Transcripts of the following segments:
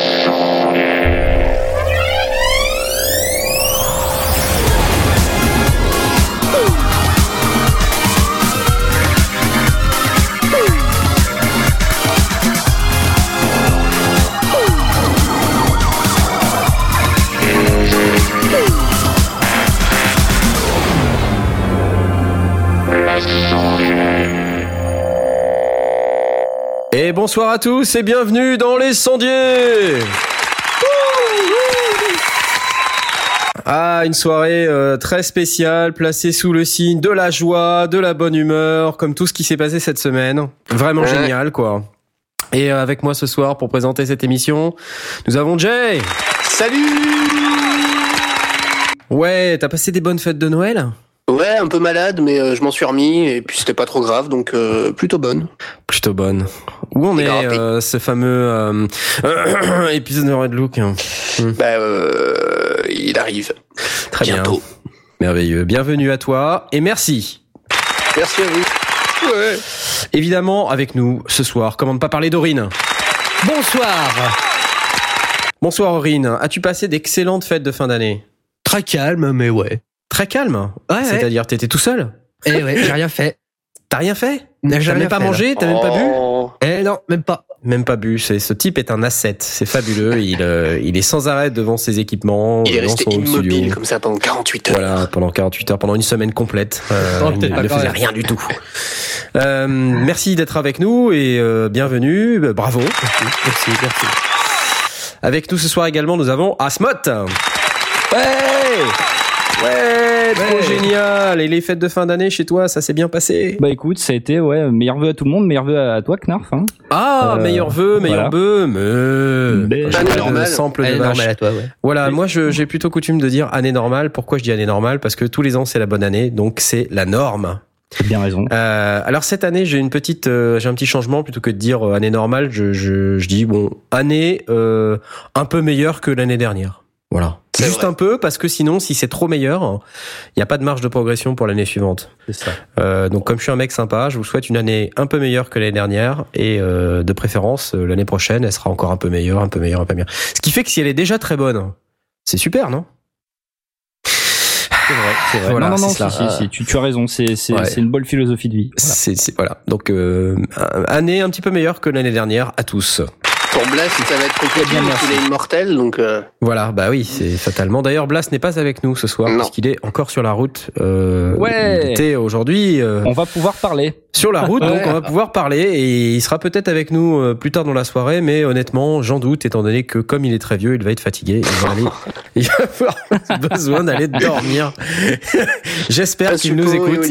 Et bonsoir à tous et bienvenue dans les sondiers Ah, une soirée euh, très spéciale, placée sous le signe de la joie, de la bonne humeur, comme tout ce qui s'est passé cette semaine. Vraiment Ouais. génial, quoi. Et euh, avec moi ce soir pour présenter cette émission, nous avons Jay. Salut Ouais, t'as passé des bonnes fêtes de Noël? Ouais, un peu malade, mais euh, je m'en suis remis et puis c'était pas trop grave, donc plutôt bonne. Plutôt bonne. Où on est, euh, ce fameux euh, épisode de Red Look hein? Bah, euh, il arrive. Très Bientôt. bien. Merveilleux. Bienvenue à toi et merci. Merci à vous. Ouais. Évidemment, avec nous ce soir, comment ne pas parler d'Aurine? Bonsoir. Bonsoir Aurine, as-tu passé d'excellentes fêtes de fin d'année? Très calme, mais ouais. Très calme? Ouais, C'est-à-dire, t'étais tout seul? Eh ouais, j'ai rien fait. T'as rien fait? T'as jamais même pas fait, mangé? T'as même pas bu? Eh non, même pas. Même pas bu. Ce type est un asset. C'est fabuleux. il, euh, il est sans arrêt devant ses équipements, Il est resté son immobile studio. comme ça pendant 48 heures. Voilà, pendant 48 heures, pendant une semaine complète. Euh, il ne faisait rien du tout. Euh, merci d'être avec nous et euh, bienvenue. Bravo. Merci, merci. Avec nous ce soir également, nous avons Asmot. Ouais Ouais, trop Ouais. génial. Et les fêtes de fin d'année chez toi, ça s'est bien passé Bah écoute, ça a été ouais, meilleur vœu à tout le monde, meilleur vœu à toi Knarf. Hein. Ah, Euh, meilleur vœu, meilleur voilà. vœu, J'ai Année pas de normale. sample de Allez, vache. normal à toi, ouais. Voilà, Oui. moi j'ai plutôt coutume de dire année normale. Pourquoi je dis année normale? Parce que tous les ans c'est la bonne année, donc c'est la norme. T'as bien raison. Euh, alors cette année j'ai une petite, euh, j'ai un petit changement plutôt que de dire euh, année normale, je, je, je dis bon année euh, un peu meilleure que l'année dernière. Voilà. Juste vrai. un peu parce que sinon si c'est trop meilleur, il n'y a pas de marge de progression pour l'année suivante. C'est ça. Euh, donc comme je suis un mec sympa, je vous souhaite une année un peu meilleure que l'année dernière et euh, de préférence euh, l'année prochaine elle sera encore un peu meilleure, un peu meilleure, un peu meilleure. Ce qui fait que si elle est déjà très bonne, c'est super, non? C'est vrai, c'est vrai. Voilà, non, non, non, si, cela. si, si, tu, tu as raison, c'est Ouais. une bonne philosophie de vie. Voilà. C'est c'est- voilà. Donc euh, année un petit peu meilleure que l'année dernière à tous. Pour Blas, ça va être compliqué Bien, parce qu'il est immortel, donc euh, Voilà, bah oui, c'est fatalement. D'ailleurs, Blas n'est pas avec nous ce soir Non. parce qu'il est encore sur la route. Euh, Ouais. Il était aujourd'hui euh, On va pouvoir parler. sur la route, donc on va pouvoir parler et il sera peut-être avec nous euh, plus tard dans la soirée, mais honnêtement, j'en doute étant donné que comme il est très vieux, il va être fatigué. Il va, aller- il va avoir besoin d'aller dormir. J'espère qu'il nous écoute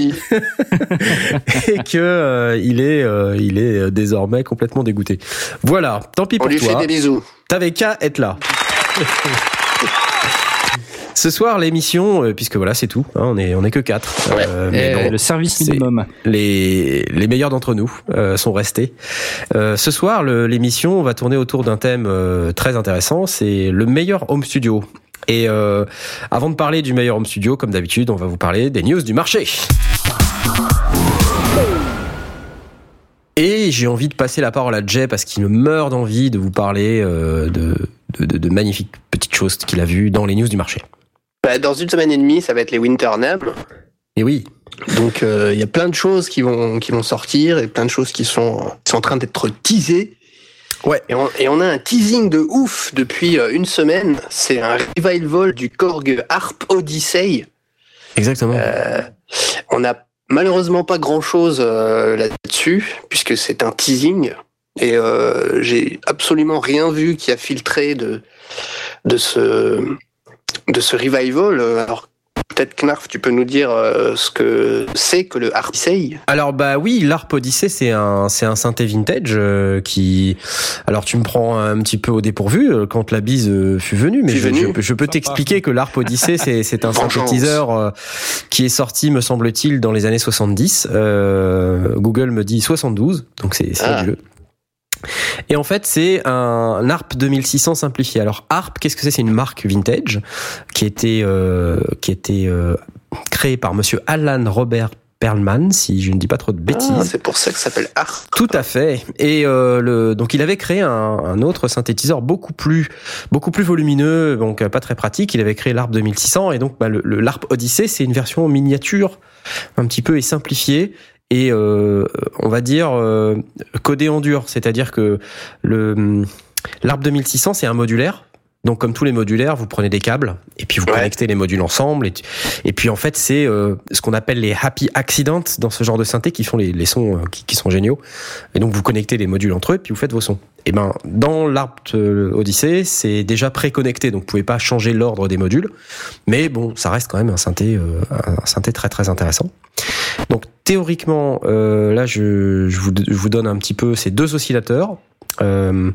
et que euh, il est, euh, il est désormais complètement dégoûté. Voilà, tant pis On pour lui fait des bisous. T'avais qu'à être là. Ce soir, l'émission, euh, puisque voilà, c'est tout. hein, on est, on est que quatre. Euh, mais bon, le service c'est- minimum. les, les meilleurs d'entre nous euh, sont restés. Euh, ce soir, l'émission va tourner autour d'un thème euh, très intéressant. C'est le meilleur home studio. Et euh, avant de parler du meilleur home studio, comme d'habitude, on va vous parler des news du marché. Et j'ai envie de passer la parole à Jay parce qu'il me meurt d'envie de vous parler euh, de, de, de- de magnifiques petites choses qu'il a vues dans les news du marché. Bah, dans une semaine et demie, ça va être les Winter Nap. Et oui, Donc euh, il y a plein de choses qui vont qui vont sortir et plein de choses qui sont qui sont en train d'être teasées. Ouais. Et on, et on a un teasing de ouf depuis euh, une semaine. C'est un revival du Korg Harp Odyssey. exactement. Euh, on n'a malheureusement pas grand chose là-dessus puisque c'est un teasing et euh, j'ai absolument rien vu qui a filtré de de ce de ce revival. Alors peut-être Knarf, tu peux nous dire euh, ce que c'est que le Harp Odyssey? Alors bah oui, l'Arp Odyssey c'est un c'est un synthé vintage euh, qui alors tu me prends un petit peu au dépourvu euh, quand la bise euh, fut venue mais je, peux- je peux Sympa. t'expliquer que l'Arp Odyssey c'est c'est un synthétiseur euh, qui est sorti me semble-t-il dans les années 70 euh, Google me dit 72 donc c'est c'est Ah. Et en fait, c'est un ARP 2600 simplifié. Alors ARP, qu'est-ce que c'est? C'est une marque vintage qui était euh, qui était euh, créée par Monsieur Alan Robert Perlman, si je ne dis pas trop de bêtises. Ah, c'est pour ça que ça s'appelle Art. Tout à fait. Et euh, le, donc il avait créé un, un, autre synthétiseur beaucoup plus, beaucoup plus volumineux, donc pas très pratique. Il avait créé l'ARP 2600 et donc bah, le, le l'ARP Odyssey, c'est une version miniature, un petit peu et simplifiée et euh, on va dire euh, codé en dur, c'est-à-dire que le l'ARP 2600 c'est un modulaire donc comme tous les modulaires, vous prenez des câbles et puis vous Ouais. connectez les modules ensemble et, puis en fait c'est euh, ce qu'on appelle les happy accidents dans ce genre de synthé qui font les, les sons euh, qui, qui sont géniaux et donc vous connectez les modules entre eux et puis vous faites vos sons. Et ben dans l'ARP euh, Odyssey c'est déjà préconnecté donc vous pouvez pas changer l'ordre des modules mais bon ça reste quand même un synthé un synthé très très intéressant. Théoriquement euh, là je, je, vous, je vous donne un petit peu ces deux oscillateurs. Euh,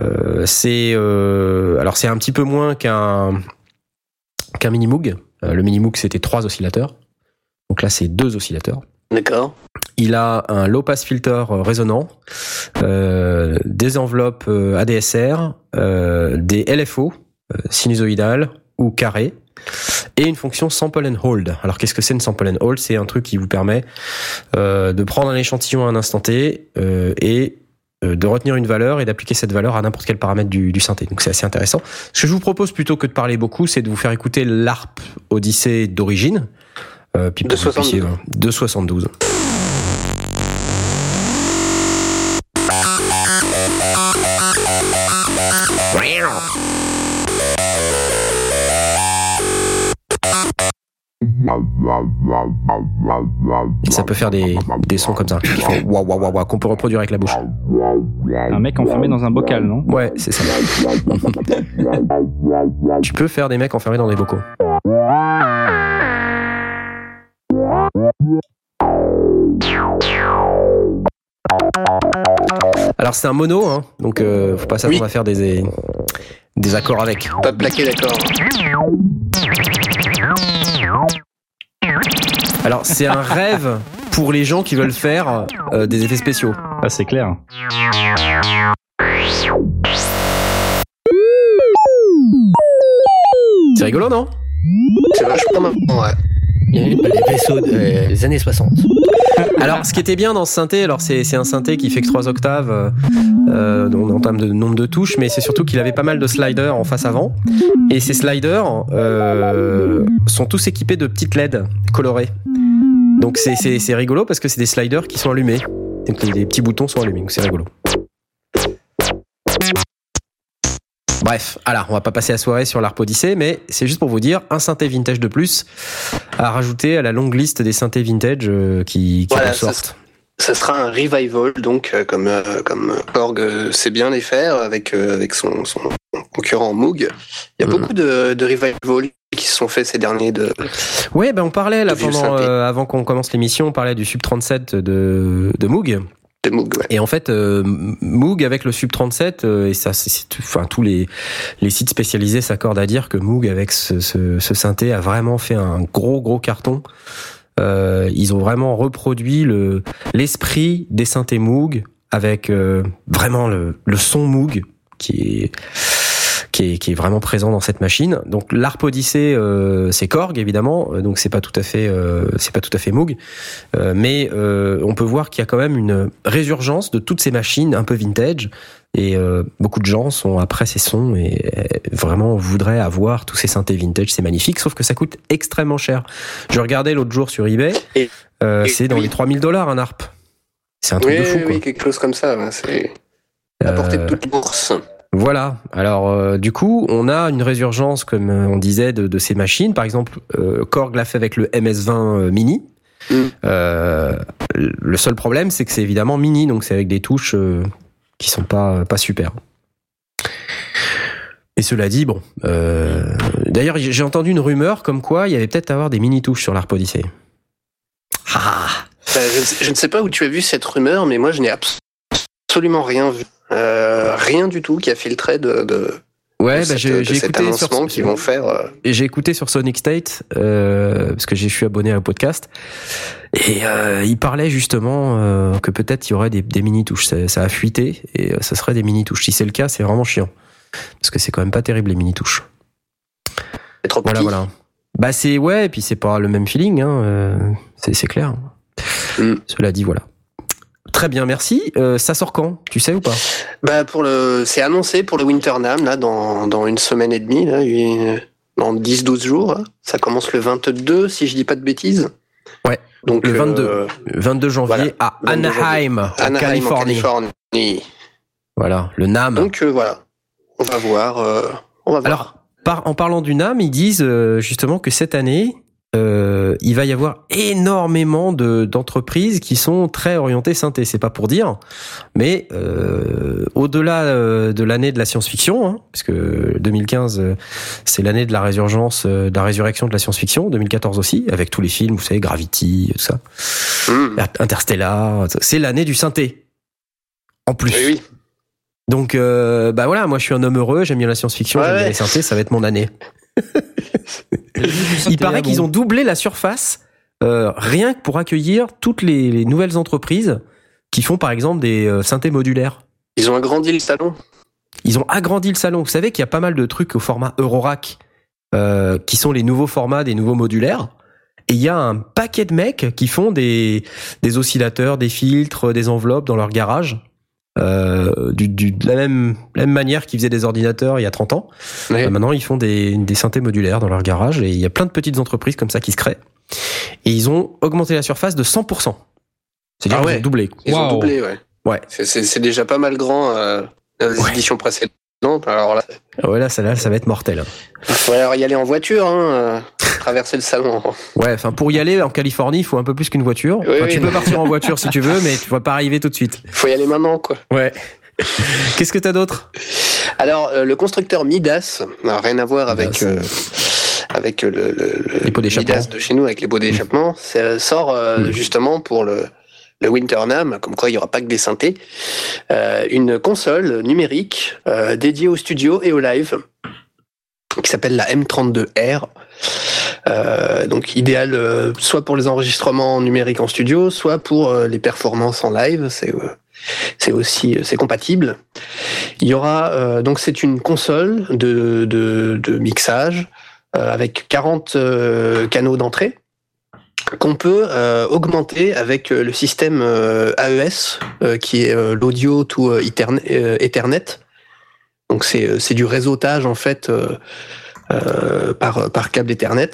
euh, c'est alors c'est un petit peu moins qu'un qu'un mini Moog. Le mini Moog c'était trois oscillateurs. Donc là c'est deux oscillateurs. D'accord. Il a un low pass filter résonant, des enveloppes ADSR, des LFO sinusoïdales ou carrées et une fonction sample and hold. Alors qu'est-ce que c'est une sample and hold? C'est un truc qui vous permet euh, de prendre un échantillon à un instant T euh, et euh, de retenir une valeur et d'appliquer cette valeur à n'importe quel paramètre du, du synthé. Donc c'est assez intéressant. Ce que je vous propose plutôt que de parler beaucoup, c'est de vous faire écouter l'ARP Odyssey d'origine. Puis De pour que vous 72. puissiez, euh, de 72. Et ça peut faire des, des sons comme ça, qui font waouh waouh waouh qu'on peut reproduire avec la bouche. Un mec enfermé dans un bocal, non? Ouais, c'est ça. tu peux faire des mecs enfermés dans des bocaux. Alors c'est un mono, hein, donc euh, faut pas s'attendre Oui. à faire des, des accords avec. Pas plaqué, d'accord. Alors c'est un rêve pour les gens qui veulent faire euh, des effets spéciaux. Ah, c'est clair. C'est rigolo, non? C'est vachement marrant, ouais. Il y les vaisseaux des des années 60. Alors, ce qui était bien dans ce synthé, alors c'est un synthé qui fait que 3 octaves euh, euh, en termes de nombre de touches, mais c'est surtout qu'il avait pas mal de sliders en face avant. Et ces sliders euh, sont tous équipés de petites LED colorées. Donc c'est- rigolo parce que c'est des sliders qui sont allumés. Donc les petits boutons sont allumés, donc c'est rigolo. Bref, alors on va pas passer la soirée sur l'ARP Odyssey, mais c'est juste pour vous dire un synthé vintage de plus à rajouter à la longue liste des synthés vintage euh, qui, qui Voilà, ressortent. Ça sera un revival, donc, euh, comme, euh, comme Korg euh, sait bien les faire avec, avec son, son concurrent Moog. Il y a Mhm. beaucoup de, de revival qui se sont faits ces derniers de. Ouais, ben on parlait là pendant avant qu'on commence l'émission, on parlait du Sub 37 de de Moog. Et en fait, euh, Moog avec le Sub 37 euh, et ça, c'est, enfin tous les les sites spécialisés s'accordent à dire que Moog avec ce, ce, ce synthé a vraiment fait un gros gros carton. Euh, ils ont vraiment reproduit le l'esprit des synthés Moog avec euh, vraiment le, le son Moog qui est qui est, qui est vraiment présent dans cette machine. Donc l'ARP Odyssey, euh, c'est Korg évidemment, euh, donc c'est pas tout à fait, euh, c'est pas tout à fait Moog, Euh, mais on peut voir qu'il y a quand même une résurgence de toutes ces machines un peu vintage. Et beaucoup de gens sont après ces sons et vraiment voudraient avoir tous ces synthés vintage, c'est magnifique, sauf que ça coûte extrêmement cher. Je regardais l'autre jour sur eBay, c'est dans oui. les 3000 dollars un ARP. C'est un truc Oui, de fou oui, quoi. quelque chose comme ça. C'est à portée de toute bourse. Voilà. Alors euh, du coup, on a une résurgence, comme euh, on disait, de, de ces machines. Par exemple, euh, Korg l'a fait avec le MS20 euh, Mini. Mm. Le seul problème, c'est que c'est évidemment mini, donc c'est avec des touches qui sont pas pas super. Et cela dit, bon. D'ailleurs, j'ai entendu une rumeur comme quoi il y avait peut-être à avoir des mini touches sur l'Arp Odyssey. Ah je, ne sais, je ne sais pas où tu as vu cette rumeur, mais moi je n'ai abs- absolument rien vu. Euh, rien du tout qui a filtré de, de, Ouais, bah, j'ai écouté sur qu'ils vont faire. euh. J'ai écouté sur Sonic State euh, parce que je suis abonné au podcast et euh, il parlait justement que peut-être il y aurait des, des mini touches. Ça, ça a fuité et ça serait des mini touches. Si c'est le cas, c'est vraiment chiant parce que c'est quand même pas terrible les mini touches. C'est trop Voilà, petit. voilà. Bah c'est ouais, et puis c'est pas le même feeling, hein, c'est c'est clair. Mm. Cela dit, voilà. Très bien, merci. Euh, ça sort quand? Tu sais ou pas? Bah pour le, c'est annoncé pour le Winternam là dans, dans une semaine et demie là, une- dans 10-12 jours. là. Ça commence le 22 si je dis pas de bêtises. Ouais, Donc le 22. euh, 22 janvier Voilà, à 22 janvier. Anaheim, en Anaheim en Californie. Voilà, le NAM. Donc euh, voilà, on va voir. euh, on va voir. Alors, par- en parlant du NAM, ils disent justement que cette année, euh, il va y avoir énormément de d'entreprises qui sont très orientées synthé. C'est pas pour dire, mais euh, au-delà euh, de l'année de la science-fiction, hein, parce que 2015 euh, c'est l'année de la résurgence, euh, de la résurrection de la science-fiction. 2014 aussi, avec tous les films, vous savez, Gravity, tout ça, Hmm. Interstellar. C'est l'année du synthé. En plus. Oui, oui. Donc, euh, bah voilà, moi je suis un homme heureux, j'aime bien la science-fiction, Ouais, j'aime bien ouais. les synthés, ça va être mon année. Il paraît qu'ils ont doublé la surface euh, rien que pour accueillir toutes les, les nouvelles entreprises qui font par exemple des euh, synthés modulaires. Ils ont agrandi le salon. Ils ont agrandi le salon. Vous savez qu'il y a pas mal de trucs au format Eurorack euh, qui sont les nouveaux formats des nouveaux modulaires. Et il y a un paquet de mecs qui font des, des oscillateurs, des filtres, des enveloppes dans leur garage. Euh, du, du- de la même, la même manière qu'ils faisaient des ordinateurs il y a 30 ans. Euh, maintenant, ils font des, des synthés modulaires dans leur garage et il y a plein de petites entreprises comme ça qui se créent. Et ils ont augmenté la surface de 100%. C'est-à-dire Ah ouais. doublé. Ils ont Waouh. doublé, ouais. Ouais. C'est- déjà pas mal grand euh, dans les Ouais. éditions précédentes. Alors là, Ah Ouais, là, ça, là, ça va être mortel. il faut alors y aller en voiture, hein, euh, traverser le salon. Ouais, enfin, pour y aller en Californie, il faut un peu plus qu'une voiture. Oui, Enfin, oui, tu peux non. partir en voiture si tu veux, mais tu vas pas arriver tout de suite. Il faut y aller maintenant, quoi. Ouais. Qu'est-ce que t'as d'autre? Alors, euh, le constructeur Midas, alors, rien à voir avec euh, avec le, le- le Les pots d'échappement. Midas de chez nous, avec les pots d'échappement. Ça sort euh, justement pour le le Winternam, comme quoi il n'y aura pas que des synthés, euh, une console numérique euh, dédiée au studio et au live, qui s'appelle la M32R. Euh, donc idéal soit pour les enregistrements numériques en studio, soit pour les performances en live. C'est aussi c'est compatible. Il y aura donc c'est une console de de, de mixage avec 40 euh, canaux d'entrée qu'on peut euh, augmenter avec euh, le système euh, AES euh, qui est l'audio to Ethernet. Donc c'est du réseautage en fait par par câble Ethernet.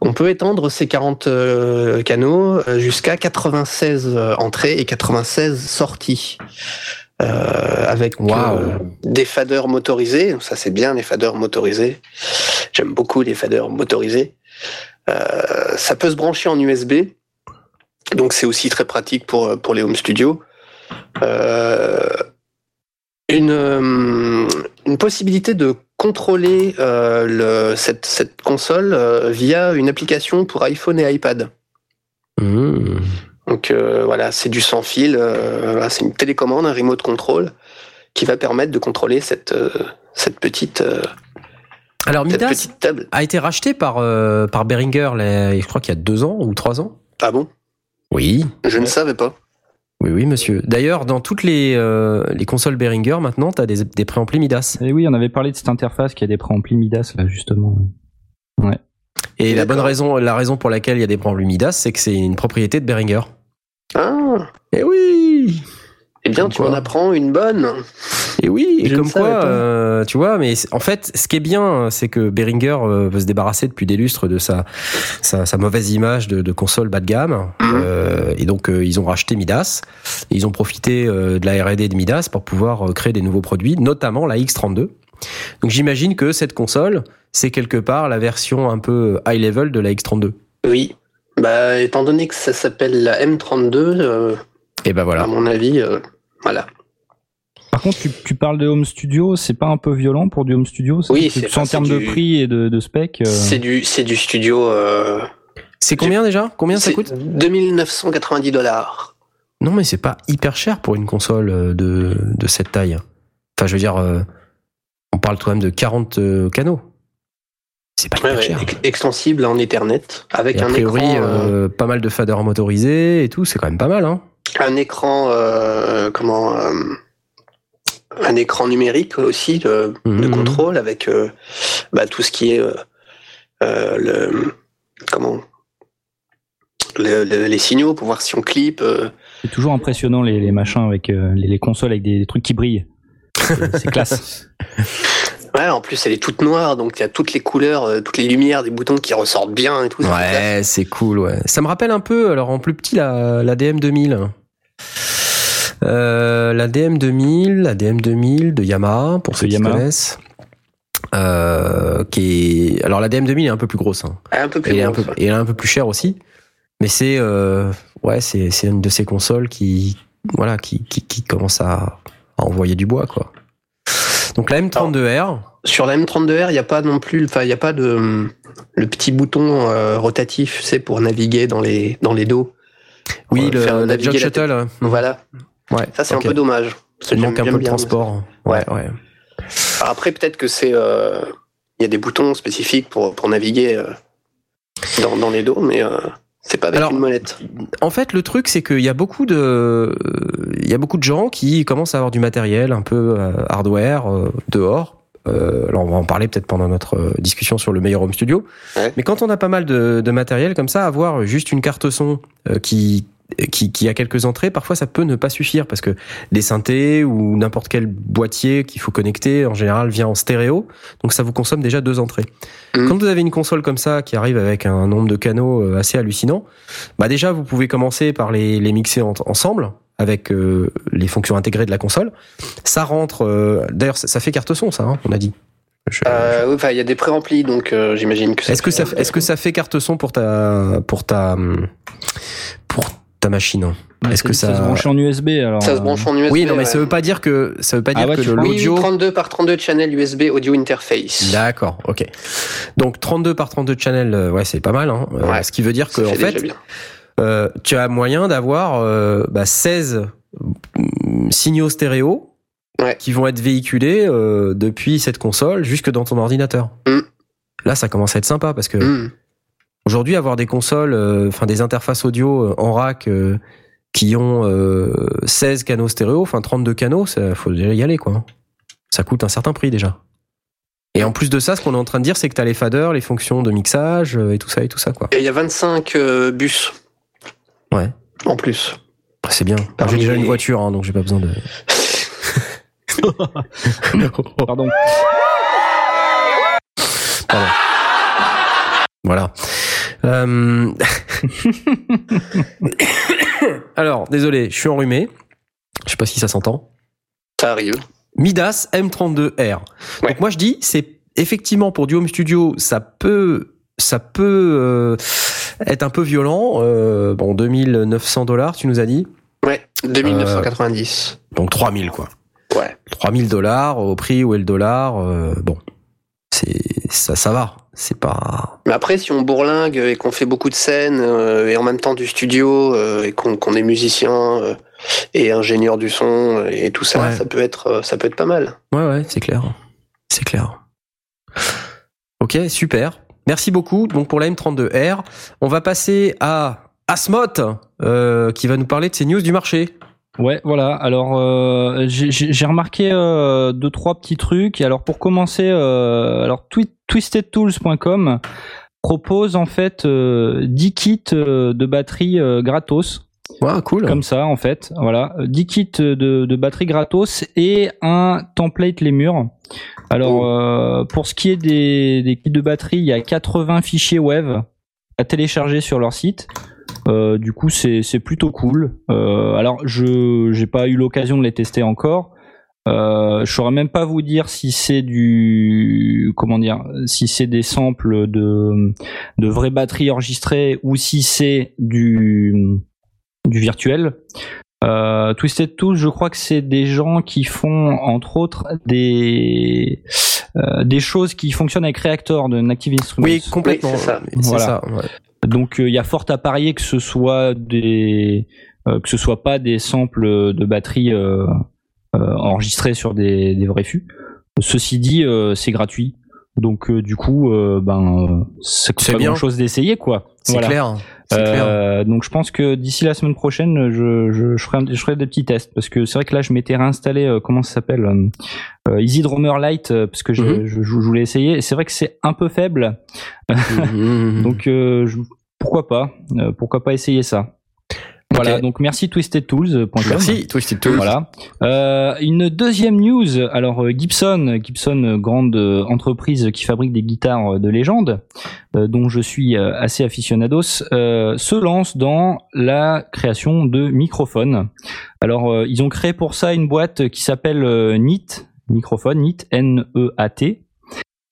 On peut étendre ces 40 euh, canaux jusqu'à 96 euh, entrées et 96 sorties. Avec des faders motorisés, ça c'est bien les faders motorisés. J'aime beaucoup les faders motorisés. Euh, ça peut se brancher en USB, donc c'est aussi très pratique pour pour les home studios. Euh, une euh, une possibilité de contrôler euh, le, cette cette console euh, via une application pour iPhone et iPad. Mmh. Donc euh, voilà, c'est du sans fil, euh, c'est une télécommande, un remote control qui va permettre de contrôler cette euh, cette petite euh, Alors, cette Midas petite table. a été racheté par, euh, par là, je crois qu'il y a deux ans ou trois ans. Ah bon? Oui, Je ne savais pas. oui, oui, monsieur. D'ailleurs, dans toutes les, euh, les consoles Behringer, maintenant, t'as des, des préamplis Midas. Et oui, on avait parlé de cette interface qui a des préamplis Midas, là, justement. Et la bonne raison, la raison pour laquelle il y a des préamplis Midas, c'est que c'est une propriété de Behringer. Ah, Eh oui eh bien Comme tu quoi. en apprends une bonne. Et oui, et Je comme quoi, euh, tu vois, mais en fait, ce qui est bien, c'est que Behringer euh, veut se débarrasser depuis des lustres de sa, sa, sa mauvaise image de, de console bas de gamme. Euh, et donc, euh, ils ont racheté Midas. Et ils ont profité euh, de la R&D de Midas pour pouvoir euh, créer des nouveaux produits, notamment la X32. Donc, j'imagine que cette console, c'est quelque part la version un peu high level de la X32. Oui. Bah, étant donné que ça s'appelle la M32, euh, Et ben voilà. à mon avis, euh, voilà. Par contre, tu, tu parles de home studio, c'est pas un peu violent pour du home studio? Oui, C'est en termes c'est de du- prix et de, de spec. euh, C'est du, c'est du studio. Euh, C'est combien déjà? Combien ça coûte? 2990 dollars. Non, mais c'est pas hyper cher pour une console euh, de, de cette taille. Enfin, je veux dire, euh, on parle quand même de 40 euh, canaux. C'est pas hyper cher. extensible en Ethernet avec Et a un priori, écran, euh, euh, pas mal de faders motorisés et tout, c'est quand même pas mal, hein. Un écran, euh, comment, euh, un écran numérique aussi de, de Mhm. contrôle avec euh, bah, tout ce qui est euh, euh, le comment le- le- les signaux pour voir si on clip. euh, C'est toujours impressionnant les, les machins avec euh, les, les consoles avec des, trucs qui brillent. C'est classe. Ouais, en plus elle est toute noire, donc il y a toutes les couleurs, toutes les lumières des boutons qui ressortent bien et tout. Ouais, c'est cool, ouais. Ça me rappelle un peu, alors en plus petit, la, la DM2000. Euh, la DM2000, la DM2000 de Yamaha, pour ceux qui Yamaha. connaissent. Euh, qui est... Alors la DM2000 est un peu plus grosse. Hein. Un peu Et plus elle, est un grosse, peu, ouais. et elle est un peu plus chère aussi. Mais c'est euh, ouais, c'est une de ces consoles qui voilà qui qui, qui commence à, à envoyer du bois quoi. Donc la M32R, Sur la M32R, il n'y a pas non plus, enfin il n'y a pas de le petit bouton euh, rotatif, c'est pour naviguer dans les dans les dos. Oui, Ouais, le, la Jog Shuttle, hein. Voilà. ouais. Ça c'est un peu dommage. Il manque un peu de transport. Ouais, ouais. Alors après peut-être que c'est euh, il y a des boutons spécifiques pour pour naviguer euh, dans, dans les dos, mais euh, c'est pas avec Alors, une molette. En fait, le truc, c'est qu'il y a beaucoup de, il y a beaucoup de gens qui commencent à avoir du matériel un peu euh, hardware euh, dehors. Euh, là, on va en parler peut-être pendant notre euh, discussion sur le meilleur home studio. Ouais. Mais quand on a pas mal de, de matériel comme ça, avoir juste une carte son euh, qui qui, qui a quelques entrées, parfois ça peut ne pas suffire parce que les synthés ou n'importe quel boîtier qu'il faut connecter en général vient en stéréo, donc ça vous consomme déjà deux entrées. Mhm. Quand vous avez une console comme ça qui arrive avec un nombre de canaux euh, assez hallucinant, bah déjà vous pouvez commencer par les, les mixer en- ensemble avec euh, les fonctions intégrées de la console. Ça rentre, euh, d'ailleurs ça, ça fait carte son ça, hein, on a dit. Je- Euh, oui, enfin, il y a des pré-remplis, donc euh, j'imagine que. est-ce que ça, est-ce que ça fait carte son pour ta, pour ta, pour ta machine hein? Est-ce que ça, se branche en USB alors ça se branche en USB Oui, non, mais ouais. ça veut pas dire que ça veut pas Ah dire ouais, que vois. Oui, oui, l'audio. 32 par 32 channel USB audio interface. D'accord, ok. Donc 32 par 32 channels, euh, ouais, c'est pas mal. Hein. Ouais. ce qui veut dire que en fait déjà fait, bien. Euh, tu as moyen d'avoir euh, bah, 16 mm, signaux stéréo Ouais. qui vont être véhiculés euh, depuis cette console jusque dans ton ordinateur. Mm. Là, ça commence à être sympa parce que Hmm. aujourd'hui, avoir des consoles, enfin des interfaces audio en rack qui ont euh, 16 canaux stéréo, enfin 32 canaux, ça faut déjà y aller quoi. Ça coûte un certain prix déjà. Et en plus de ça, ce qu'on est en train de dire, c'est que tu as les faders, les fonctions de mixage et tout ça et tout ça quoi. Et il y a 25 euh, bus. Ouais. En plus. C'est bien. Parmi J'ai déjà les- une voiture, hein, donc j'ai pas besoin de. Pardon. Voilà. Euh, Alors, désolé, je suis enrhumé. Je sais pas si ça s'entend. Ça arrive. Midas M32R. Ouais. Donc moi je dis, c'est effectivement pour du home studio, ça peut, ça peut euh, être un peu violent. Euh, bon, 2900 dollars, tu nous as dit. Ouais, 2990. Donc 3000 quoi. Ouais. 3000 dollars au prix où est le dollar. euh, bon, c'est ça, ça va. C'est pas. Mais après, si on bourlingue et qu'on fait beaucoup de scènes euh, et en même temps du studio euh, et qu'on est musicien euh, et ingénieur du son euh, et tout ça, Ouais. ça peut être euh, ça peut être pas mal. Ouais, ouais, c'est clair. C'est clair. Ok, super. Merci beaucoup. Donc pour la M32R, on va passer à Asmot, euh, qui va nous parler de ses news du marché. Ouais, voilà. Alors, euh, j'ai- remarqué euh, deux trois petits trucs. Alors, pour commencer, euh, alors twi- twistedtools.com propose en fait euh, 10 kits euh, de batterie euh, gratos, Ouais, cool. comme ça en fait. Voilà, 10 kits de, de batterie gratos et un template les murs. Alors, euh, pour ce qui est des, des kits de batterie, il y a 80 fichiers web à télécharger sur leur site. Euh, du coup, c'est c'est plutôt cool. Euh, alors, je j'ai pas eu l'occasion de les tester encore. Euh, je saurais même pas vous dire si c'est du comment dire, si c'est des samples de de vraies batteries enregistrées ou si c'est du du virtuel. Euh, Twisted Tools, je crois que c'est des gens qui font entre autres des euh, des choses qui fonctionnent avec Reactor de Native Instruments. Oui, complètement. Oui, c'est ça. Voilà. ça, ouais. Donc il y a fort à parier que ce soit des euh, que ce soit pas des samples de batterie euh, euh, enregistrés sur des, des vrais fûts. Ceci dit, euh, c'est gratuit. Donc euh, du coup, euh, ben euh, C'est pas bien. grand chose d'essayer quoi. C'est Voilà. clair. C'est clair. Euh, donc je pense que d'ici la semaine prochaine, je, je, je, ferai, je ferai des petits tests parce que c'est vrai que là je m'étais réinstallé, euh, comment ça s'appelle, euh, euh, Easy Drummer Lite euh, parce que je, Mhm. je, je voulais essayer. C'est vrai que c'est un peu faible, Mhm. donc euh, pourquoi pas, euh, pourquoi pas essayer ça. Voilà, donc merci twistedtools.com. Merci, Twisted Tools. Voilà. Euh, une deuxième news. Alors euh, Gibson, Gibson, euh, grande euh, entreprise qui fabrique des guitares de légende, euh, dont je suis assez aficionados, euh, se lance dans la création de microphones. Alors euh, ils ont créé pour ça une boîte qui s'appelle NIT, microphone, NIT, N-E-A-T.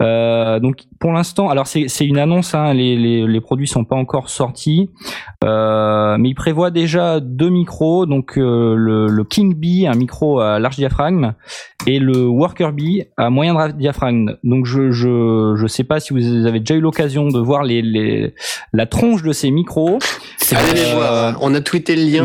Euh, donc pour l'instant, alors c'est une annonce, hein, les, les, les produits sont pas encore sortis, euh, mais ils prévoient déjà deux micros, donc euh, le, le King Bee, un micro à large diaphragme, et le Worker Bee à moyen diaphragme. Donc je je je sais pas si vous avez déjà eu l'occasion de voir les, les la tronche de ces micros. Allez les voir. On a tweeté le lien.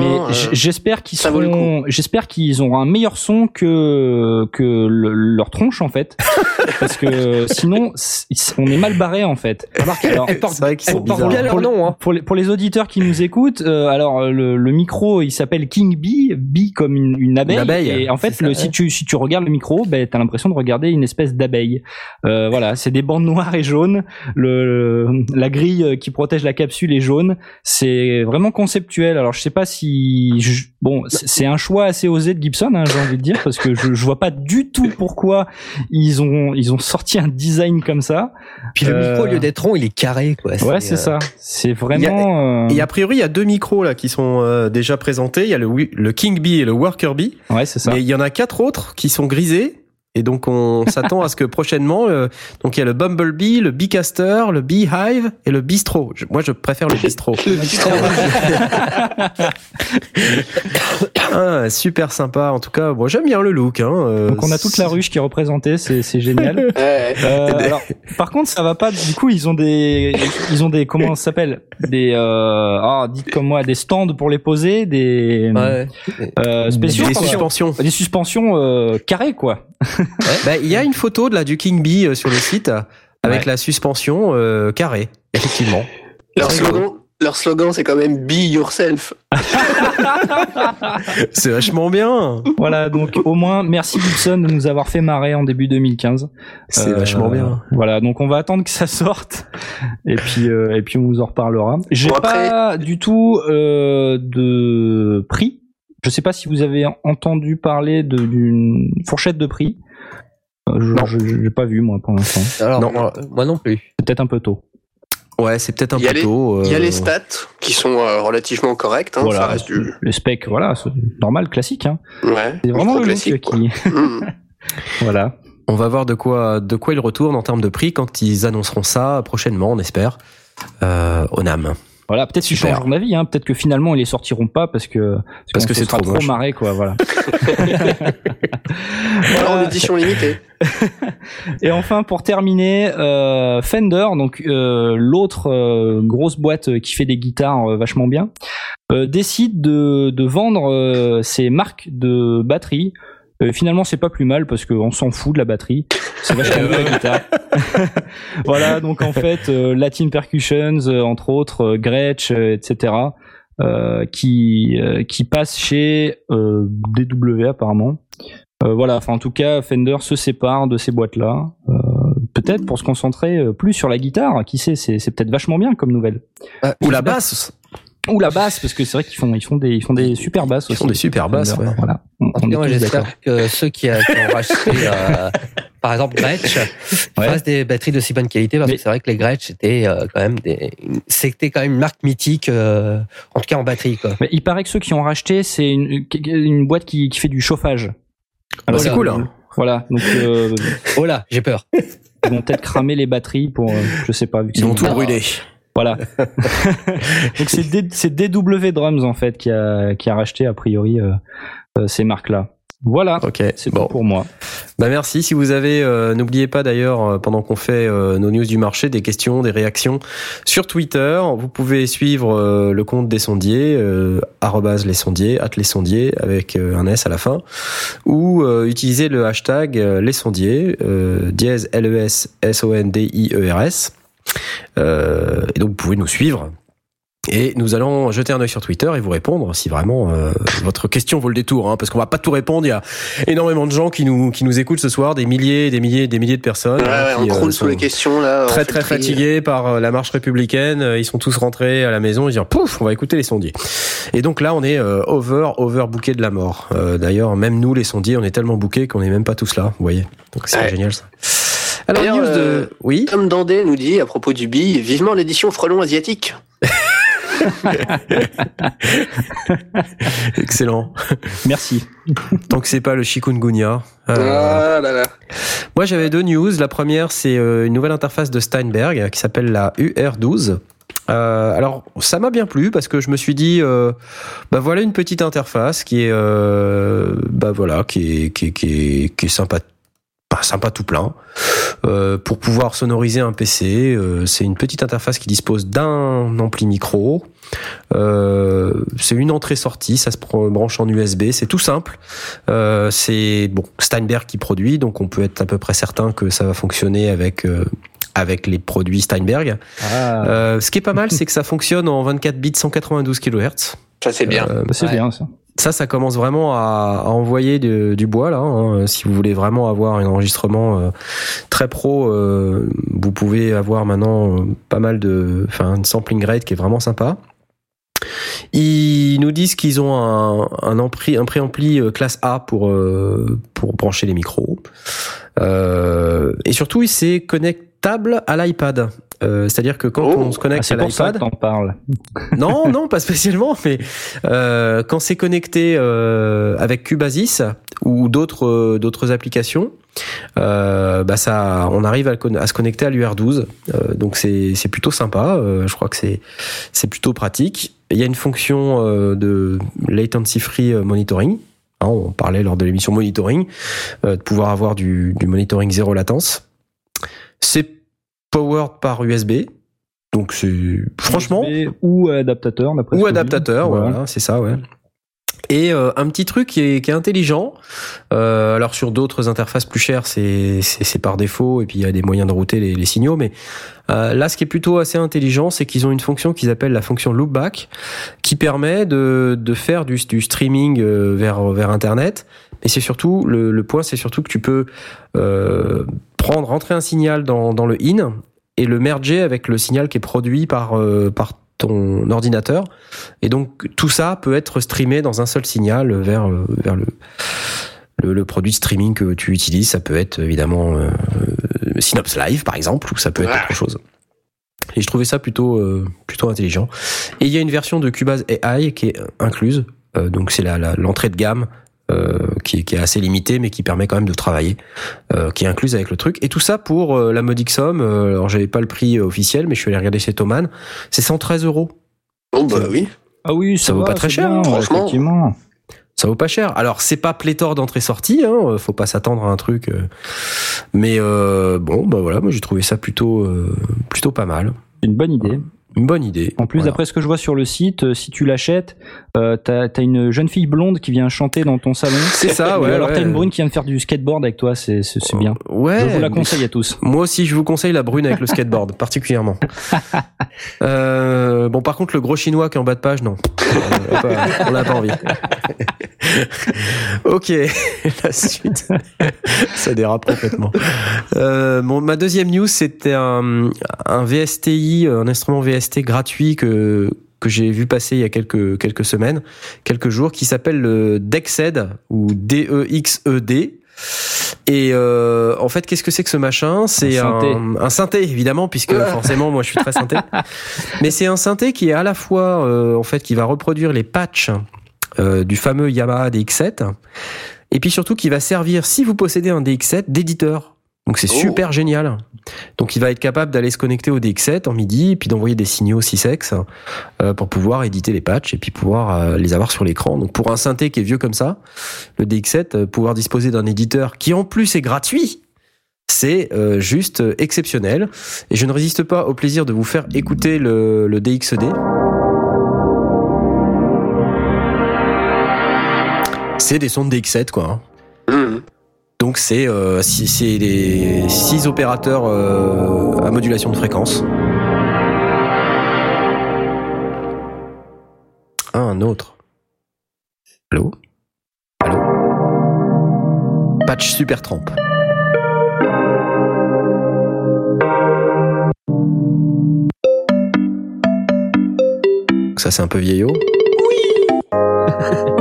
J'espère qu'ils seront, j'espère qu'ils auront un meilleur son que que le- leur tronche en fait, parce que sinon c- on est mal barré en fait. Alors, vrai sont porte leur pour, nom, hein. pour les, pour les auditeurs qui nous écoutent, euh, alors euh, le, le micro il s'appelle King Bee, Bee comme une, une abeille. Une abeille, et en fait, ça, ouais. si tu si tu regardes le micro, ben t'as l'impression de regarder une espèce d'abeille. Euh, voilà, c'est des bandes noires et jaunes. Le, la grille qui protège la capsule est jaune. C'est vraiment conceptuel. Alors je sais pas si je- bon, c'est c'est un choix assez osé de Gibson, hein, j'ai envie de dire, parce que je, je vois pas du tout pourquoi ils ont ils ont sorti un design comme ça. Puis le Euh, micro, au lieu d'être rond, il est carré, quoi. Ouais, c'est euh, ça. C'est vraiment. euh, Et a priori, il y a deux micros là qui sont euh, déjà présentés. Il y a le, le King Bee et le Worker Bee. Ouais, c'est ça. Mais il y en a quatre autres qui sont grisés. Et donc on s'attend à ce que prochainement, euh, donc il y a le Bumblebee, le Beecaster, le Beehive et le Bistro. Je- moi, je préfère le Bistro. ah, super sympa. En tout cas, moi j'aime bien le look. Hein. euh, Donc on a toute la ruche qui est représentée, c'est c'est génial. Euh, alors, par contre, ça va pas. Du coup, ils ont des, ils ont des, comment ça s'appelle, des, euh, ah, dites comme moi, des stands pour les poser, des Ouais. euh, spéciaux, des suspensions. des suspensions euh, carrées, quoi. Bah, il y a une photo de la du King Bee euh, sur le site avec Ouais. la suspension euh, carrée, effectivement. Leur slogan, leur slogan, c'est quand même Be Yourself. C'est vachement bien. Voilà, donc au moins, merci Gibson de nous avoir fait marrer en début 2015. C'est Euh, vachement bien. Voilà, donc on va attendre que ça sorte et puis euh, et puis on vous en reparlera. J'ai Bon, après- pas du tout euh, de prix. Je sais pas si vous avez entendu parler d'une fourchette de prix. Euh, Je, Non. je, j'ai pas vu moi pour l'instant. Alors, Non. moi, moi non plus. C'est peut-être un peu tôt. Ouais, c'est peut-être un Il y a peu les- tôt. Il y a euh, les stats qui sont euh, relativement correctes. Hein, voilà, Ça reste du. le spec, voilà, c'est normal, classique. Hein. Ouais. C'est vraiment le classique. qui, Mm. voilà. On va voir de quoi, de quoi ils retournent en termes de prix quand ils annonceront ça prochainement, on espère, euh, au NAM. Voilà, peut-être qu'ils Super. changeront d'avis, hein. peut-être que finalement ils les sortiront pas parce que Parce que c'est trop trop marré quoi, voilà. Alors, en Voilà. édition limitée. Et enfin, pour terminer, euh, Fender, donc euh, l'autre euh, grosse boîte qui fait des guitares euh, vachement bien, euh, décide de, de vendre euh, ses marques de batterie. Euh, finalement, c'est pas plus mal parce qu'on s'en fout de la batterie. C'est vachement mieux la guitare. voilà, donc en fait, euh, Latin Percussions, euh, entre autres, euh, Gretsch, euh, etc., euh, qui euh, qui passe chez euh, DW apparemment. Euh, voilà, enfin en tout cas, Fender se sépare de ces boîtes-là, euh, peut-être pour se concentrer euh, plus sur la guitare. Qui sait, c'est, c'est peut-être vachement bien comme nouvelle. Ah, Ou la basse. Ou la basse, parce que c'est vrai qu'ils font, ils font des, ils font des super basses Ils aussi. font des super basses, ouais. Voilà. En tout cas, moi, j'espère que ceux qui, a- qui ont racheté, euh, par exemple, Gretsch, Ouais. fassent des batteries de si bonne qualité, parce Mais- que c'est vrai que les Gretsch, c'était euh, quand même des, c'était quand même une marque mythique, euh, en tout cas en batterie, quoi. Mais il paraît que ceux qui ont racheté, c'est une, une boîte qui, qui fait du chauffage. Ah bah, c'est Voilà. cool. Hein. Voilà, donc euh, Oh là, j'ai peur. ils vont peut-être cramer les batteries pour, euh, je sais pas. Vu que Ils c'est vont tout brûler. Voilà. Donc c'est D- c'est DW Drums en fait qui a qui a racheté a priori euh, euh, ces marques là. Voilà. Ok. C'est bon. pour moi. Bah merci. Si vous avez, euh, n'oubliez pas d'ailleurs euh, pendant qu'on fait euh, nos news du marché, des questions, des réactions sur Twitter. Vous pouvez suivre euh, le compte des sondiers, euh, arrobase les sondiers, at les sondiers avec euh, un s à la fin, ou euh, utiliser le hashtag euh, les sondiers, euh, dièse l e s s o n d i e r s. Euh, et donc vous pouvez nous suivre. Et nous allons jeter un œil sur Twitter et vous répondre si vraiment euh, votre question vaut le détour, hein, parce qu'on va pas tout répondre. Il y a énormément de gens qui nous qui nous écoutent ce soir, des milliers, des milliers, des milliers de personnes. Ouais, hein, ouais, qui, on euh, croule sous sont les questions là. Très très fatigués par euh, la marche républicaine. Euh, Ils sont tous rentrés à la maison. Ils disent pouf, on va écouter les sondiers. Et donc là, on est euh, over over bouqué de la mort. Euh, D'ailleurs, même nous les sondiers, on est tellement bouqués qu'on est même pas tous là. Vous voyez. Donc c'est Ouais. génial ça. Alors news euh, de oui. Tom Dandé nous dit à propos du bille, vivement l'édition frelon asiatique. Excellent. Merci. Tant que c'est pas le chikungunya. Euh, Ah là là. Moi, j'avais deux news. La première, c'est euh, une nouvelle interface de Steinberg qui s'appelle la UR12. Euh, alors, ça m'a bien plu parce que je me suis dit, euh, bah voilà une petite interface qui est, euh, bah voilà, qui est, qui est, qui est, qui est sympa, pas sympa tout plein, euh, pour pouvoir sonoriser un PC. euh, c'est une petite interface qui dispose d'un ampli micro. Euh, c'est une entrée-sortie, ça se branche en USB, c'est tout simple. Euh, c'est bon Steinberg qui produit, donc on peut être à peu près certain que ça va fonctionner avec euh, avec les produits Steinberg. Ah, Euh, ce qui est pas mal, c'est que ça fonctionne en 24 bits 192 kHz. Ça c'est bien. Euh, c'est ouais. bien ça. Ça, ça commence vraiment à, envoyer du bois là. hein. Si vous voulez vraiment avoir un enregistrement euh, très pro, euh, vous pouvez avoir maintenant euh, pas mal de, enfin, sampling rate qui est vraiment sympa. Ils nous disent qu'ils ont un, un ampli, préampli euh, classe A pour euh, brancher les micros. Euh, et surtout, c'est connectable à l'iPad. Euh, C'est-à-dire que quand Oh. on se Ah, connecte c'est à pour ça que l'iPad, t'en parles. non, non, pas spécialement, mais euh, quand c'est connecté euh, avec Cubasis ou d'autres euh, d'autres applications, euh, bah ça, on arrive à, se connecter à l'UR12. Euh, donc c'est c'est plutôt sympa. Euh, je crois que c'est c'est plutôt pratique. Il y a une fonction euh, de latency free monitoring. Hein, on parlait lors de l'émission monitoring euh, de pouvoir avoir du, du monitoring zéro latence. C'est powered par USB. Donc c'est franchement USB ou adaptateur d'après ou adaptateur, voilà, c'est ça, ouais. Et euh, un petit truc qui est, qui est intelligent. Euh, alors sur d'autres interfaces plus chères, c'est par défaut et puis il y a des moyens de router les, les signaux. Mais euh, là, ce qui est plutôt assez intelligent, c'est qu'ils ont une fonction qu'ils appellent la fonction loopback, qui permet de de faire du, du streaming euh, vers vers Internet. Mais c'est surtout le, le point, c'est surtout que tu peux euh, prendre rentrer un signal dans dans le in et le merger avec le signal qui est produit par euh, par ton ordinateur et donc tout ça peut être streamé dans un seul signal vers euh, vers le le, le produit de streaming que tu utilises. Ça peut être évidemment euh, Synops Live par exemple ou ça peut être autre chose. Et je trouvais ça plutôt euh, plutôt intelligent. Et il y a une version de Cubase AI qui est incluse. Euh, donc c'est la la- l'entrée de gamme qui, est, qui est assez limitée mais qui permet quand même de travailler, euh, qui est incluse avec le truc. Et tout ça pour euh, la modique somme. Euh, alors j'avais pas le prix euh, officiel, mais je suis allé regarder chez Thomann. C'est 113 euros. Oh bah oui. Ah oui, ça, Ça vaut va, pas très cher, bien, hein, franchement. Effectivement. Ça vaut pas cher. Alors c'est pas pléthore d'entrée-sortie, hein, faut pas s'attendre à un truc. euh, mais euh, bon, bah voilà, moi j'ai trouvé ça plutôt euh, plutôt pas mal. C'est une bonne idée. Une bonne idée. En plus, Voilà. d'après ce que je vois sur le site, euh, si tu l'achètes, euh, t'as as une jeune fille blonde qui vient chanter dans ton salon. c'est ça, Ou ouais. alors ouais. t'as une brune qui vient de faire du skateboard avec toi, c'est bien. Ouais. je vous la conseille à tous. Moi aussi, je vous conseille la brune avec le skateboard, particulièrement. Euh, bon, par contre, le gros chinois qui est en bas de page, non. On n'a pas envie. ok, la suite. Ça dérape complètement. Euh, bon, ma deuxième news, c'était un, un VSTI, un instrument VST gratuit que que j'ai vu passer il y a quelques quelques semaines, quelques jours, qui s'appelle le Dexed ou D E E. Et euh, en fait, qu'est-ce que c'est que ce machin? C'est Un synthé. un, un synthé, évidemment, puisque forcément, moi, je suis très synthé. Mais c'est un synthé qui est à la fois, euh, en fait, qui va reproduire les patchs euh, du fameux Yamaha DX7, et puis surtout qui va servir, si vous possédez un DX7, d'éditeur. Donc c'est Oh. super génial. Donc il va être capable d'aller se connecter au DX7 en MIDI, et puis d'envoyer des signaux 6x euh, pour pouvoir éditer les patchs et puis pouvoir euh, les avoir sur l'écran. Donc pour un synthé qui est vieux comme ça, le DX7, euh, pouvoir disposer d'un éditeur qui en plus est gratuit, c'est juste exceptionnel. Et je ne résiste pas au plaisir de vous faire écouter le, le DXD. C'est des sons de DX7 quoi. hein. Mmh. Donc c'est euh, si- c'est des six opérateurs euh, à modulation de fréquence. un autre. Allô? Allô? Patch Super Trempe. Ça, c'est un peu vieillot. Oui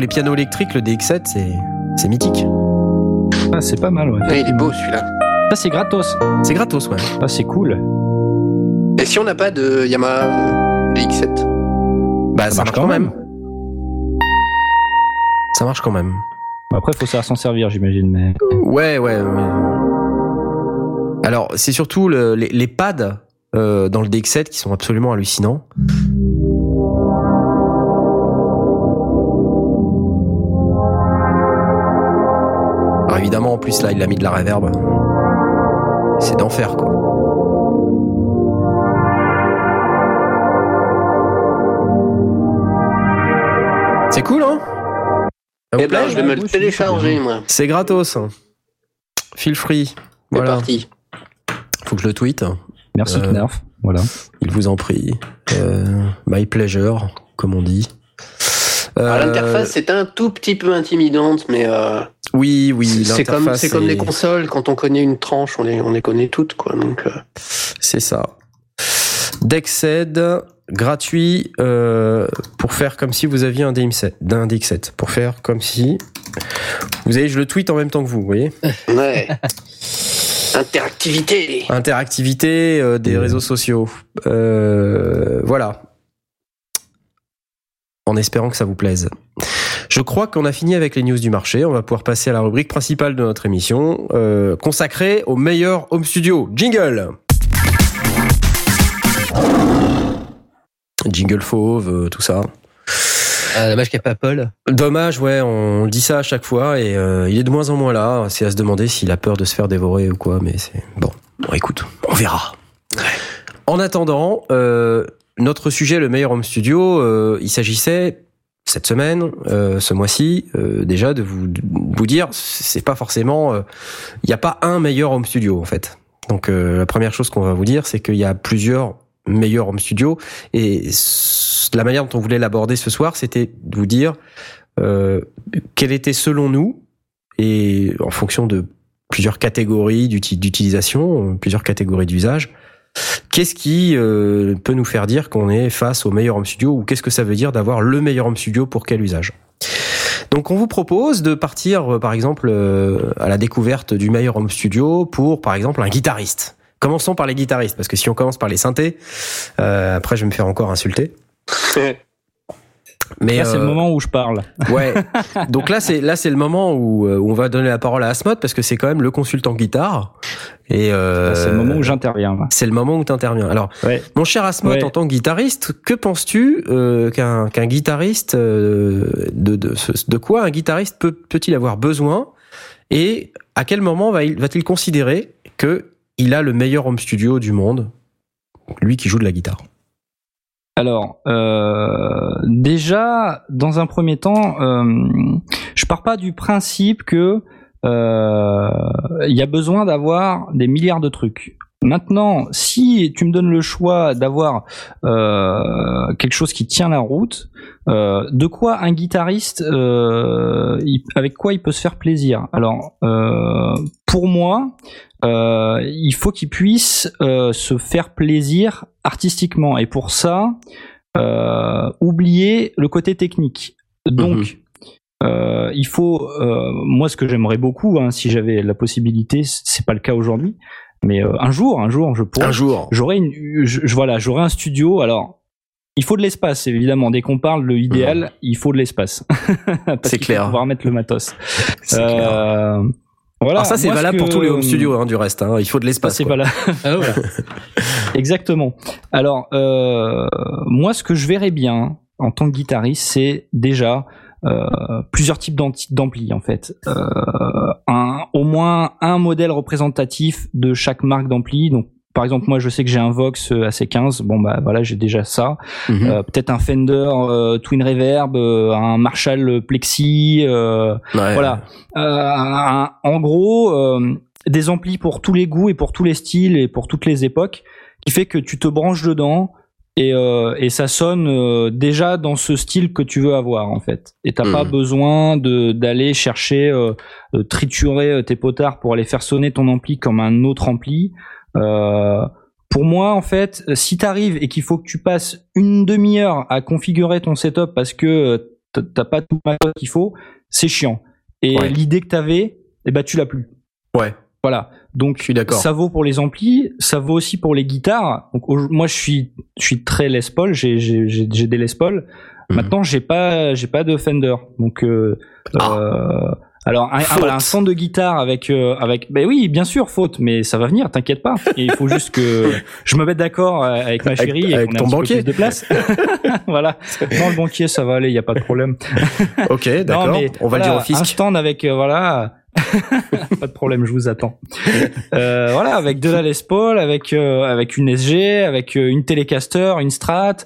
Pour les pianos électriques, le DX7, c'est, c'est mythique. Ah, c'est pas mal, ouais. Ouais, il est beau celui-là. Ça, c'est gratos. C'est gratos, ouais. Ah, c'est cool. Et si on n'a pas de Yamaha DX7 Bah, ça, marche quand même. Ça marche quand même. Après, faut savoir s'en servir, j'imagine, mais. Ouais, ouais. ouais. Alors, c'est surtout le- les, les pads euh, dans le DX7 qui sont absolument hallucinants. Évidemment, en plus là, il a mis de la reverb. C'est d'enfer, quoi. C'est cool, hein? Eh ben, plaît? je vais me le télécharger, moi. C'est gratos. Feel free. C'est Voilà. parti. Faut que je le tweete. Merci Euh, Knarf. Voilà. Il vous en prie. Euh, my pleasure, comme on dit. Alors, Euh, L'interface est un tout petit peu intimidante, mais euh, Oui, oui. c'est comme, c'est les consoles. Quand on connaît une tranche, on les, on les connaît toutes, quoi. Donc, euh, C'est ça. Dexed, gratuit, euh, pour faire comme si vous aviez un DX7, d'un DX7. Pour faire comme si. Vous avez, je le tweet en même temps que vous, vous voyez ouais. Interactivité. Interactivité euh, des réseaux sociaux. Euh, voilà. En espérant que ça vous plaise. Je crois qu'on a fini avec les news du marché. On va pouvoir passer à la rubrique principale de notre émission, euh, consacrée au meilleur home studio. Jingle Jingle fauve, euh, tout ça. Ah, dommage qu'il n'y a pas Paul. Dommage, ouais, on dit ça à chaque fois et euh, il est de moins en moins là. C'est à se demander s'il a peur de se faire dévorer ou quoi, mais c'est bon. Bon, écoute, on verra. En attendant, euh, notre sujet, le meilleur home studio, il s'agissait cette semaine, euh, ce mois-ci, euh, déjà de vous, de vous dire, c'est pas forcément, euh, il n'y a pas un meilleur home studio en fait. Donc euh, la première chose qu'on va vous dire, c'est qu'il y a plusieurs meilleurs home studios et la manière dont on voulait l'aborder ce soir, c'était de vous dire euh, quel était selon nous et en fonction de plusieurs catégories d'uti- d'utilisation, euh, plusieurs catégories d'usage, qu'est-ce qui euh, peut nous faire dire qu'on est face au meilleur home studio ou qu'est-ce que ça veut dire d'avoir le meilleur home studio pour quel usage? Donc on vous propose de partir euh, par exemple euh, à la découverte du meilleur home studio pour par exemple un guitariste. Commençons par les guitaristes parce que si on commence par les synthés, euh, après je vais me faire encore insulter. Mais Là, c'est le euh, moment où je parle. Ouais. Donc là, c'est là, c'est le moment où, euh, où on va donner la parole à Asmod parce que c'est quand même le consultant guitare. Et euh, C'est le moment où j'interviens. c'est le moment où tu interviens. Alors, Ouais. mon cher Asmod, Ouais. en tant que guitariste, que penses-tu euh, qu'un qu'un guitariste de, de de quoi un guitariste peut peut-il avoir besoin et à quel moment va-t-il considérer que il a le meilleur home studio du monde, lui qui joue de la guitare. Alors, euh, déjà, dans un premier temps, euh, je pars pas du principe que euh, il y a besoin d'avoir des milliards de trucs. Maintenant, si tu me donnes le choix d'avoir euh, quelque chose qui tient la route, euh, de quoi un guitariste, euh, il- avec quoi il peut se faire plaisir? Alors, euh, pour moi, il faut qu'il puisse se faire plaisir artistiquement. Et pour ça, oublier le côté technique. Donc, euh, il faut, moi, ce que j'aimerais beaucoup, hein, si j'avais la possibilité, c'est pas le cas aujourd'hui, mais un jour, un jour, je pourrais, Un jour. j'aurais une, je- voilà, j'aurais un studio. Alors, il faut de l'espace, évidemment. Dès qu'on parle de idéal, il faut de l'espace. C'est qu'il faut clair. pouvoir mettre le matos. C'est clair. Euh, voilà. Alors ça, c'est valable que- pour tous les home studios, hein, du reste. Hein. Il faut de l'espace. c'est valable. Ah ouais. Exactement. Alors, euh, moi, ce que je verrais bien en tant que guitariste, c'est déjà euh, plusieurs types d'ampli, d'ampli, en fait. Euh, un, au moins un modèle représentatif de chaque marque d'ampli. Donc, par exemple, moi, je sais que j'ai un Vox euh, AC15. Bon, bah voilà, j'ai déjà ça. Mhm. Euh, Peut-être un Fender euh, Twin Reverb, euh, un Marshall Plexi. euh, Ouais. voilà. Euh, un- en gros, euh, des amplis pour tous les goûts et pour tous les styles et pour toutes les époques, qui fait que tu te branches dedans et, euh, et ça sonne déjà dans ce style que tu veux avoir en fait. Et t'as pas Mhm. besoin de d'aller chercher euh, de triturer tes potards pour aller faire sonner ton ampli comme un autre ampli. Euh, pour moi, en fait, si t'arrives et qu'il faut que tu passes une demi-heure à configurer ton setup parce que euh, t'as- pas tout le qu'il faut, c'est chiant. Et Ouais. l'idée que t'avais, eh ben tu l'as plus. Ouais. Voilà. Donc Je suis d'accord. ça vaut pour les amplis, ça vaut aussi pour les guitares. Donc moi je suis je suis très Les Paul, j'ai j'ai j'ai des Les Paul. Mhm. Maintenant j'ai pas j'ai pas de Fender. Donc euh, Ah. euh, alors un, un, Faute. voilà, un stand de guitare avec euh, avec ben oui bien sûr faute mais ça va venir t'inquiète pas et il faut juste que je me mette d'accord euh, avec ma Avec- chérie et avec qu'on ait ton un petit peu banquier. plus de place voilà non le banquier ça va aller il y a pas de problème Ok, d'accord. On va le dire au Un fisc. stand avec euh, voilà, pas de problème, je vous attends. Euh, voilà, avec de la Les Paul, avec euh, avec une SG, avec euh, une Telecaster, une Strat,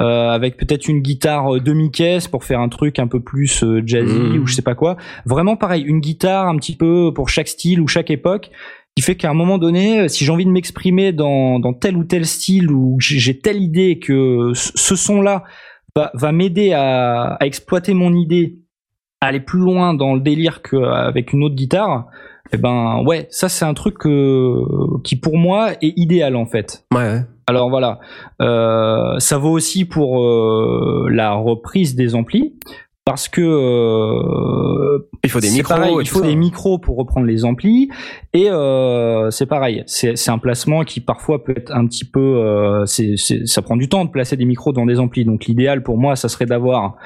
avec peut-être une guitare euh, demi-caisse pour faire un truc un peu plus euh, jazzy Mhm. ou je sais pas quoi. Vraiment pareil, une guitare un petit peu pour chaque style ou chaque époque qui fait qu'à un moment donné, euh, si j'ai envie de m'exprimer dans, dans tel ou tel style ou que j'ai telle idée que ce son-là va, va m'aider à, à exploiter mon idée, à aller plus loin dans le délire qu'avec une autre guitare, eh ben ouais, ça c'est un truc euh, qui pour moi est idéal en fait. Ouais, ouais. Alors voilà, euh, ça vaut aussi pour euh, la reprise des amplis. Parce que euh, Il faut des micros. pareil, il faut ça. des micros pour reprendre les amplis et euh, c'est pareil, c'est c'est un placement qui parfois peut être un petit peu, euh, c'est c'est- ça prend du temps de placer des micros dans des amplis. Donc l'idéal pour moi, ça serait d'avoir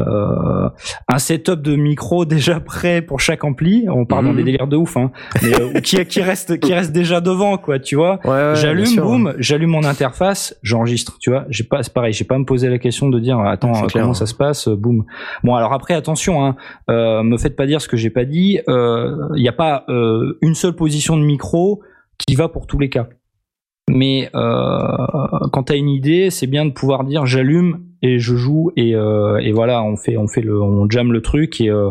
euh, un setup de micros déjà prêt pour chaque ampli. On parle dans Mhm. des délires de ouf, hein, mais euh, qui qui reste qui reste déjà devant quoi, tu vois. Ouais, ouais, J'allume, boum, j'allume mon interface, j'enregistre, tu vois. J'ai pas, c'est pareil, j'ai pas à me poser la question de dire, attends, euh, clair. comment ça se passe, boum. Bon, alors après, attention, hein, euh, me faites pas dire ce que j'ai pas dit. Il n'y a pas euh, une seule position de micro qui va pour tous les cas. Mais euh, quand t'as une idée, c'est bien de pouvoir dire, j'allume et je joue et, euh, voilà, on fait, on fait le, on jamme le truc et, euh,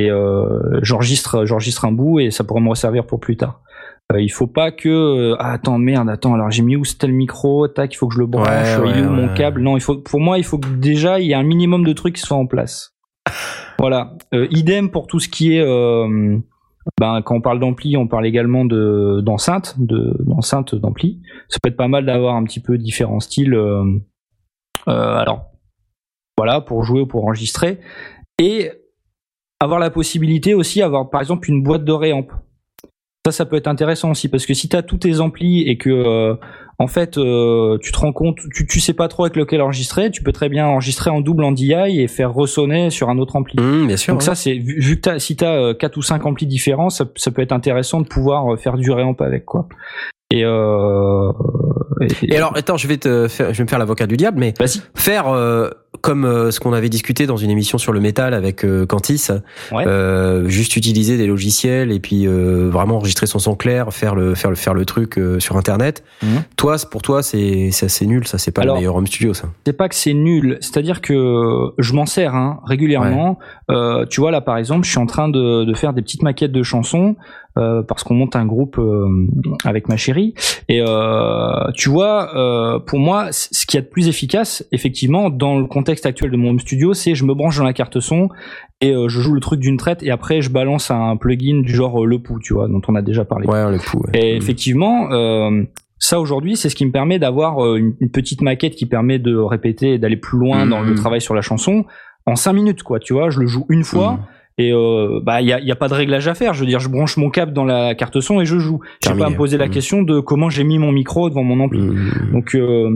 euh, j'enregistre, j'enregistre un bout et ça pourrait me resservir pour plus tard. Euh, il faut pas que euh, ah, attends merde attends alors j'ai mis où tel micro tac il faut que je le branche Ouais, il est ouais, où mon câble? Non il faut pour moi il faut que déjà il y ait un minimum de trucs qui soient en place. Voilà. Euh, idem pour tout ce qui est euh, ben, quand on parle d'ampli on parle également de d'enceinte de d'enceinte d'ampli. Ça peut être pas mal d'avoir un petit peu différents styles euh, euh, alors voilà pour jouer ou pour enregistrer. Et avoir la possibilité aussi avoir par exemple une boîte de réamp ça, ça peut être intéressant aussi parce que si tu as tous tes amplis et que euh, en fait euh, tu te rends compte, tu, tu sais pas trop avec lequel enregistrer, tu peux très bien enregistrer en double en DI et faire ressonner sur un autre ampli. Mmh, bien sûr. Donc ouais. ça c'est vu, vu que si tu as 4 ou 5 amplis différents, ça, ça peut être intéressant de pouvoir euh, faire du réamp avec quoi. Et, euh, Et alors, attends, je vais te faire, je vais me faire l'avocat du diable, mais faire euh, comme euh, ce qu'on avait discuté dans une émission sur le métal avec euh, Cantis, Ouais. euh, juste utiliser des logiciels et puis euh, vraiment enregistrer son son clair, faire le faire le faire le truc sur internet. Mhm. Toi, pour toi, c'est c'est assez nul, ça c'est pas Alors- le meilleur home studio, ça. c'est pas que c'est nul, c'est-à-dire que je m'en sers hein, régulièrement. Tu vois là par exemple, je suis en train de, de faire des petites maquettes de chansons euh, parce qu'on monte un groupe euh, avec ma chérie. Et euh, tu vois, pour moi, ce qui est de plus efficace, effectivement, dans le contexte actuel de mon home studio, c'est je me branche dans la carte son et je joue le truc d'une traite et après je balance un plugin du genre le pou, tu vois, dont on a déjà parlé. Ouais, le ouais. Et effectivement, ça aujourd'hui, c'est ce qui me permet d'avoir une, petite maquette qui permet de répéter et d'aller plus loin dans le Mhm. travail sur la chanson en cinq minutes, quoi. Tu vois, je le joue une fois. Mhm. Et euh, bah il y a, y a pas de réglage à faire. Je veux dire, je branche mon câble dans la carte son et je joue. Je vais pas à me poser la Mhm. question de comment j'ai mis mon micro devant mon ampli. Mhm. Donc euh,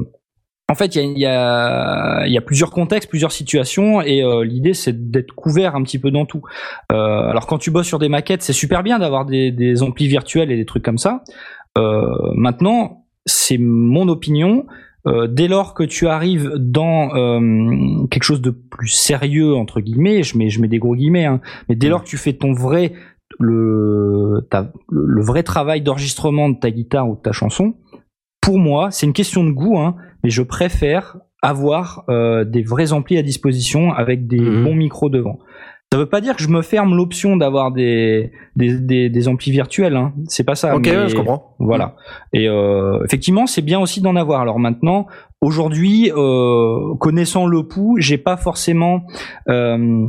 en fait, il y a, y, a, y a plusieurs contextes, plusieurs situations, et euh, l'idée c'est d'être couvert un petit peu dans tout. Euh, alors quand tu bosses sur des maquettes, c'est super bien d'avoir des, des amplis virtuels et des trucs comme ça. Euh, maintenant, c'est mon opinion. Euh, dès lors que tu arrives dans euh, quelque chose de plus sérieux entre guillemets, je mets je mets des gros guillemets, hein, mais dès lors que tu fais ton vrai le ta- le vrai travail d'enregistrement de ta guitare ou de ta chanson, pour moi, c'est une question de goût, hein, mais je préfère avoir euh, des vrais amplis à disposition avec des Mhm. bons micros devant. Ça veut pas dire que je me ferme l'option d'avoir des, des, des, des amplis virtuels, hein. c'est pas ça. Ok, mais- je comprends. Voilà. Et euh, effectivement, c'est bien aussi d'en avoir. Alors maintenant, aujourd'hui, euh, connaissant le pouls, j'ai pas forcément euh,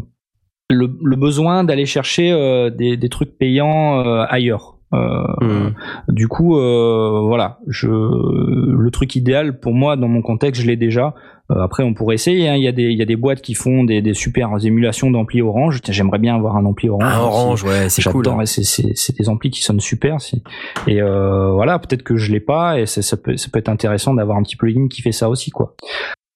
le, le besoin d'aller chercher euh, des, des trucs payants euh, ailleurs. Euh, Hmm. Du coup, euh, voilà, je, le truc idéal pour moi dans mon contexte, je l'ai déjà. Euh, après, on pourrait essayer. hein. Il y a des, il y a des boîtes qui font des, des super émulations d'ampli orange. J'aimerais bien avoir un ampli orange. Un aussi. orange, ouais, c'est cool. Et c'est- des amplis qui sonnent super. Et euh, voilà, peut-être que je l'ai pas, et ça, peut, ça peut être intéressant d'avoir un petit plugin qui fait ça aussi, quoi.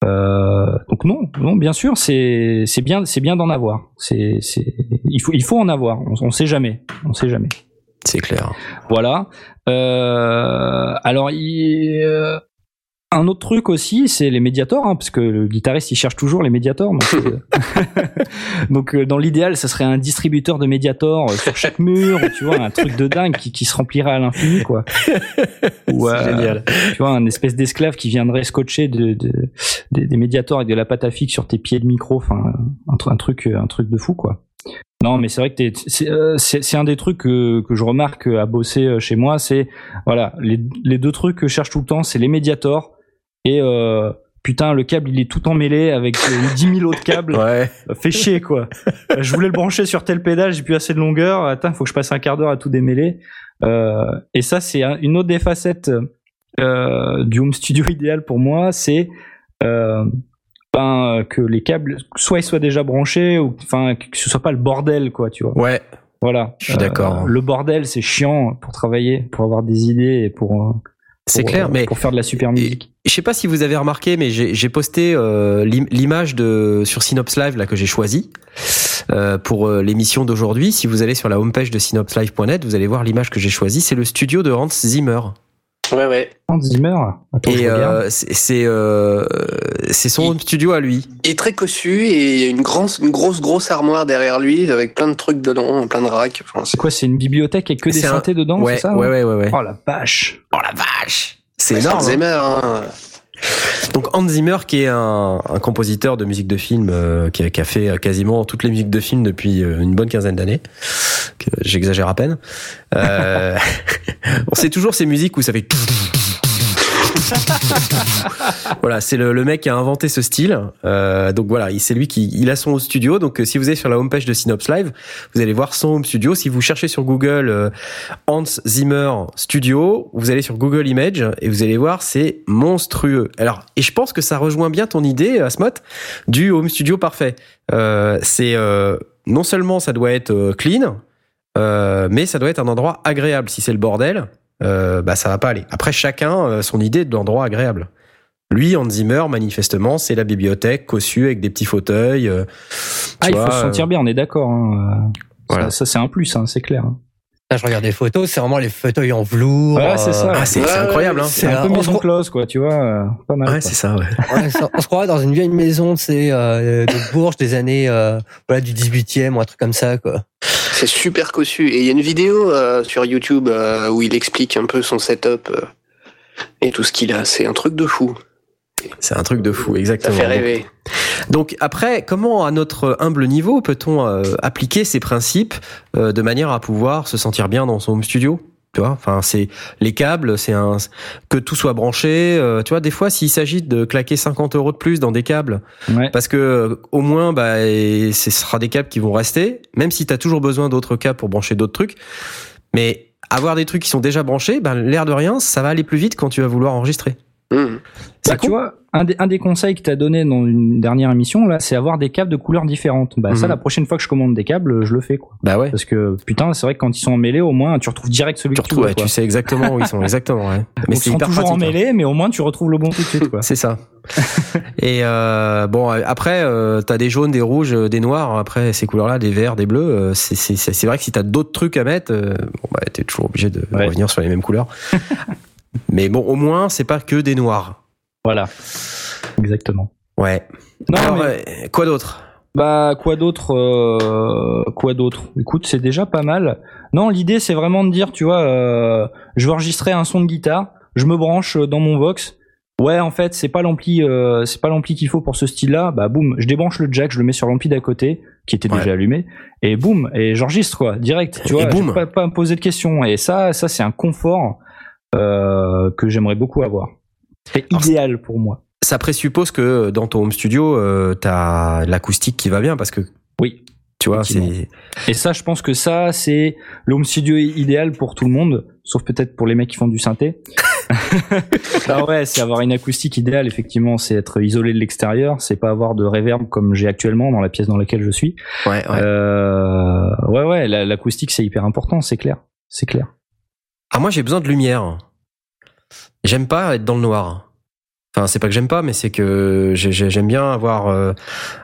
Euh, donc non, non, bien sûr, c'est bien, c'est bien d'en avoir. C'est c'est il faut il faut en avoir. On, on sait jamais, on sait jamais. C'est clair. Voilà. Euh, alors, il, euh, un autre truc aussi, c'est les médiators, hein, parce que le guitariste il cherche toujours les médiators. Donc, euh, donc, euh, dans l'idéal, ça serait un distributeur de médiators euh, sur chaque mur, tu vois, un truc de dingue qui, qui se remplirait à l'infini, quoi. Ou, euh, génial. tu vois, un espèce d'esclave qui viendrait scotcher de, de- des, des médiators avec de la pâte à fixe sur tes pieds de micro, enfin, un, tr- un truc, un truc de fou, quoi. Non, mais c'est vrai que c'est euh, un des trucs que, que je remarque à bosser chez moi, c'est voilà les, les deux trucs que je cherche tout le temps, c'est les médiators et euh, putain le câble il est tout emmêlé avec euh, 10 000 autres câbles, Ouais. Euh, fait chier quoi. Euh, je voulais le brancher sur tel pédale, j'ai plus assez de longueur, attends faut que je passe un quart d'heure à tout démêler. Euh, et ça c'est un- une autre des facettes euh, du home studio idéal pour moi, c'est euh, ben, que les câbles soit ils soient déjà branchés ou enfin que ce soit pas le bordel quoi tu vois. Ouais. Voilà. Je suis d'accord. Le bordel c'est chiant pour travailler, pour avoir des idées et pour euh, C'est clair, euh, mais pour faire de la super musique. je sais pas si vous avez remarqué, mais j'ai posté euh, l'im- l'image de sur Synops Live là que j'ai choisi euh, pour euh, l'émission d'aujourd'hui. Si vous allez sur la homepage de synopslive.net, vous allez voir l'image que j'ai choisie. C'est le studio de Hans Zimmer. Ouais, ouais. Hans Zimmer. Attends, Et euh, c'est c'est euh, c'est son Il- studio à lui. Il est très cossu et il y a une, grosse, une grosse, grosse armoire derrière lui avec plein de trucs dedans, plein de racks. Enfin, c'est- C'est quoi C'est une bibliothèque avec que des un- synthés dedans, Ouais, c'est ça ouais, ouais, ouais, ouais. Oh la vache. Oh la vache C'est énorme. Hans hein. Zimmer, hein. Donc Hans Zimmer, qui est un, un compositeur de musique de film, euh, qui, a, qui a fait euh, quasiment toutes les musiques de film depuis euh, une bonne quinzaine d'années, j'exagère à peine. Euh, on sait toujours ces musiques où ça fait. voilà, c'est le, mec qui a inventé ce style. Euh, donc voilà, il- c'est lui qui a son studio. Donc euh, si vous allez sur la homepage de Synops Live, vous allez voir son home studio. Si vous cherchez sur Google euh, Hans Zimmer Studio, vous allez sur Google Image et vous allez voir, c'est monstrueux. Alors, et je pense que ça rejoint bien ton idée, Asmot, du home studio parfait. C'est non seulement ça doit être clean, mais ça doit être un endroit agréable. Si c'est le bordel, euh, bah ça va pas aller. Après, chacun euh, son idée de l'endroit agréable. Lui, Hans Zimmer, manifestement, c'est la bibliothèque cossue avec des petits fauteuils. euh, Ah, il faut se sentir euh, bien, on est d'accord. hein. Voilà. Ça, ça, c'est un plus, hein, c'est clair. Là, je regarde des photos, c'est vraiment les fauteuils en velours. Ouais, c'est ça. Ah, c'est Ouais, incroyable, hein. C'est un peu maison se- close, quoi, tu vois. euh, Pas mal. Ouais, c'est ça, ouais. Ouais, ça- on se croirait dans une vieille maison, c'est euh, de Bourges des années euh, voilà du 18e ou un truc comme ça quoi. C'est super cossu. Et il y a une vidéo euh, sur YouTube euh, où il explique un peu son setup euh, et tout ce qu'il a. C'est un truc de fou. C'est un truc de fou, Ça exactement. fait rêver. Donc après, comment à notre humble niveau peut-on appliquer ces principes de manière à pouvoir se sentir bien dans son home studio? Tu vois, enfin c'est les câbles, c'est un que tout soit branché. euh, tu vois, des fois, s'il s'agit de claquer 50 euros de plus dans des câbles, Ouais. parce que euh, au moins, bah, et ce sera des câbles qui vont rester, même si tu as toujours besoin d'autres câbles pour brancher d'autres trucs. Mais avoir des trucs qui sont déjà branchés, bah, l'air de rien, ça va aller plus vite quand tu vas vouloir enregistrer. C'est Bah, tu vois, un des, un des conseils que tu as donné dans une dernière émission, là, c'est avoir des câbles de couleurs différentes. Bah, ça, Mhm. la prochaine fois que je commande des câbles, je le fais, quoi. Bah ouais. Parce que, putain, c'est vrai que quand ils sont emmêlés, au moins, tu retrouves direct celui Tu que tu retrouves, veux, ouais, tu sais exactement où ils sont, exactement. Ouais. Mais Donc, ils sont toujours pratique. hein. emmêlés, mais au moins, tu retrouves le bon tout de suite, quoi. C'est ça. Et euh, bon, euh, après, euh, t'as des jaunes, des rouges, des noirs. Après, ces couleurs-là, des verts, des bleus. euh, c'est c'est c'est c'est vrai que si t'as d'autres trucs à mettre, euh, bon bah t'es toujours obligé de Ouais. revenir sur les mêmes couleurs. Mais bon, au moins, c'est pas que des noirs. Voilà. Exactement. Ouais. Non, Alors, mais- euh, quoi d'autre? Bah quoi d'autre euh, Quoi d'autre? Écoute, c'est déjà pas mal. Non, l'idée c'est vraiment de dire, tu vois, euh, je veux enregistrer un son de guitare, je me branche dans mon Vox Ouais, en fait, c'est pas l'ampli, euh, c'est pas l'ampli qu'il faut pour ce style-là. Bah, boum, je débranche le jack, je le mets sur l'ampli d'à côté, qui était Ouais. déjà allumé, et boum, et j'enregistre quoi, direct. Tu Et vois, boum. j'ai pas, pas me poser de questions. Et ça, ça c'est un confort euh, que j'aimerais beaucoup avoir. C'est idéal pour moi. Ça présuppose que dans ton home studio, euh, t'as l'acoustique qui va bien parce que Oui. tu vois, c'est Et ça, je pense que ça, c'est le home studio idéal pour tout le monde, sauf peut-être pour les mecs qui font du synthé. ah ouais, c'est avoir une acoustique idéale, effectivement, c'est être isolé de l'extérieur, c'est pas avoir de reverb comme j'ai actuellement dans la pièce dans laquelle je suis. ouais, ouais. Euh, ouais, ouais, la- l'acoustique c'est hyper important, c'est clair, c'est clair. Ah moi j'ai besoin de lumière. J'aime pas être dans le noir. Enfin c'est pas que j'aime pas, mais c'est que j'ai- j'ai- j'aime bien avoir euh,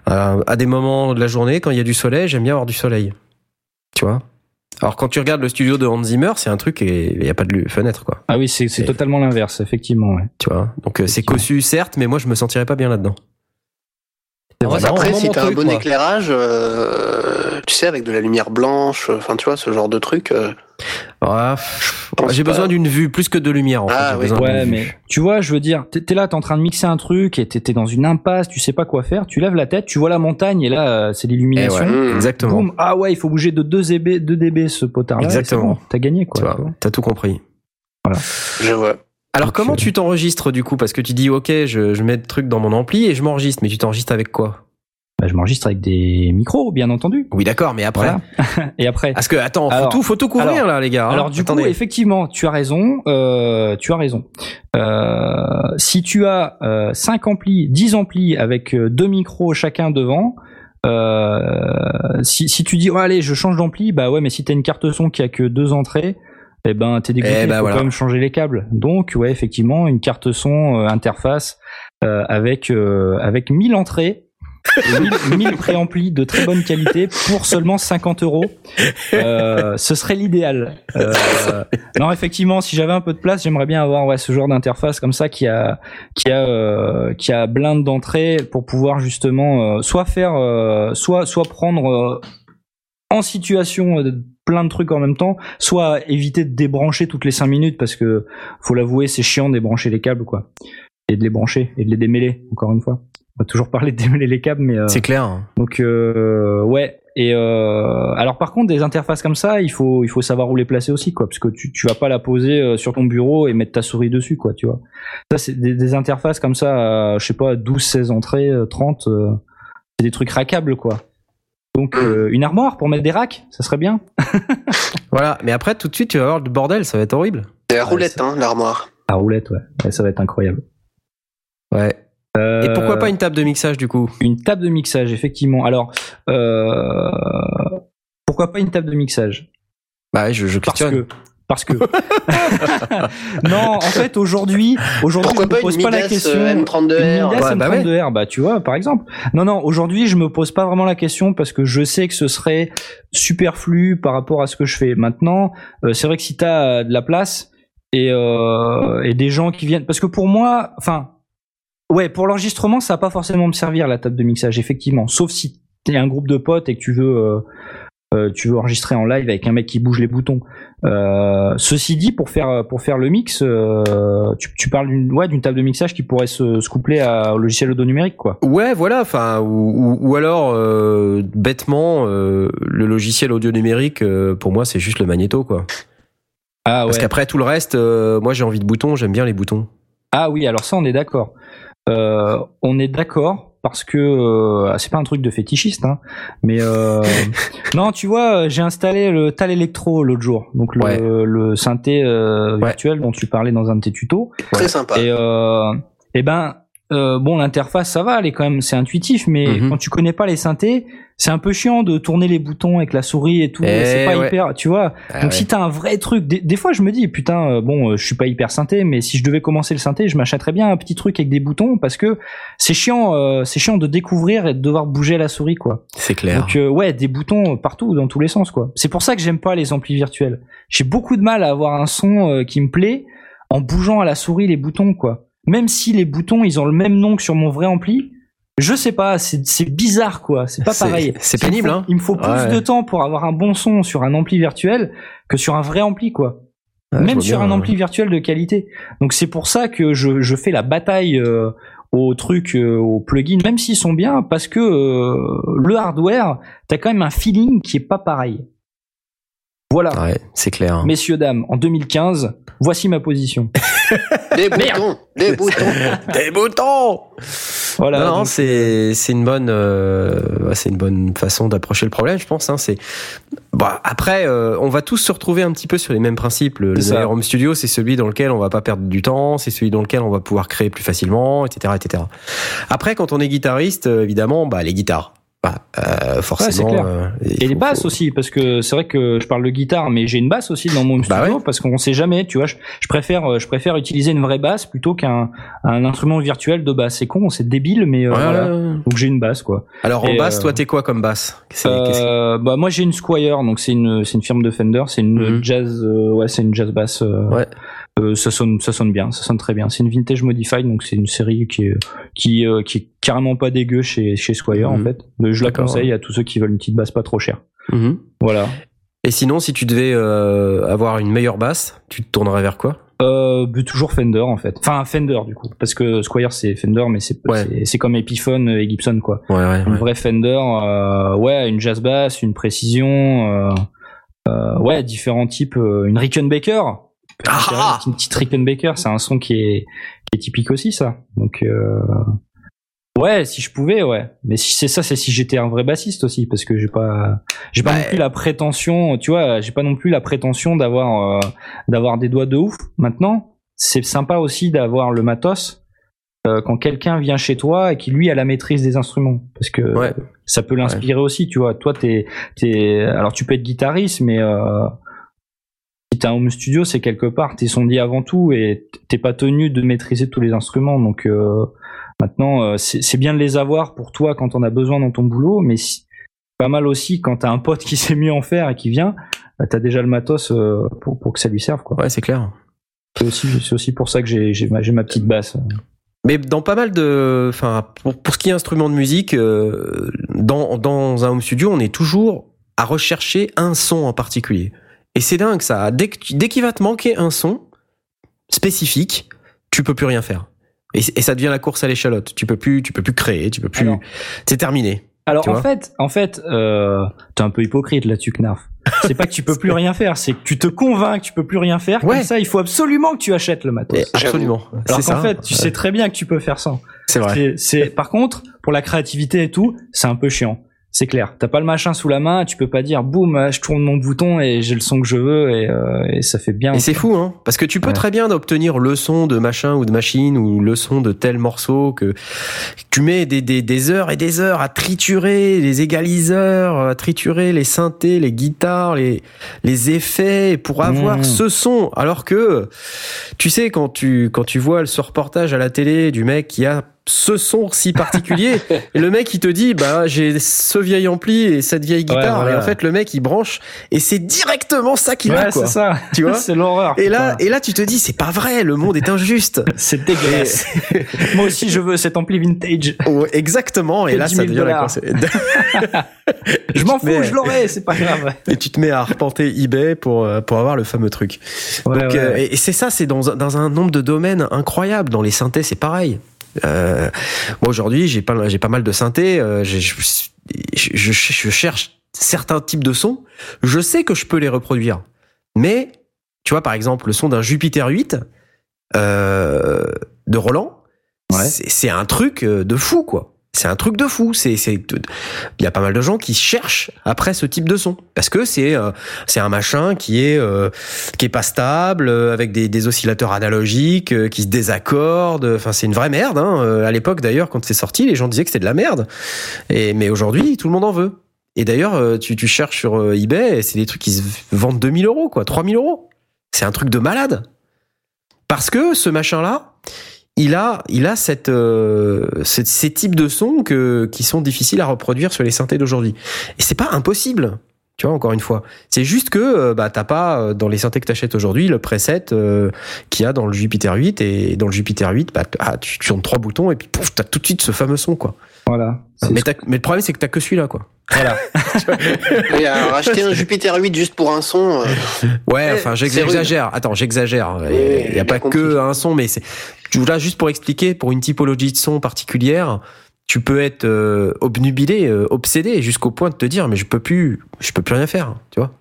à, à des moments de la journée quand il y a du soleil, j'aime bien avoir du soleil. Tu vois? Alors quand tu regardes le studio de Hans Zimmer, c'est un truc et il y a pas de fenêtre quoi. Ah oui, c'est totalement l'inverse, effectivement. Ouais. Tu vois? Donc euh, c'est cossu certes, mais moi je me sentirais pas bien là-dedans. Après, si t'as un bon éclairage, euh, tu sais, avec de la lumière blanche, enfin, tu vois, ce genre de truc. euh, Ah, j'ai besoin d'une vue plus que de lumière en fait. Ah, J'ai oui. vue. mais tu vois, je veux dire, t'es là, t'es en train de mixer un truc et t'es dans une impasse, tu sais pas quoi faire, tu lèves la tête, tu vois la montagne et là, euh, c'est Eh l'illumination. ouais, Mmh. exactement. Boum, ah ouais, il faut bouger de 2 dB, 2 dB ce potard-là. Exactement. bon, T'as gagné quoi. T'as tout compris. Je vois. Alors Donc, comment euh, tu t'enregistres du coup? Parce que tu dis ok, je, je mets le truc dans mon ampli et je m'enregistre, mais tu t'enregistres avec quoi? Bah, je m'enregistre avec des micros, bien entendu. Oui d'accord, mais après. Voilà. et après. Parce que attends, faut Alors- tout, faut tout couvrir alors- là les gars. hein. Alors du Attendez. coup, effectivement, tu as raison. Euh, tu as raison. Euh, si tu as euh, 5 amplis, 10 amplis avec euh, deux micros chacun devant, euh, si, si tu dis oh, allez, je change d'ampli, bah ouais, mais si t'as une carte son qui a que deux entrées, eh ben t'es dégoûté. Eh ben, faut voilà. quand même changer les câbles. Donc ouais, effectivement, une carte son euh, interface euh, avec euh, avec 1000 entrées. et 1000, 1000 préamplis de très bonne qualité pour seulement 50 euros. Euh, ce serait l'idéal. Euh, non, effectivement, si j'avais un peu de place, j'aimerais bien avoir ouais, ce genre d'interface comme ça qui a qui a euh, qui a blinde d'entrée pour pouvoir justement euh, soit faire euh, soit soit prendre euh, en situation plein de trucs en même temps, soit éviter de débrancher toutes les 5 minutes parce que faut l'avouer, c'est chiant de débrancher les câbles quoi. Et de les brancher et de les démêler encore une fois. On va toujours parler de démêler les câbles mais euh, C'est clair. hein. donc euh, ouais. Et euh, alors par contre des interfaces comme ça, il faut il faut savoir où les placer aussi quoi, parce que tu tu vas pas la poser euh, sur ton bureau et mettre ta souris dessus quoi, tu vois. Ça c'est des, des interfaces comme ça, à, je sais pas 12 16 entrées, euh, 30 euh, c'est des trucs rackables quoi. Donc euh, une armoire pour mettre des racks, ça serait bien. Voilà, mais après tout de suite tu vas avoir le bordel, ça va être horrible. C'est la roulette, hein, l'armoire. À roulette ouais. Ouais, ça va être incroyable. Ouais. Euh, Et pourquoi pas une table de mixage du coup? Une table de mixage, effectivement. Alors, euh, pourquoi pas une table de mixage? Bah je, je Parce questionne. que. Parce que. non, en fait, aujourd'hui, aujourd'hui, je Pourquoi me pas pose une pas la question. euh, Une M32R Midas Ouais, bah ouais. M32R, bah tu vois, par exemple. Non, non, aujourd'hui, je me pose pas vraiment la question parce que je sais que ce serait superflu par rapport à ce que je fais. Maintenant, euh, c'est vrai que si t'as euh, de la place et, euh, et des gens qui viennent, parce que pour moi, enfin, ouais, pour l'enregistrement, ça va pas forcément me servir la table de mixage, effectivement. Sauf si t'es un groupe de potes et que tu veux, euh, tu veux enregistrer en live avec un mec qui bouge les boutons. Euh, ceci dit, pour faire pour faire le mix, euh, tu, tu parles d'une ouais d'une table de mixage qui pourrait se, se coupler à, au logiciel audio numérique, quoi. Ouais, voilà, enfin, ou, ou, ou alors bêtement, le logiciel audio numérique, pour moi, c'est juste le magnéto, quoi. Ah Parce qu'après tout le reste, moi, j'ai envie de boutons, j'aime bien les boutons. Ah oui, alors ça on est d'accord. On est d'accord parce que euh, c'est pas un truc de fétichiste, hein, mais euh, non, tu vois, j'ai installé le Tal Electro l'autre jour, donc le, Ouais. le synthé euh, Ouais. virtuel dont tu parlais dans un de tes tutos. Très sympa. Et euh, et ben euh, bon, l'interface ça va, elle est quand même c'est intuitif, mais Mhm. quand tu connais pas les synthés, c'est un peu chiant de tourner les boutons avec la souris et tout. Eh c'est pas ouais. hyper, tu vois. Ah Donc ouais. si t'as un vrai truc, des, des fois je me dis putain euh, bon euh, je suis pas hyper synthé, mais si je devais commencer le synthé, je m'achèterais bien un petit truc avec des boutons parce que c'est chiant, euh, c'est chiant de découvrir et de devoir bouger la souris quoi. C'est clair. Donc euh, ouais des boutons partout dans tous les sens quoi. C'est pour ça que j'aime pas les amplis virtuels. J'ai beaucoup de mal à avoir un son euh, qui me plaît en bougeant à la souris les boutons quoi. Même si les boutons ils ont le même nom que sur mon vrai ampli, je sais pas, c'est bizarre quoi. C'est pas pareil. c'est pénible, faut- hein. Il me faut plus Ouais. de temps pour avoir un bon son sur un ampli virtuel que sur un vrai ampli quoi. Même sur bien, un ampli virtuel de qualité. Donc c'est pour ça que je, je fais la bataille euh, aux trucs, euh, aux plugins, même s'ils sont bien, parce que euh, le hardware, t'as quand même un feeling qui est pas pareil. Voilà, Ouais, c'est clair. messieurs dames, en 2015, voici ma position. Les boutons, les boutons. Des boutons. Voilà. non, c'est c'est une bonne euh, c'est une bonne façon d'approcher le problème, je pense. Hein, c'est bon, après, euh, on va tous se retrouver un petit peu sur les mêmes principes. Le, le home studio, c'est celui dans lequel on va pas perdre du temps, c'est celui dans lequel on va pouvoir créer plus facilement, etc., etc. Après, quand on est guitariste, euh, évidemment, bah les guitares, bah, euh, forcément. clair. euh, Et les basses aussi, parce que c'est vrai que je parle de guitare, mais j'ai une basse aussi dans mon Bah studio, ouais. parce qu'on sait jamais, tu vois. Je, je préfère, euh, je préfère utiliser une vraie basse plutôt qu'un un instrument virtuel de basse. C'est con, c'est débile, mais euh, Ouais, voilà. ouais, ouais. Donc j'ai une basse, quoi. Alors en basse, euh, toi, t'es quoi comme basse? Qu'est-ce que- Euh, bah moi j'ai une Squire, donc c'est une c'est une firme de Fender, c'est une Mhm. jazz, euh, ouais c'est une jazz basse. euh, Ouais. Euh, ça sonne ça sonne bien, ça sonne très bien. C'est une vintage modified, donc c'est une série qui est qui euh, qui est carrément pas dégueu chez chez Squire en Mhm. fait. Je la conseille à tous ceux qui veulent une petite basse pas trop chère. Mhm. Voilà. Et sinon, si tu devais euh, avoir une meilleure basse, tu te tournerais vers quoi? Euh, but toujours Fender en fait. Enfin Fender du coup, parce que Squire c'est Fender, mais c'est Ouais. c'est- comme Epiphone et Gibson quoi. Ouais, ouais. Une ouais. vraie Fender, euh, ouais, une jazz bass, une précision, euh, euh, ouais, différents types, euh, une Rickenbacker. Ah une petite Rickenbacker, c'est un son qui est, qui est typique aussi ça. Donc euh, ouais, si je pouvais, ouais. Mais si c'est ça, c'est si j'étais un vrai bassiste aussi, parce que j'ai pas, j'ai pas non plus la prétention, tu vois, j'ai pas non plus la prétention d'avoir, euh, d'avoir des doigts de ouf. Maintenant, c'est sympa aussi d'avoir le matos. euh, quand quelqu'un vient chez toi et qui lui a la maîtrise des instruments parce que Ouais. ça peut l'inspirer aussi tu vois toi t'es t'es alors tu peux être guitariste mais euh, si t'as un home studio c'est quelque part t'es sondier avant tout et t'es pas tenu de maîtriser tous les instruments donc euh, maintenant euh, c'est bien de les avoir pour toi quand on a besoin dans ton boulot mais si- pas mal aussi quand t'as un pote qui sait mieux en faire et qui vient bah, t'as déjà le matos euh, pour, pour que ça lui serve quoi Ouais, c'est clair. c'est aussi aussi pour ça que j'ai ma, ma petite basse Mais dans pas mal de, enfin, pour, pour ce qui est instrument de musique, dans, dans un home studio, on est toujours à rechercher un son en particulier. Et c'est dingue ça. Dès que tu- dès qu'il va te manquer un son spécifique, tu peux plus rien faire. Et, et ça devient la course à l'échalote. Tu peux plus, tu peux plus créer, tu peux plus. Alors. C'est terminé. Alors en fait, en fait, euh, t'es un peu hypocrite là-dessus, Knarf. C'est pas que tu peux plus rien faire, c'est que tu te convaincs que tu peux plus rien faire. Ouais. Comme ça, il faut absolument que tu achètes le matos. Et absolument. Alors C'est qu'en ça. fait, tu sais très bien que tu peux faire sans. C'est vrai. C'est, c'est, par contre, pour la créativité et tout, c'est un peu chiant. C'est clair. T'as pas le machin sous la main, tu peux pas dire boum, euh, je tourne mon bouton et j'ai le son que je veux et, euh, et ça fait bien. Et c'est fou, hein, parce que tu peux Ouais. très bien obtenir le son de machin ou de machine ou le son de tel morceau que tu mets des, des, des heures et des heures à triturer les égaliseurs, à triturer les synthés, les guitares, les, les effets pour avoir Mmh. ce son. Alors que, tu sais, quand tu, quand tu vois ce reportage à la télé du mec qui a ce son si particulier, et le mec il te dit bah j'ai ce vieil ampli et cette vieille guitare voilà. et en fait le mec il branche et c'est directement ça qu'il a Ouais, quoi. c'est ça. Tu vois c'est l'horreur. Et là, putain. et là, tu te dis, c'est pas vrai, le monde est injuste. c'est dégueulasse. Moi aussi, je veux cet ampli vintage. Exactement. Et là, 10 ça 000 devient la. Je m'en Mais- fous, je l'aurai, c'est pas grave. Et tu te mets à arpenter eBay pour euh, pour avoir le fameux truc. Ouais, Donc, ouais. euh, et c'est ça, c'est dans un- dans un nombre de domaines incroyable. Dans les synthés, c'est pareil. Euh, moi aujourd'hui, j'ai pas j'ai pas mal de synthés. euh, je, je, je, je cherche certains types de sons. Je sais que je peux les reproduire, mais tu vois, par exemple, le son d'un Jupiter 8 euh, de Roland, Ouais. c'est c'est un truc euh, de fou, quoi. C'est un truc de fou. C'est, il y a pas mal de gens qui cherchent après ce type de son parce que c'est, euh, c'est un machin qui est, euh, qui est pas stable, euh, avec des, oscillateurs analogiques qui se désaccordent. Enfin, c'est une vraie merde. Hein. À l'époque, d'ailleurs, quand c'est sorti, les gens disaient que c'était de la merde. Et mais aujourd'hui, tout le monde en veut. Et d'ailleurs, tu, tu cherches sur eBay, c'est des trucs qui se vendent 2000 euros, quoi, 3000 euros. C'est un truc de malade. Parce que ce machin-là, il a, il a cette, euh, ce- ces types de sons que, qui sont difficiles à reproduire sur les synthés d'aujourd'hui. Et c'est pas impossible. Tu vois, encore une fois. C'est juste que euh, bah, t'as pas, euh, dans les synthés que t'achètes aujourd'hui, le preset euh, qu'il y a dans le Jupiter 8. Et dans le Jupiter 8, bah, ah, tu tournes trois boutons et puis pouf, t'as tout de suite ce fameux son. quoi. Voilà. Mais, t'as- mais le problème, c'est que t'as que celui-là. quoi. Voilà. Et alors, acheter un Jupiter 8 juste pour un son, euh, Ouais, enfin, j'exagère. Attends, j'exagère. Oui, Il n'y a pas que un son, mais c'est. Là, juste pour expliquer, pour une typologie de son particulière, tu peux être euh, obnubilé, euh, obsédé, jusqu'au point de te dire, mais je peux plus, je peux plus rien faire, tu vois.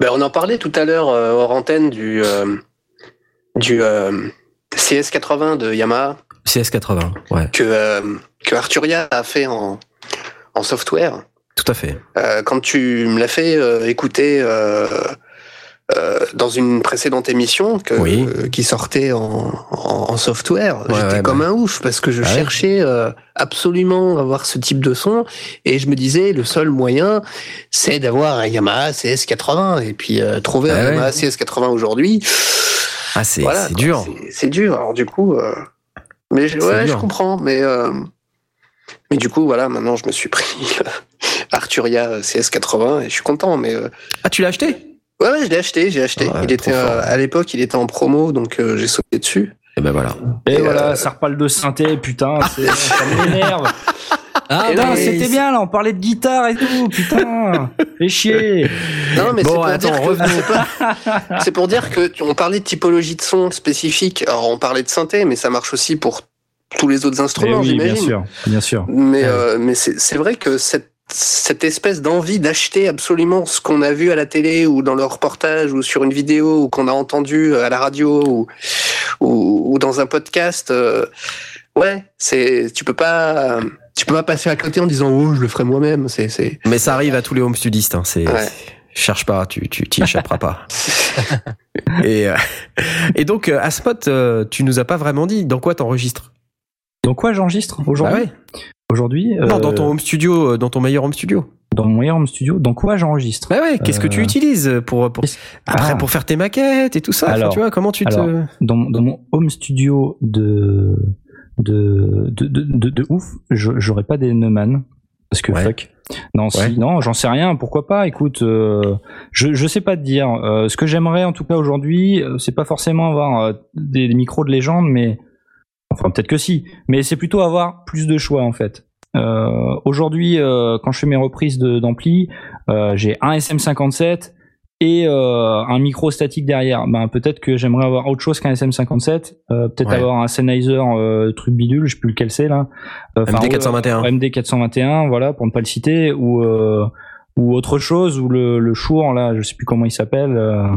ben, on en parlait tout à l'heure euh, hors antenne du, euh, du euh, CS80 de Yamaha CS80, ouais, que, que Arturia a fait en, en software. tout à fait. Quand tu me l'as fait écouter euh, dans une précédente émission que, Oui. euh, qui sortait en, en, en software, Ouais, j'étais ouais, comme bah. un ouf parce que je Ah cherchais euh, absolument à avoir ce type de son et je me disais le seul moyen c'est d'avoir un Yamaha CS80 et puis euh, trouver Ah un ouais. Yamaha CS80 aujourd'hui Ah, c'est voilà, dur. c'est- dur alors du coup euh, mais ouais je comprends mais euh, mais du coup voilà maintenant je me suis pris Arturia CS80 et je suis content mais euh, Ah, tu l'as acheté? Ouais, ouais, je l'ai acheté, j'ai acheté. Ouais, il était euh, à l'époque, il était en promo, donc euh, j'ai sauté dessus. Et ben voilà. Et, Et, voilà, euh, ça reparle de synthé, putain, c'est- ça m'énerve. Ah, mais c'était bien, là, on parlait de guitare et tout, putain, fais chier. Non, mais Bon, c'est pour attends, dire que revenons. c'est pas- c'est pour dire que on parlait de typologie de son spécifique. Alors on parlait de synthé, mais ça marche aussi pour tous les autres Eh instruments, oui, bien j'imagine. sûr, bien sûr. Mais Ouais. euh, mais c'est c'est vrai que cette cette espèce d'envie d'acheter absolument ce qu'on a vu à la télé ou dans le reportage ou sur une vidéo ou qu'on a entendu à la radio ou ou, ou dans un podcast, euh, ouais, c'est tu peux pas tu peux pas passer à côté en disant oh je le ferai moi-même. C'est c'est Mais ça arrive à tous les home studistes. Hein. C'est Ouais. cherche pas, tu tu t'y échapperas pas. et euh, et donc euh, Aspot, euh, tu nous as pas vraiment dit dans quoi t'enregistres? Dans quoi j'enregistre Bah aujourd'hui ouais. Aujourd'hui, Non, euh, dans ton home studio, euh, dans ton meilleur home studio. dans mon meilleur home studio, dans quoi j'enregistre Bah ouais. Qu'est-ce que tu Euh, utilises pour, pour après Ah. pour faire tes maquettes et tout ça. Enfin, Alors, tu vois comment tu te. dans, dans mon home studio de de de, de, de, de ouf, j'aurais pas des Neumann parce que Ouais. fuck. Non, Ouais. si, non, j'en sais rien. Pourquoi pas Écoute, euh, je je sais pas te dire. Euh, ce que j'aimerais en tout cas aujourd'hui, euh, c'est pas forcément avoir euh, des, des micros de légende, mais enfin peut-être que si. Mais c'est plutôt avoir plus de choix en fait. Euh, aujourd'hui, euh, quand je fais mes reprises de- d'ampli, euh, j'ai un SM57 et euh, un micro statique derrière. Ben peut-être que j'aimerais avoir autre chose qu'un SM57, euh, peut-être Ouais. avoir un Sennheiser euh, truc bidule, je sais plus lequel c'est là. Euh, enfin, MD 421. euh, MD 421, voilà pour ne pas le citer, ou euh, ou autre chose, ou le le Shure là, je sais plus comment il s'appelle. euh,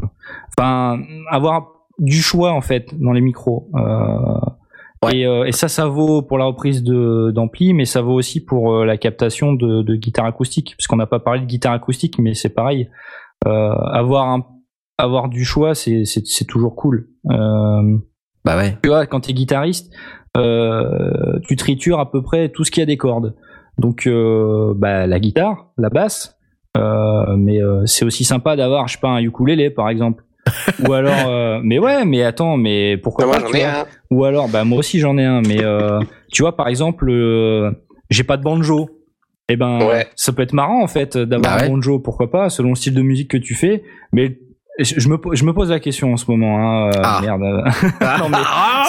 Enfin avoir du choix en fait dans les micros. Euh, Ouais. et, euh, et ça, ça vaut pour la reprise de d'ampli, mais ça vaut aussi pour euh, la captation de, de guitare acoustique, puisqu'on n'a pas parlé de guitare acoustique, mais c'est pareil. Euh, avoir un, avoir du choix, c'est c'est c'est toujours cool. Euh, Bah ouais. tu vois, quand t'es guitariste, euh, tu tritures à peu près tout ce qui a des cordes. Donc, euh, bah, la guitare, la basse, euh, mais euh, c'est aussi sympa d'avoir, je sais pas, un ukulélé par exemple. Ou alors, euh, mais ouais, mais attends, mais pourquoi moi pas tu vois. Ou alors, bah moi aussi j'en ai un, mais euh, tu vois, par exemple, euh, j'ai pas de banjo. Eh ben, Ouais. ça peut être marrant en fait d'avoir Bah ouais. un banjo, pourquoi pas, selon le style de musique que tu fais. Mais je me, je me pose la question en ce moment. Hein, euh, Ah. Merde. Non, mais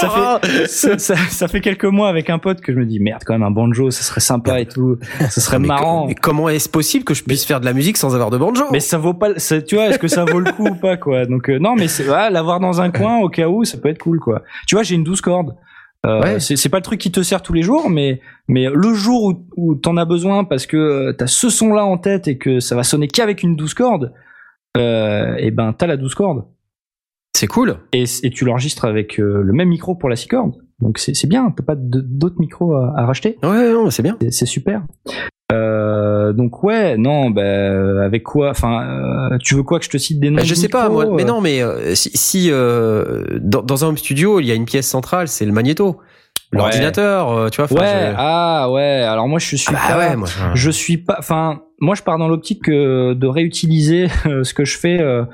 ça fait, ça, ça- ça fait quelques mois avec un pote que je me dis merde quand même un banjo, ça serait sympa et tout, ce serait Mais marrant. mais comment est-ce possible que je puisse faire de la musique sans avoir de banjo? Mais ça vaut pas, ça- tu vois, est-ce que ça vaut le coup ou pas quoi? Donc euh, non, mais c'est voilà, l'avoir dans un coin au cas où, ça peut être cool quoi. Tu vois, j'ai une 12 cordes. Euh, Ouais. c'est c'est pas le truc qui te sert tous les jours, mais mais le jour où, où t'en as besoin parce que euh, t'as ce son là en tête et que ça va sonner qu'avec une 12 cordes, euh, et ben t'as la 12 cordes C'est cool. et, et tu l'enregistres avec euh, le même micro pour la 6 cordes. Donc c'est bien, t'as pas d'autres micros à, à racheter. Ouais, non, c'est bien. C'est- super. Euh, donc ouais, non, bah, avec quoi Enfin, euh, tu veux quoi que je te cite des noms Bah, je sais pas, moi. Mais non, mais si, si, dans, dans un home studio, il y a une pièce centrale, c'est le magnéto. L'ordinateur, euh, tu vois. Ouais, je- ah ouais. Alors moi, je suis Ah bah pas. ouais, moi. je- Je suis pas. Enfin, moi, je pars dans l'optique euh, de réutiliser euh, ce que je fais euh,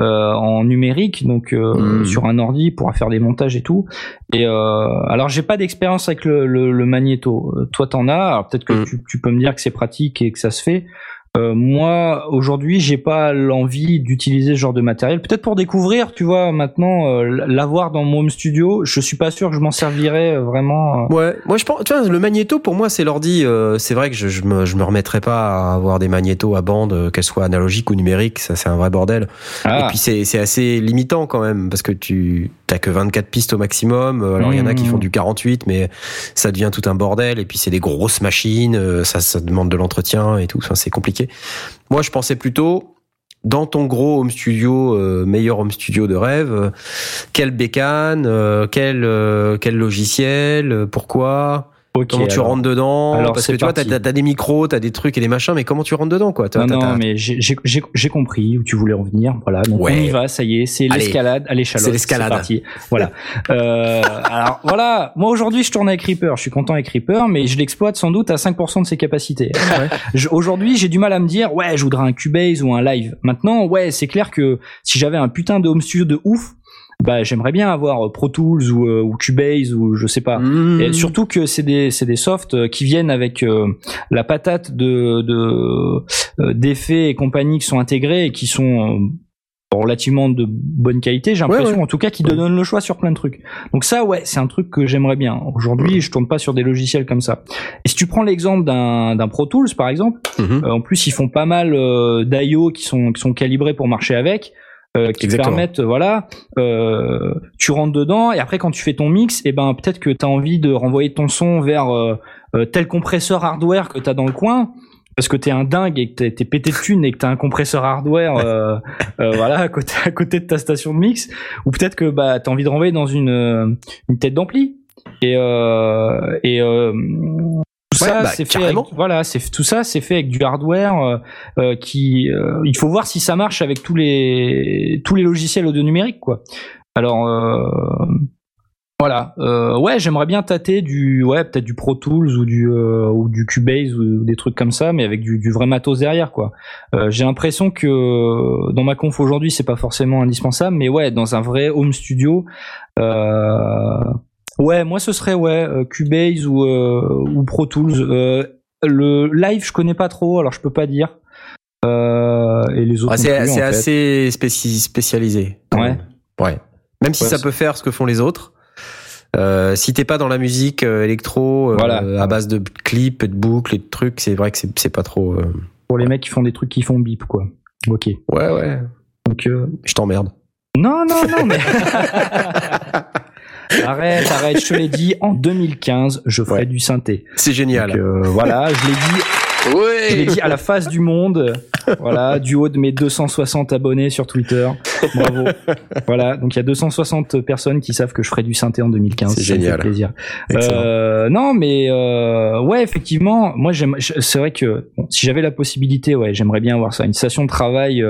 euh, en numérique, donc euh, Mm. sur un ordi pour faire des montages et tout. Et euh, alors, j'ai pas d'expérience avec le, le, le magnéto. Toi, t'en as. Alors peut-être que Mm. tu, tu peux me dire que c'est pratique et que ça se fait. Euh, moi, aujourd'hui, j'ai pas l'envie d'utiliser ce genre de matériel. Peut-être pour découvrir, tu vois, maintenant, euh, l'avoir dans mon home studio, je suis pas sûr que je m'en servirais euh, vraiment. Ouais, moi je pense, tu vois, le magnéto pour moi c'est l'ordi. c'est vrai que je, je, me, je me remettrais pas à avoir des magnétos à bande, qu'elles soient analogiques ou numériques, ça c'est un vrai bordel. Ah. Et puis c'est c'est assez limitant quand même parce que tu t'as que 24 pistes au maximum. Alors il y en a qui Mmh. font du 48, mais ça devient tout un bordel. Et puis c'est des grosses machines, ça ça demande de l'entretien et tout. Enfin c'est compliqué. Moi, je pensais plutôt dans ton gros home studio, euh, meilleur home studio de rêve, euh, quelle bécane, euh, quel euh, quel logiciel, euh, pourquoi, Ok, comment tu alors- rentres dedans alors, Parce que tu vois, t'as des micros, t'as des trucs et des machins, mais comment tu rentres dedans, quoi Non, non, mais j'ai- j'ai j'ai- j'ai compris où tu voulais en venir. Voilà, donc Ouais. on y va, ça y est, c'est l'escalade à l'échalote. C'est l'escalade. parti. Voilà. Euh, alors voilà, moi aujourd'hui je tourne avec Reaper, je suis content avec Reaper, mais je l'exploite sans doute à 5% de ses capacités. Aujourd'hui j'ai du mal à me dire, ouais, je voudrais un Cubase ou un Live. Maintenant, ouais, c'est clair que si j'avais un putain de home studio de ouf, bah j'aimerais bien avoir Pro Tools ou, euh, ou Cubase ou je sais pas. Mmh. Et surtout que c'est des c'est des softs euh, qui viennent avec euh, la patate de de euh, d'effets et compagnie qui sont intégrés et qui sont euh, relativement de bonne qualité, j'ai l'impression ouais. en tout cas qui te donnent le choix sur plein de trucs. Donc ça ouais, c'est un truc que j'aimerais bien. Aujourd'hui, je tourne pas sur des logiciels comme ça. Et si tu prends l'exemple d'un d'un Pro Tools par exemple, Mhm. euh, en plus ils font pas mal euh, d'IO qui sont qui sont calibrés pour marcher avec euh, qui te permettent voilà euh, tu rentres dedans et après quand tu fais ton mix et ben peut-être que tu as envie de renvoyer ton son vers euh, euh, tel compresseur hardware que tu as dans le coin parce que t'es un dingue et que t'es- pété de thunes et que t'as un compresseur hardware euh, euh, voilà à côté à côté de ta station de mix. Ou peut-être que bah t'as envie de renvoyer dans une euh, une tête d'ampli. Et euh, et euh, tout Ouais, ça bah, c'est fait avec, voilà c'est tout ça c'est fait avec du hardware euh, euh, qui euh, il faut voir si ça marche avec tous les tous les logiciels audio numériques quoi. Alors euh, voilà euh, ouais j'aimerais bien tâter du ouais peut-être du Pro Tools ou du euh, ou du Cubase ou des trucs comme ça mais avec du, du vrai matos derrière quoi. Euh, j'ai l'impression que dans ma conf aujourd'hui c'est pas forcément indispensable mais ouais dans un vrai home studio ouais moi ce serait ouais euh, Cubase ou euh, ou Pro Tools euh, le live je connais pas trop alors je peux pas dire et les autres Ah, c'est en fait. assez spéci- spécialisé. Ouais. même. Ouais. Même si Ouais, ça peut faire ce que font les autres. Euh, si t'es pas dans la musique électro euh, Voilà. à base de clips de boucles et de trucs, c'est vrai que c'est pas trop. euh, pour les mecs qui font des trucs qui font bip quoi ok Ouais ouais. donc Je t'emmerde. non non non mais arrête arrête je te l'ai dit en 2015 je ferai Ouais. du synthé C'est génial. Donc, euh, voilà je l'ai dit Je l'ai Ouais. dit à la face du monde, voilà, du haut de mes 260 abonnés sur Twitter. Bravo. Voilà, donc il y a 260 personnes qui savent que je ferai du synthé en 2015. C'est ça me fait génial. plaisir. Euh, non, mais euh, ouais, effectivement, moi j'aime. C'est vrai que bon, si j'avais la possibilité, ouais, j'aimerais bien avoir ça, une station de travail.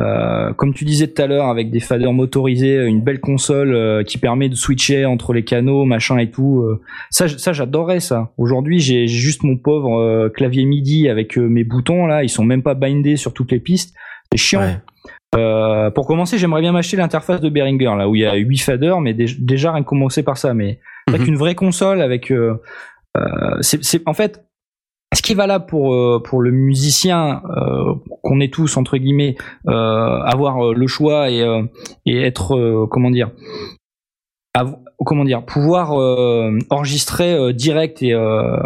Euh, euh, comme tu disais tout à l'heure, avec des faders motorisés, une belle console euh, qui permet de switcher entre les canaux, machin et tout. euh, ça, ça j'adorerais ça. Aujourd'hui, j'ai juste mon pauvre euh, clavier MIDI avec euh, mes boutons là, ils sont même pas bindés sur toutes les pistes. C'est chiant. Ouais. Euh, pour commencer, j'aimerais bien m'acheter l'interface de Behringer là où il y a 8 faders, mais dé- déjà rien commencer par ça. Mais avec Mhm. une vraie console, avec euh, euh, c'est- en fait ce qui est valable pour euh, pour le musicien euh, qu'on est tous entre guillemets euh, avoir euh, le choix et euh, et être euh, comment dire comment dire pouvoir euh, enregistrer euh, direct et euh,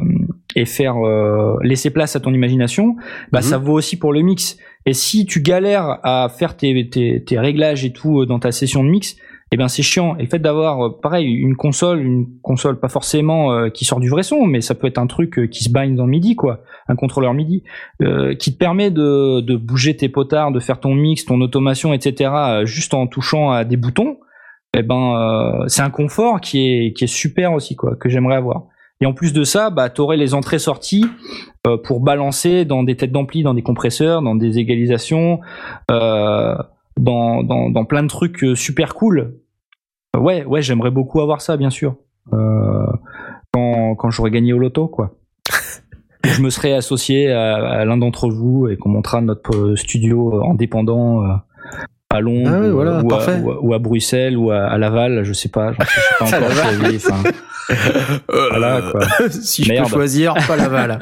et faire euh, laisser place à ton imagination bah Mhm. ça vaut aussi pour le mix et si tu galères à faire tes tes, tes réglages et tout dans ta session de mix eh ben c'est chiant. Et le fait d'avoir euh, pareil une console, une console pas forcément euh, qui sort du vrai son, mais ça peut être un truc euh, qui se bind dans MIDI quoi, un contrôleur MIDI euh, qui te permet de, de bouger tes potards, de faire ton mix, ton automation, etc. euh, juste en touchant à des boutons. Eh ben euh, c'est un confort qui est qui est super aussi quoi, que j'aimerais avoir. Et en plus de ça, bah t'aurais les entrées-sorties pour balancer dans des têtes d'ampli, dans des compresseurs, dans des égalisations. Euh, dans, dans, dans plein de trucs euh, super cool. Euh, Ouais, ouais, j'aimerais beaucoup avoir ça, bien sûr. Euh, quand, quand j'aurais gagné au loto, quoi. Je me serais associé à, à l'un d'entre vous et qu'on montrera notre euh, studio indépendant à Londres Ah ouais, voilà, ou, à, parfait. ou, à, ou à Bruxelles ou à, Laval, je sais pas, je sais pas encore. Choisi, Voilà, quoi. si je peux choisir, pas Laval.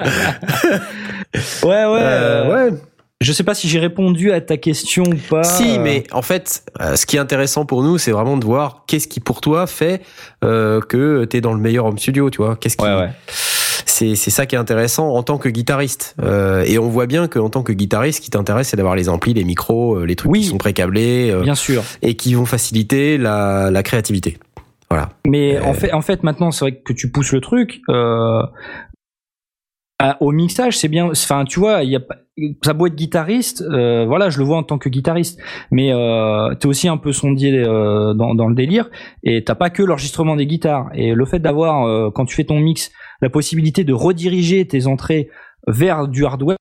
Ouais, ouais. Euh, ouais. Je sais pas si j'ai répondu à ta question ou pas. Si, mais en fait, euh, ce qui est intéressant pour nous, c'est vraiment de voir qu'est-ce qui pour toi fait euh, que t'es dans le meilleur home studio, tu vois. Qu'est-ce qui, Ouais, ouais. c'est c'est ça qui est intéressant en tant que guitariste. Euh, et on voit bien qu'en tant que guitariste, ce qui t'intéresse, c'est d'avoir les amplis, les micros, euh, les trucs Oui. qui sont précablés euh, Bien sûr. et qui vont faciliter la, la créativité. Voilà. Mais Euh. en fait, en fait, maintenant, c'est vrai que tu pousses le truc. Euh, à- au mixage, c'est bien. Enfin, tu vois, il y a ça beau être guitariste. euh, voilà, je le vois en tant que guitariste. Mais euh, t'es aussi un peu sondier euh, dans, dans le délire. Et t'as pas que l'enregistrement des guitares. Et le fait d'avoir, euh, quand tu fais ton mix, la possibilité de rediriger tes entrées vers du hardware.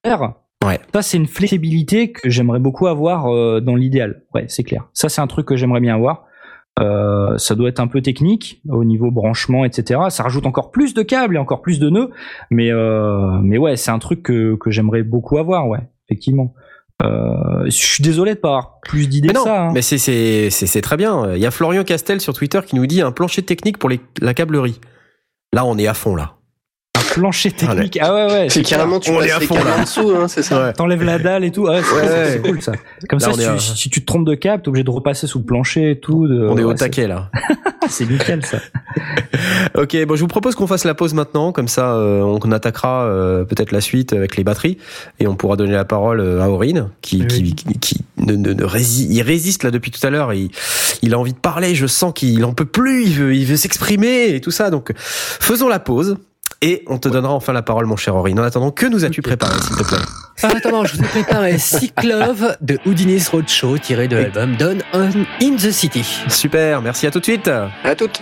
Ouais. Ça, c'est une flexibilité que j'aimerais beaucoup avoir euh, dans l'idéal. Ouais, c'est clair. Ça, c'est un truc que j'aimerais bien avoir. Euh, ça doit être un peu technique au niveau branchement, etc. Ça rajoute encore plus de câbles et encore plus de nœuds, mais euh, mais ouais, c'est un truc que que j'aimerais beaucoup avoir, ouais, effectivement. Euh, je suis désolé de pas avoir plus d'idées Mais que non, ça. hein. mais c'est c'est c'est c'est très bien. Il y a Florian Castel sur Twitter qui nous dit un plancher technique pour les, la câblerie. Là, on est à fond là. Plancher technique. Ah ouais, ouais. C'est carrément, tu On passes est à fond, là. en dessous, hein, c'est ça Ouais. T'enlèves la dalle et tout. Ah ouais, c'est Ouais, cool ça. Comme Là, ça, si tu, à- si tu te trompes de câble, t'es obligé de repasser sous le plancher et tout. de- On est au taquet là. C'est nickel ça. Ok, bon, je vous propose qu'on fasse la pause maintenant, comme ça, euh, on attaquera euh, peut-être la suite avec les batteries et on pourra donner la parole euh, à Aurine, qui, Oui. qui, qui, qui ne, ne, ne rési- il résiste là depuis tout à l'heure. Il, il a envie de parler. Je sens qu'il en peut plus. Il veut, il veut s'exprimer et tout ça. Donc, faisons la pause. Et on te donnera enfin la parole, mon cher Aurine. En attendant, que nous as-tu préparé, s'il te plaît? Ah, attends, je vous ai préparé Cyclove de Houdini's Roadshow tiré de l'album Done on in the City. Super, merci, à tout de suite. À toutes.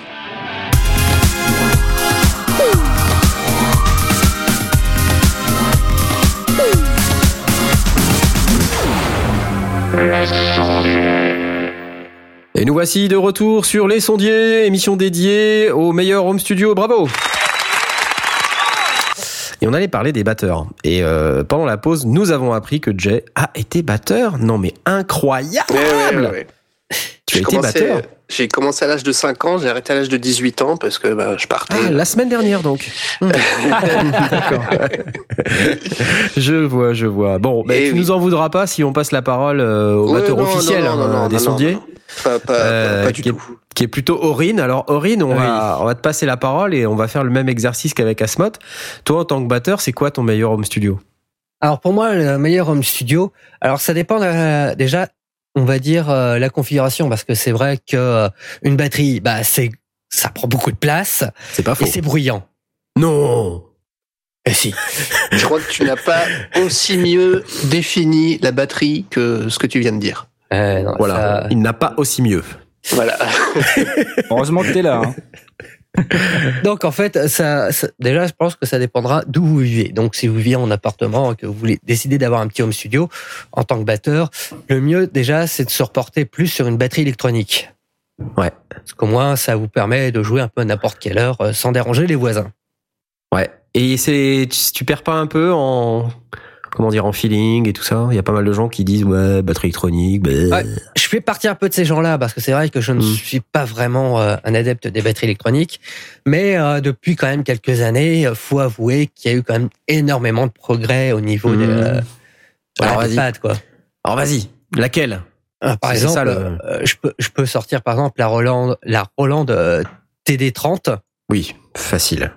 Et nous voici de retour sur Les Sondiers, émission dédiée au meilleur home studio. Bravo Et on allait parler des batteurs. Et euh, pendant la pause, nous avons appris que Jay a été batteur. Non mais incroyable Ouais, ouais, ouais, ouais. Tu as été batteur? J'ai commencé à l'âge de 5 ans, j'ai arrêté à l'âge de 18 ans parce que bah, je partais. Ah, la semaine dernière donc. D'accord. je vois, je vois. Bon, bah, tu oui. nous en voudras pas si on passe la parole euh, au batteur officiel hein, des non, sondiers. non, Pas, pas, Euh, pas du qui est- tout. qui est plutôt Aurine. Alors Aurine, on, Oui. va, on va te passer la parole et on va faire le même exercice qu'avec Asmot. Toi, en tant que batteur, c'est quoi ton meilleur home studio? Alors pour moi, le meilleur home studio, alors ça dépend euh, déjà, on va dire euh, la configuration, parce que c'est vrai que euh, une batterie, bah c'est ça prend beaucoup de place C'est pas faux. et c'est bruyant. Non Et si. Je crois que tu n'as pas aussi mieux défini la batterie que ce que tu viens de dire. Euh, non, Voilà, ça- il n'a pas aussi mieux. Voilà. Heureusement que t'es là. hein. Donc en fait, ça, ça- déjà, je pense que ça dépendra d'où vous vivez. Donc si vous vivez en appartement et que vous voulez décider d'avoir un petit home studio en tant que batteur, le mieux déjà, c'est de se reporter plus sur une batterie électronique. Ouais. Parce qu'au moins, ça vous permet de jouer un peu à n'importe quelle heure euh, sans déranger les voisins. Ouais. Et c'est tu, tu perds pas un peu en comment dire en feeling et tout ça. Il y a pas mal de gens qui disent ouais batterie électronique. bah. Ouais. Je fais partie un peu de ces gens-là parce que c'est vrai que je ne Mm. suis pas vraiment euh, un adepte des batteries électroniques, mais euh, depuis quand même quelques années, euh, faut avouer qu'il y a eu quand même énormément de progrès au niveau des, Mm. euh, Alors, vas-y. quoi. Alors vas-y, laquelle? Par exemple, ça, le- euh, je peux je peux sortir par exemple la Roland la Roland euh, TD30 Oui, facile,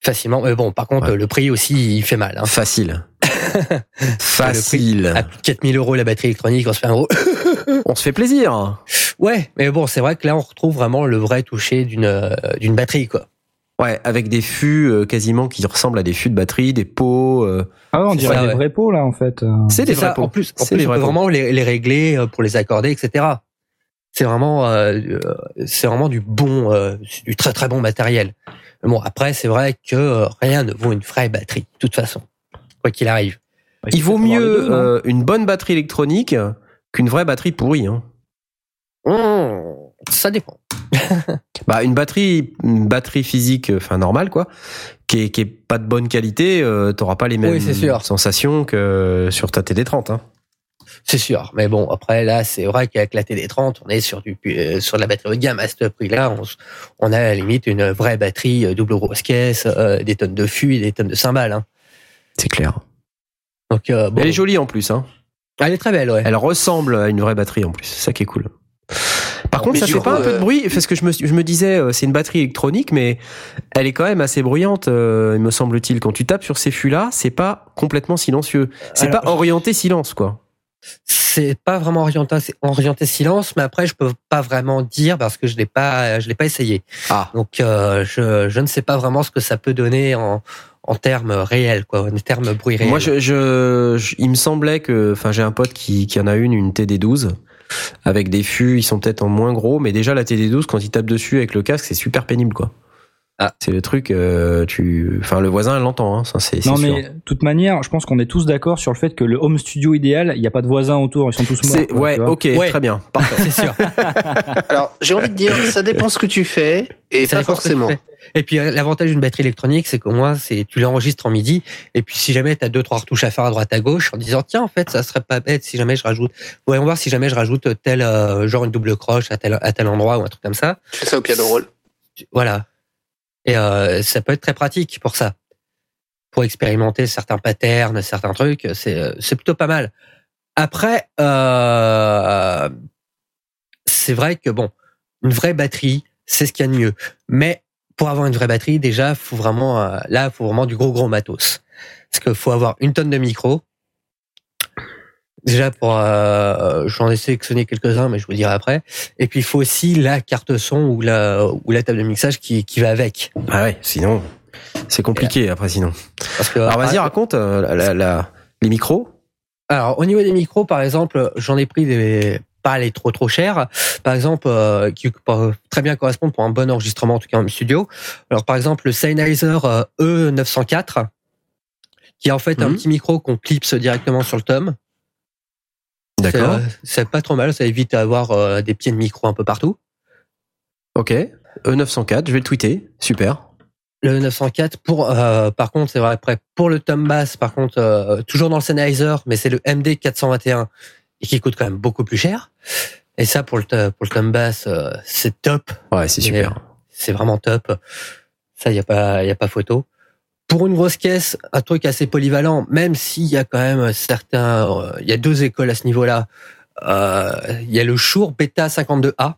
facilement. Mais bon, par contre, Ouais. le prix aussi il fait mal. Hein. facile, facile. À plus de 4000 euros la batterie électronique, on se fait un gros. On se fait plaisir. ouais, mais bon, c'est vrai que là on retrouve vraiment le vrai toucher d'une euh, d'une batterie quoi. Ouais, avec des fûts euh, quasiment qui ressemblent à des fûts de batterie, des pots. euh, Ah ouais, on dirait ça, des ouais. vrais pots là en fait. C'est des vrais ça. pots. En plus, en plus des on peut pots. vraiment les, les régler pour les accorder, etc. C'est vraiment, euh, c'est vraiment du bon, euh, du très très bon matériel. Mais bon, après, c'est vrai que euh, rien ne vaut une vraie batterie, de toute façon, quoi qu'il arrive. Ouais, Il vaut mieux deux, non euh, une bonne batterie électronique qu'une vraie batterie pourrie. Hein. Mmh, ça dépend. Bah une batterie, une batterie physique, enfin normale quoi, qui est, qui est pas de bonne qualité, euh, t'auras pas les mêmes Oui, sensations que sur ta TD30. Hein. C'est sûr. Mais bon, après, là, c'est vrai qu'avec la TD30, on est sur du, euh, sur de la batterie haut de gamme. À ce prix-là, on, a à la limite une vraie batterie euh, double grosse caisse, euh, des tonnes de fûts et des tonnes de cymbales. Hein. C'est clair. Donc, euh, bon. Elle est jolie en plus. Hein. Elle est très belle, ouais. Elle ressemble à une vraie batterie en plus. C'est ça qui est cool. Par contre, Mais ça fait pas un peu de bruit parce que je me, je me disais, c'est une batterie électronique, mais elle est quand même assez bruyante, euh, il me semble-t-il. Quand tu tapes sur ces fûts-là, c'est pas complètement silencieux. C'est pas orienté silence, quoi. C'est pas vraiment orienté, orienté silence, mais après, je peux pas vraiment dire parce que je l'ai pas, je l'ai pas essayé. Ah. Donc, euh, je, je ne sais pas vraiment ce que ça peut donner en, en termes réels, quoi, en termes bruit réel. Moi, je, je, je- il me semblait que, enfin, j'ai un pote qui, qui en a une, une TD12, avec des fûts, ils sont peut-être en moins gros, mais déjà la TD12, quand il tape dessus avec le casque, c'est super pénible, quoi. Ah. C'est le truc, euh, tu, enfin, le voisin elle l'entend, hein, ça c'est c'est Non sûr. mais de toute manière, je pense qu'on est tous d'accord sur le fait que le home studio idéal, il n'y a pas de voisins autour, ils sont tous morts. Quoi, ouais, ok, Ouais. très bien, parfait. c'est sûr. Alors, j'ai envie de dire, ça dépend ce que tu fais et Ça pas forcément. Et puis euh, l'avantage d'une batterie électronique, c'est qu'au moins c'est tu l'enregistres en midi. Et puis si jamais tu as deux trois retouches à faire à droite à gauche, en disant tiens en fait ça serait pas bête si jamais je rajoute. Voyons voir si jamais je rajoute tel euh, genre une double croche à tel à tel endroit ou un truc comme ça. Tu fais ça au piano roll. Voilà. Et euh, ça peut être très pratique pour ça, pour expérimenter certains patterns, certains trucs. C'est euh, c'est plutôt pas mal. Après, euh, c'est vrai que bon, une vraie batterie, c'est ce qu'il y a de mieux. Mais pour avoir une vraie batterie, déjà, faut vraiment là, faut vraiment du gros gros matos. Parce qu'il faut avoir une tonne de micros. Déjà pour, euh, j'en ai sélectionné quelques-uns, mais je vous dirai après. Et puis il faut aussi la carte son ou la ou la table de mixage qui qui va avec. Ah ouais, sinon c'est compliqué après sinon. Parce que Alors vas-y ah, raconte euh, la, la- la- les micros. Alors, au niveau des micros, par exemple, j'en ai pris des pas les trop trop chers, par exemple, euh, qui peuvent très bien correspondre pour un bon enregistrement, en tout cas en studio. Alors, par exemple, le Sennheiser euh, E904, qui est en fait un Mhm. petit micro qu'on clipse directement sur le tome. D'accord. C'est pas trop mal, ça évite d'avoir euh, des pieds de micro un peu partout. Ok. E904, je vais le tweeter. Super. Le 904 pour euh, par contre c'est vrai après pour le tome bass par contre euh, toujours dans le Sennheiser mais c'est le MD 421 et qui coûte quand même beaucoup plus cher et ça pour le pour le tome bass euh, c'est top Ouais, c'est super. c'est vraiment top ça y a pas y a pas photo pour une grosse caisse un truc assez polyvalent même s'il y a quand même certains euh, il y a deux écoles à ce niveau-là Euh, il y a le Shure Beta 52A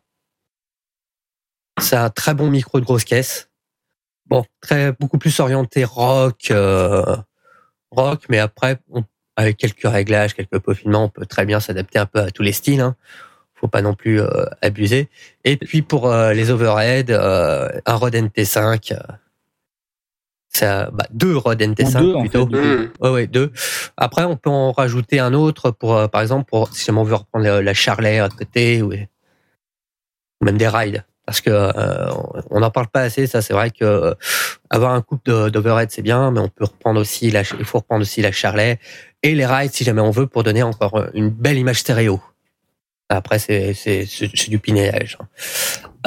c'est un très bon micro de grosse caisse bon, très beaucoup plus orienté rock, euh, rock, mais après, avec quelques réglages, quelques peaufinements, on peut très bien s'adapter un peu à tous les styles. Hein. Faut pas non plus abuser. Et puis pour les overhead, un Rode NT5, euh, ça, bah, deux Rode NT5 deux, en plutôt. fait. Ouais, ouais, deux. Après, on peut en rajouter un autre pour, euh, par exemple, pour si jamais on veut reprendre la, la Charlet à côté ou, ou même des rides. Parce que euh, on n'en parle pas assez. Ça, c'est vrai que euh, avoir un couple de- d'overhead c'est bien, mais on peut reprendre aussi la, il faut reprendre aussi la Charlet et les rides si jamais on veut pour donner encore une belle image stéréo. Après, c'est c'est c'est c'est du pinaillage. hein.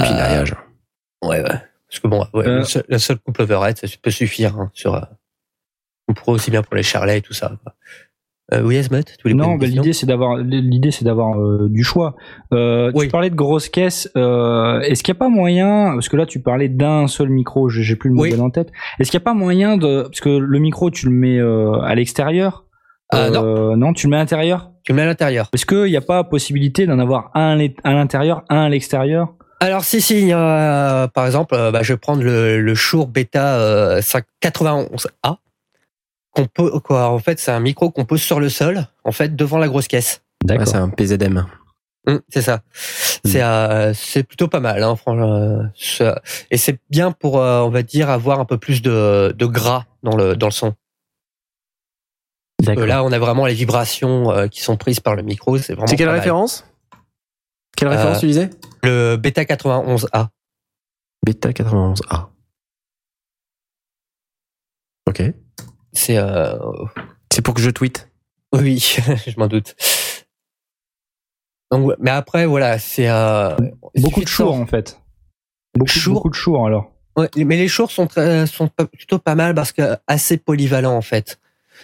Pinaillage. Euh, ouais, ouais. Parce que bon, ouais, Euh. le seul- la seule couple overhead, ça peut suffire hein, sur. Euh, on pourrait aussi bien pour les Charlet et tout ça. quoi. Euh, oui, Esmut, tous les Non, bah, l'idée c'est d'avoir l'idée c'est d'avoir euh, du choix. Euh, Oui. Tu parlais de grosses caisses. Euh, Est-ce qu'il n'y a pas moyen parce que là tu parlais d'un seul micro, j'ai plus le Oui. modèle en tête. Est-ce qu'il n'y a pas moyen de parce que le micro tu le mets euh, à l'extérieur Ah, Euh, non, tu le mets à l'intérieur? Tu le mets à l'intérieur. Est-ce qu'il n'y a pas possibilité d'en avoir un à l'intérieur, un à l'extérieur? Alors si si, il y a, par exemple, euh, bah, je vais prendre le, le Shure Beta euh, 591A. Qu'on peut, quoi, en fait, c'est un micro qu'on pose sur le sol, en fait, devant la grosse caisse. Ouais, c'est un PZM. Hum, c'est ça. C'est euh, c'est plutôt pas mal, hein, franchement. euh, Et c'est bien pour, euh, on va dire, avoir un peu plus de, de gras dans le dans le son. Euh, D'accord. là, on a vraiment les vibrations euh, qui sont prises par le micro. C'est vraiment. C'est quelle pas mal. référence? Quelle référence Euh, tu disais Le Beta 91A. Beta 91A. Ok. C'est euh, C'est pour que je tweete. Oui, je m'en doute. Donc, mais après, voilà, c'est euh, Beaucoup de choix sor- en fait. Beaucoup, Chour. beaucoup de choix alors. Ouais, mais les chours sont très, sont plutôt pas mal parce que assez polyvalents en fait.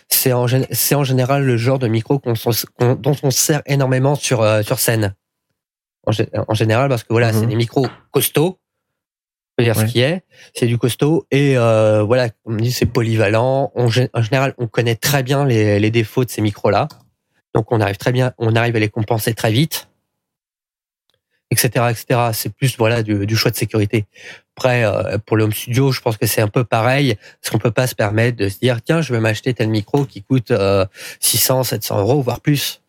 C'est en, c'est en général le genre de micro qu'on, dont on se sert énormément sur euh, sur scène. En, gé- en général parce que voilà, Mhm. c'est des micros costauds, faut dire Ouais. ce qui est. C'est du costaud et euh, voilà, comme on dit, c'est polyvalent. On, en général, on connaît très bien les, les défauts de ces micros-là, donc on arrive très bien, on arrive à les compenser très vite, etc., etc. C'est plus voilà du, du choix de sécurité. Après, euh, pour le home studio, je pense que c'est un peu pareil, parce qu'on peut pas se permettre de se dire tiens, je vais m'acheter tel micro qui coûte euh, 600, 700 euros, voire plus.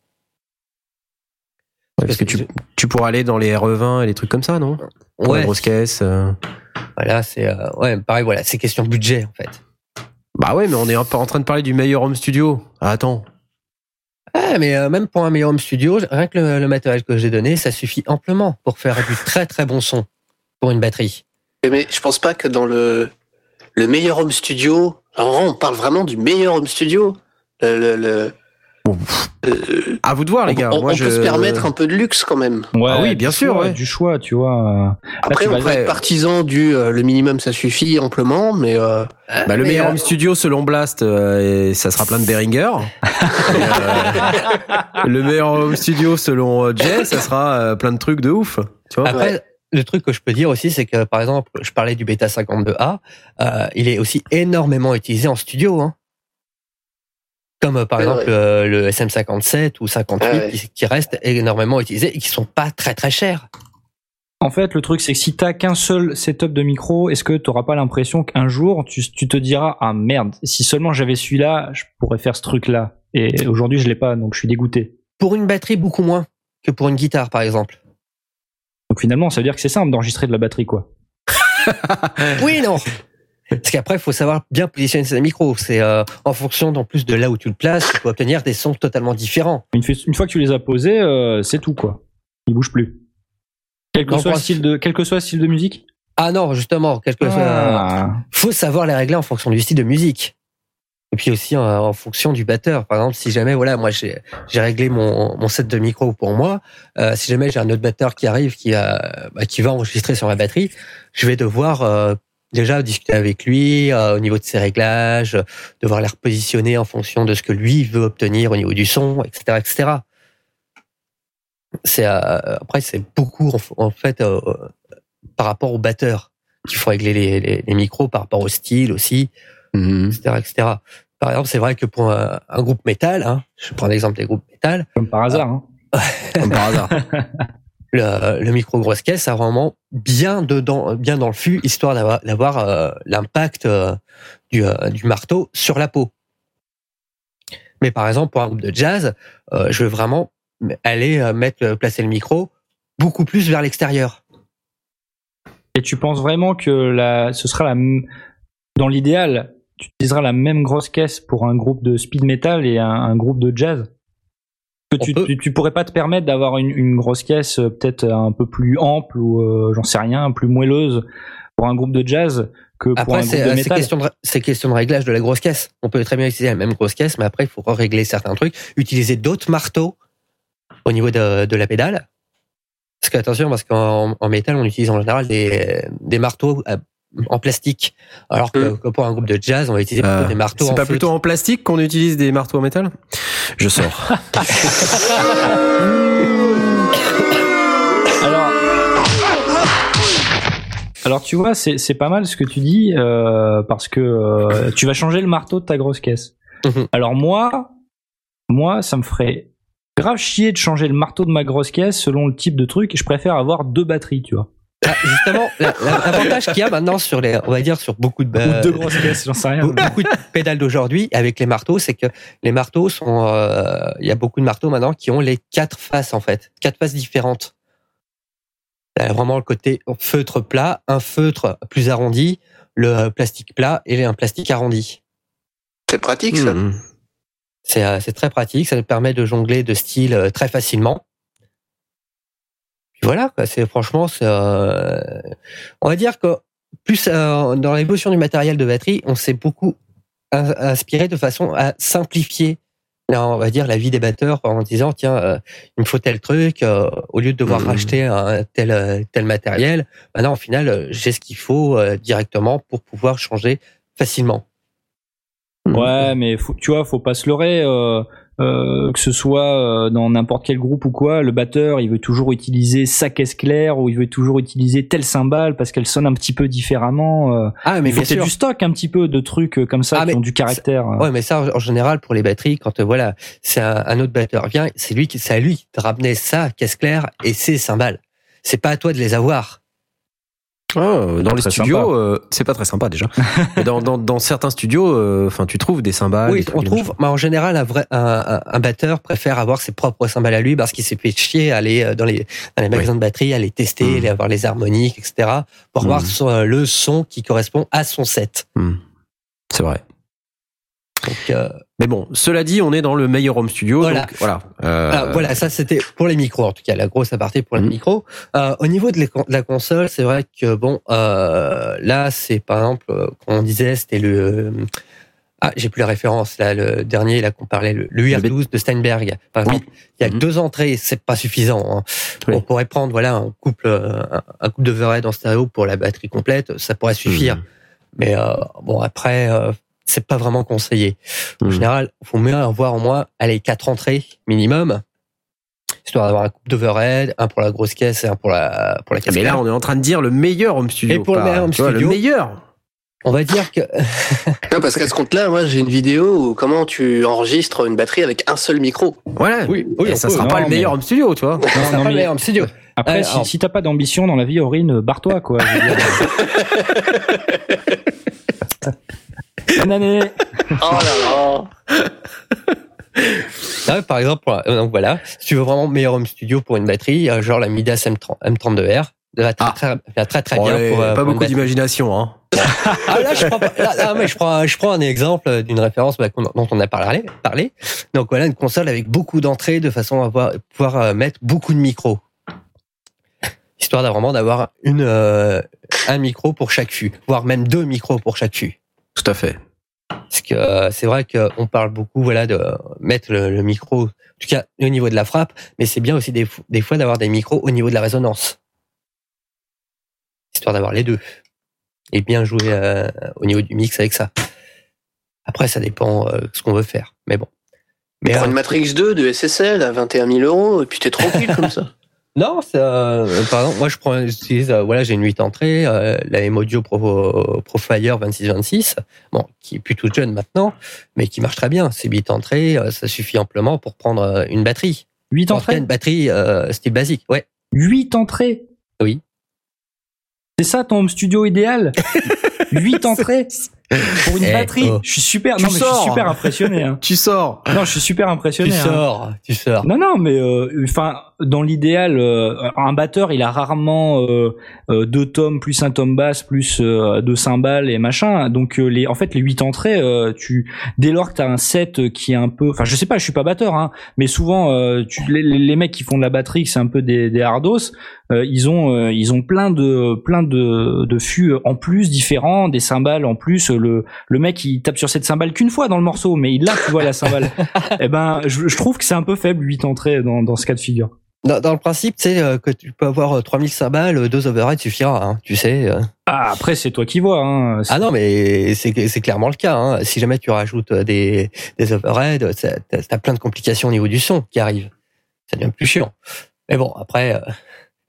Ouais, parce que tu, tu pourras aller dans les RE20 et les trucs comme ça, non? Pour la Ouais, grosse caisse. euh. voilà, c'est euh, ouais, pareil, voilà, c'est question de budget en fait. Bah ouais, mais on est en train de parler du meilleur home studio. Ah, attends. Ah, mais euh, même pour un meilleur home studio, rien que le, le matériel que j'ai donné, ça suffit amplement pour faire du très très bon son pour une batterie. Mais je pense pas que dans le, le meilleur home studio, alors on parle vraiment du meilleur home studio. Le, le- le- Bon, euh, À vous de voir, les gars. on Moi, on je... peut se permettre un peu de luxe quand même. Ouais, Ah oui, bien sûr, choix, ouais. Du choix, tu vois. Après, tu on peut être partisan du euh, le minimum ça suffit amplement, mais euh, Bah, le meilleur euh, home studio selon Blast, euh, et ça sera plein de Behringer. Et, euh, le meilleur home studio selon euh, Jay, ça sera euh, plein de trucs de ouf. Tu vois Après, le truc que je peux dire aussi, c'est que par exemple, je parlais du Beta 52A, euh, il est aussi énormément utilisé en studio. Hein. Comme euh, par exemple euh, le SM57 ou 58 Ouais, ouais. qui, qui restent énormément utilisés et qui sont pas très très chers. En fait, le truc, c'est que si t'as qu'un seul setup de micro, est-ce que t'auras pas l'impression qu'un jour, tu, tu te diras, ah merde, si seulement j'avais celui-là, je pourrais faire ce truc-là. Et aujourd'hui, je l'ai pas, donc je suis dégoûté. Pour une batterie, beaucoup moins que pour une guitare, par exemple. Donc finalement, ça veut dire que c'est simple d'enregistrer de la batterie, quoi. Oui, non. Parce qu'après, il faut savoir bien positionner ses micros. C'est euh, en fonction, en plus de là où tu le places, tu peux obtenir des sons totalement différents. Une, fois- une fois que tu les as posés, euh, c'est tout, quoi. Ils bougent plus. Quel que, soit style de, quel que soit le style de musique? Ah non, justement, quelque. Ah. faut savoir les régler en fonction du style de musique. Et puis aussi euh, en fonction du batteur. Par exemple, si jamais, voilà, moi j'ai réglé mon, mon set de micro pour moi, euh, si jamais j'ai un autre batteur qui arrive, qui, a, bah, qui va enregistrer sur la batterie, je vais devoir euh, déjà discuter avec lui euh, au niveau de ses réglages, euh, devoir les repositionner en fonction de ce que lui veut obtenir au niveau du son, etc., etc. C'est euh, après c'est beaucoup en, fait euh, par rapport au batteur qu'il faut régler les, les, les micros par rapport au style aussi, etc., etc. Par exemple, c'est vrai que pour un, un groupe métal, hein, je prends l'exemple des groupes métal, Comme par hasard, hein. Comme par hasard. le, le micro grosse caisse a vraiment bien dedans, bien dans le fût, histoire d'avoir, euh, l'impact euh, du, euh, du marteau sur la peau. Mais par exemple, pour un groupe de jazz, euh, je veux vraiment aller euh, mettre, euh, placer le micro beaucoup plus vers l'extérieur. Et tu penses vraiment que ce sera la, dans l'idéal, tu utiliseras la même grosse caisse pour un groupe de speed metal et un, groupe de jazz? Tu, tu, tu pourrais pas te permettre d'avoir une, une grosse caisse euh, peut-être un peu plus ample ou euh, j'en sais rien, plus moelleuse pour un groupe de jazz que pour Après, un groupe de euh, métal. c'est question de réglage de la grosse caisse. On peut très bien utiliser la même grosse caisse, mais après, il faut régler certains trucs, utiliser d'autres marteaux au niveau de, de la pédale. Parce que attention, parce qu'en en métal, on utilise en général des, des marteaux euh, en plastique, alors que, Mm. que pour un groupe de jazz, on va utiliser plutôt Euh, des marteaux C'est en pas feutre. plutôt en plastique qu'on utilise des marteaux en métal? Je sors. Alors, alors tu vois, c'est c'est pas mal ce que tu dis euh, parce que euh, tu vas changer le marteau de ta grosse caisse. Mhm. Alors moi, moi, ça me ferait grave chier de changer le marteau de ma grosse caisse selon le type de truc. Et je préfère avoir deux batteries, tu vois. Ah, justement, la- la- l'avantage qu'il y a maintenant sur les, on va dire sur beaucoup de, Ou deux grosses caisses, j'en sais rien. Be- beaucoup de pédales d'aujourd'hui avec les marteaux, c'est que les marteaux sont, euh, il y a beaucoup de marteaux maintenant qui ont les quatre faces en fait, quatre faces différentes. Il y a vraiment le côté feutre plat, un feutre plus arrondi, le plastique plat et un plastique arrondi. c'est pratique ça? C'est euh, c'est très pratique, ça nous permet de jongler de styles euh, très facilement. Voilà, c'est franchement, euh, on va dire que plus euh, dans l'évolution du matériel de batterie, on s'est beaucoup in- inspiré de façon à simplifier, on va dire, la vie des batteurs en disant tiens, euh, il me faut tel truc, au lieu de devoir Mhm. racheter un tel tel matériel, maintenant au final, j'ai ce qu'il faut directement pour pouvoir changer facilement. Ouais, mais faut, tu vois, faut pas se leurrer. euh, euh, que ce soit euh, dans n'importe quel groupe ou quoi, le batteur, il veut toujours utiliser sa caisse claire ou il veut toujours utiliser telle cymbale parce qu'elle sonne un petit peu différemment. euh. Ah, mais il faut bien sûr. du stock un petit peu de trucs comme ça Ah, qui ont du caractère. Ouais, mais ça, en- général, pour les batteries, quand voilà, c'est un, un autre batteur vient, c'est lui qui, c'est à lui te ramenait sa caisse claire et ses cymbales. C'est pas à toi de les avoir. Ah, dans les studios, euh, c'est pas très sympa déjà. Mais dans, dans, dans certains studios, euh, enfin, tu trouves des cymbales. oui, des on trouve, mais en général, un vrai, un, batteur préfère avoir ses propres cymbales à lui parce qu'il s'est fait chier à aller euh, dans les, dans les magasins de batterie, à les tester, Mhm. aller avoir les harmoniques, etc., pour son- euh, le son qui correspond à son set. Hmm. C'est vrai. Donc, euh, Mais bon, cela dit, on est dans le meilleur home studio. Voilà. Donc, voilà. Euh, Ah, voilà, ça c'était pour les micros en tout cas, la grosse aparté pour les Mhm. micros. Euh, au niveau de, de la console, c'est vrai que bon, là c'est par exemple, comme on disait, c'était le ah j'ai plus la référence là, le dernier là qu'on parlait, le, le UR12 de Steinberg. Par Oui. exemple, il y a Mhm. deux entrées, c'est pas suffisant. hein. Oui. On pourrait prendre voilà un couple un, un couple d'overhead en stéréo pour la batterie complète, ça pourrait suffire. hmm. Mais euh, bon après. Euh, c'est pas vraiment conseillé. En Mhm. général, il faut mieux avoir au moins allez, quatre entrées minimum, histoire d'avoir un couple d'overhead, un pour la grosse caisse et un pour la pour la caisse. Mais là, on est en train de dire le meilleur home studio. Et pour le meilleur home vois, studio. Le meilleur. on va dire que Non, parce qu'à ce compte-là, moi, j'ai une vidéo où comment tu enregistres une batterie avec un seul micro. Voilà. oui, Et ça peut, sera non, pas le mais- meilleur home studio, tu vois. Non, ça non, sera pas mais le meilleur studio. Après, si t'as pas d'ambition dans la vie, Aurine, barre-toi, quoi. Bonne année. Oh là là Là, par exemple, euh, donc voilà, si tu veux vraiment meilleur home studio pour une batterie, euh, genre la Midas M30, M32R, va très, Ah. très, va très, très Bon, bien allez, pour, euh, pas pour beaucoup d'imagination, hein. Ah là, je prends, là, là, mais je prends, je prends un exemple d'une référence bah, dont on a parlé, parlé. Donc voilà, une console avec beaucoup d'entrées de façon à avoir- pouvoir euh, mettre beaucoup de micros, histoire d'avoir vraiment d'avoir une euh, un micro pour chaque fût, voire même deux micros pour chaque fût. Tout à fait. Parce que euh, c'est vrai qu'on parle beaucoup voilà de mettre le, le micro, en tout cas au niveau de la frappe, mais c'est bien aussi des, fo- des fois d'avoir des micros au niveau de la résonance, histoire d'avoir les deux et bien jouer euh, au niveau du mix avec ça. Après, ça dépend euh, ce qu'on veut faire, mais bon. Mais Prends euh, une Matrix 2 de SSL à 21 000 euros et puis t'es tranquille comme ça. Non, c'est, euh, par exemple, moi je prends, j'utilise, euh, voilà, j'ai une 8 entrées, euh, la M-Audio Pro, Profire 2626, bon, qui est plutôt jeune maintenant, mais qui marche très bien. C'est 8 entrées, euh, ça suffit amplement pour prendre euh, une batterie. 8 En tout cas, entrées une batterie euh, style basique, ouais. 8 entrées Oui. C'est ça ton home studio idéal? 8 entrées pour une Eh, batterie. oh. Je suis super, Tu non, mais je suis super impressionné. hein. Tu sors. Non, je suis super impressionné. Tu hein. sors, tu sors. Non, non, mais euh, enfin, dans l'idéal, euh, un batteur, il a rarement euh, euh, deux tomes plus un tome basse plus euh, deux cymbales et machin. Donc les, en fait, les huit entrées, euh, tu dès lors que t'as un set qui est un peu, enfin, je sais pas, je suis pas batteur, hein, mais souvent, euh, tu, les, les mecs qui font de la batterie, c'est un peu des, des hardos. euh, ils ont, euh, ils ont plein de, plein de, de fûts en plus différents, des cymbales en plus. Le, le mec, il tape sur cette cymbale qu'une fois dans le morceau, mais il a, tu vois, la cymbale. eh ben, je, je trouve que c'est un peu faible, 8 entrées dans, dans ce cas de figure. Dans, dans le principe, tu sais euh, que tu peux avoir euh, 3000 cymbales, euh, deux overheads suffira, hein, tu sais. euh. Ah, après, c'est toi qui vois. Hein. Ah non, mais c'est c'est clairement le cas. Hein. Si jamais tu rajoutes euh, des, des overheads, ça- t'as plein de complications au niveau du son qui arrivent. Ça devient plus chiant. Mais bon, après, euh,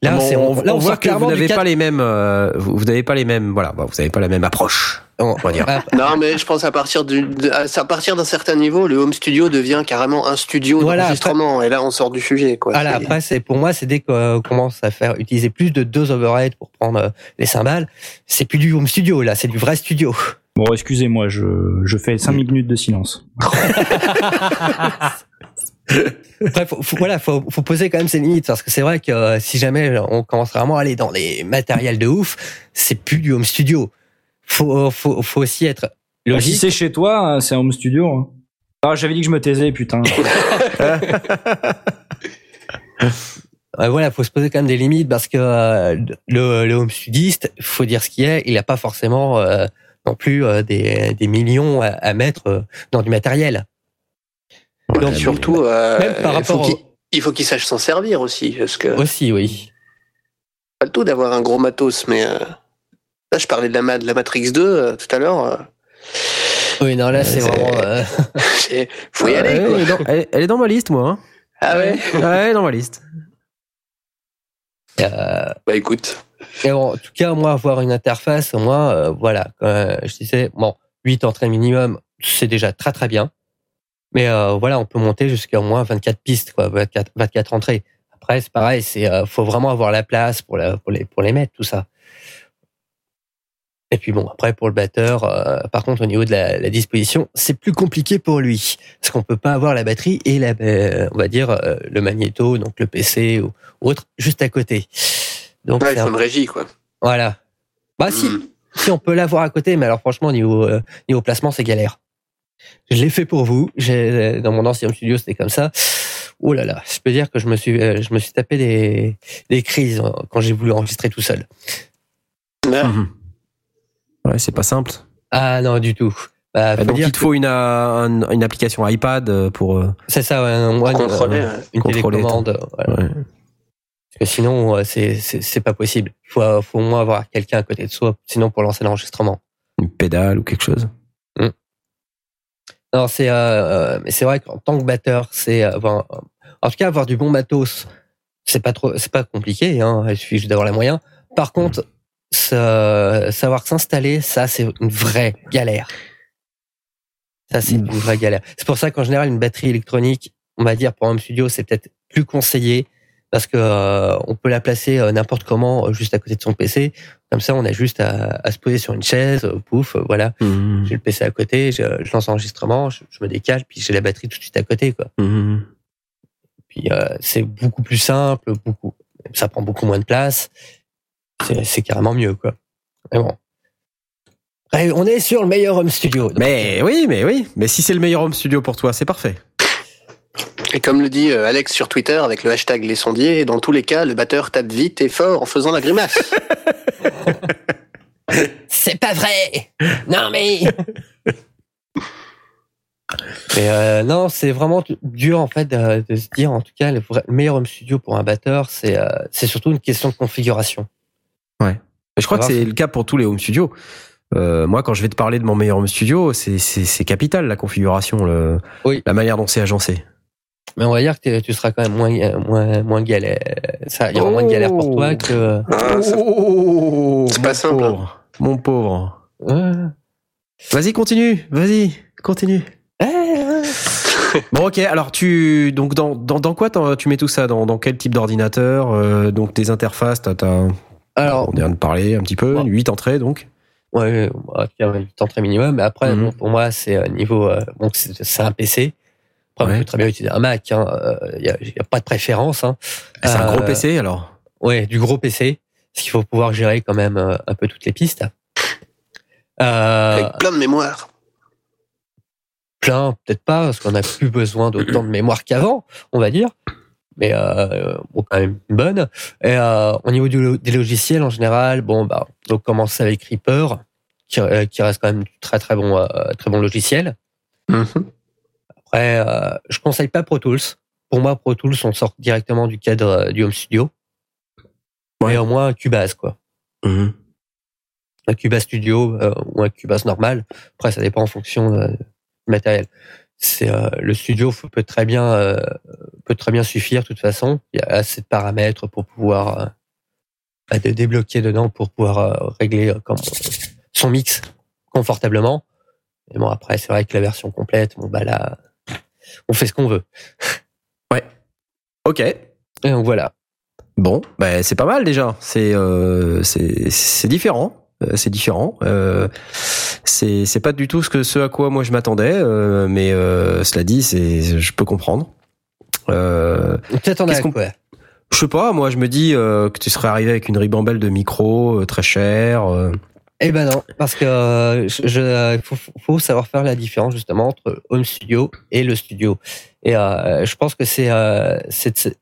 là, on, là, on voit que vous n'avez pas les mêmes, euh, vous, vous n'avez pas les mêmes, voilà, vous n'avez pas la même approche. On- va dire. Non, mais je pense à partir du, de- à à partir d'un certain niveau, le home studio devient carrément un studio Voilà, d'enregistrement. Et là, on sort du sujet, quoi. Voilà, après, c'est pour moi, c'est dès qu'on commence à faire utiliser plus de deux overheads pour prendre euh, les cymbales, c'est plus du home studio là, c'est du vrai studio. Bon, excusez-moi, je, je fais 5 minutes de silence. Après, faut, faut- voilà, faut, faut poser quand même ses limites parce que c'est vrai que euh, si jamais on commence vraiment à aller dans les matériels de ouf, c'est plus du home studio. Faut, faut, faut aussi être Bah, si logique. c'est chez toi, hein, c'est un home studio. hein. Ah, j'avais dit que je me taisais, putain. Euh, voilà, faut se poser quand même des limites parce que euh, le, le home studiste, faut dire ce qui est, il n'a pas forcément euh, non plus euh, des, des millions à, à mettre dans du matériel. Donc, surtout, euh, Même par il faut rapport qu'il au- il faut qu'il sache s'en servir aussi, parce que Aussi, oui. pas le tout d'avoir un gros matos, mais euh, là, je parlais de la, de la Matrix 2 euh, tout à l'heure. euh, Oui, non, là, c'est vraiment. euh, Faut y aller, quoi. elle, est dans, elle- elle est dans ma liste, moi. hein. Ah ouais? Ouais, elle est dans ma liste. euh, Bah écoute. et bon, en tout cas, moi, avoir une interface, euh, voilà. je disais, bon, 8 entrées minimum, c'est déjà très très bien. Mais voilà, on peut monter jusqu'à au moins 24 pistes, quoi, 24, 24 entrées. Après, c'est pareil, c'est faut vraiment avoir la place pour, la, pour, les, pour les mettre, tout ça. Et puis bon, après pour le batteur, euh, par contre au niveau de la, la disposition, c'est plus compliqué pour lui, parce qu'on peut pas avoir la batterie et la, euh, on va dire euh, le magnéto, donc le PC ou autre, juste à côté. Donc Ouais, il c'est faut un- une régie, quoi. voilà. Bah si, Mm. si on peut l'avoir à côté, mais alors franchement au niveau euh, niveau placement c'est galère. Je l'ai fait pour vous. J'ai dans mon ancien studio c'était comme ça. Oh là là, je peux dire que je me suis euh, je me suis tapé des des crises euh, quand j'ai voulu enregistrer tout seul. Mhm. Ouais, c'est pas simple. Ah non du tout. Bah, donc il te faut une, euh, un- une application iPad euh, pour. euh, c'est ça, ouais, un one, Contrôler, euh, ouais. une Contrôler, télécommande. voilà. ouais. Parce que sinon c'est pas possible. Il faut faut au moins avoir quelqu'un à côté de soi, sinon pour lancer l'enregistrement. une pédale ou quelque chose. Non, c'est euh, mais c'est vrai qu'en tant que batteur, c'est avoir, en tout cas avoir du bon matos, c'est pas trop, c'est pas compliqué. Hein, il suffit juste d'avoir les moyens. Par contre, sa- savoir s'installer, ça c'est une vraie galère. Ça c'est une vraie galère. C'est pour ça qu'en général une batterie électronique, on va dire pour un home studio, c'est peut-être plus conseillé parce que euh, on peut la placer euh, n'importe comment euh, juste à côté de son PC. Comme ça, on a juste à, à se poser sur une chaise, euh, pouf, euh, voilà. Mhm. J'ai le PC à côté, je, je lance l'enregistrement, je, je me décale, puis j'ai la batterie tout de suite à côté, quoi. Mhm. Puis euh, c'est beaucoup plus simple, beaucoup, ça prend beaucoup moins de place. C'est carrément mieux, quoi. Mais bon. On est sur le meilleur home studio. donc, Mais oui, mais oui. Mais si c'est le meilleur home studio pour toi, c'est parfait. Et comme le dit euh, Alex sur Twitter avec le hashtag les sondiers, dans tous les cas, le batteur tape vite et fort en faisant la grimace. C'est pas vrai. Non mais. Mais euh, non, c'est vraiment dur en fait de, de se dire en tout cas le, meilleur home studio pour un batteur, c'est euh, c'est surtout une question de configuration. Mais je crois que c'est le cas pour tous les home studios. Euh, moi, quand je vais te parler de mon meilleur home studio, c'est capital la configuration, le, Oui. la manière dont c'est agencé. Mais on va dire que t'es- tu seras quand même moins moins moins galère. Ça, il y aura moins de galère pour toi que. Ah, ça- Oh, C'est mon pas simple, hein. pauvre, Mon pauvre. Ouais. Vas-y, continue. Vas-y, continue. Ouais, Bon, ok. Alors, tu donc dans dans, dans quoi tu mets tout ça? Dans, dans quel type d'ordinateur? Euh, Donc des interfaces, t'as, t'as Alors, on vient de parler un petit peu. Bon. 8 entrées donc. ouais, en tout cas, ouais, le temps très minimum. Mais après, Mhm. bon, pour moi, c'est euh, niveau. euh, bon, c'est c'est un PC. Après, on Ouais. peut très bien utiliser un Mac. Il hein, n'y a, y a pas de préférence. Hein. C'est un Euh, gros PC alors. Ouais, du gros PC. Parce qu'il faut pouvoir gérer quand même euh, un peu toutes les pistes. Euh, Avec plein de mémoire. plein, peut-être pas, parce qu'on n'a plus besoin d'autant de mémoire qu'avant, on va dire. Mais euh, bon, quand même bonne. Et euh, au niveau du, des logiciels en général, bon bah, on commence avec Reaper, qui, euh, qui reste quand même très très bon euh, très bon logiciel. Après, euh, je conseille pas Pro Tools. Pour moi, Pro Tools, on sort directement du cadre du Home Studio. Ouais. Et au moins un Cubase, quoi. Mhm. Un Cubase Studio euh, ou un Cubase normal. Après, ça dépend en fonction du matériel. C'est euh, le studio peut très bien euh, peut très bien suffire de toute façon. Il y a assez de paramètres pour pouvoir euh, bah, de débloquer dedans pour pouvoir euh, régler euh, comme son mix confortablement. Et bon après c'est vrai que la version complète, bon bah là on fait ce qu'on veut. Ok. Et donc voilà. Bon, bah, c'est pas mal déjà. C'est euh, c'est c'est différent. Euh, C'est différent. Euh, c'est c'est pas du tout ce que ce à quoi moi je m'attendais, euh, mais euh, cela dit, c'est je peux comprendre. Euh, Peut-être qu'on- quoi? je sais pas, moi je me dis que tu serais arrivé avec une ribambelle de micros euh, très cher. Eh ben non, parce que je, faut, faut savoir faire la différence justement entre home studio et le studio. Et je pense que c'est-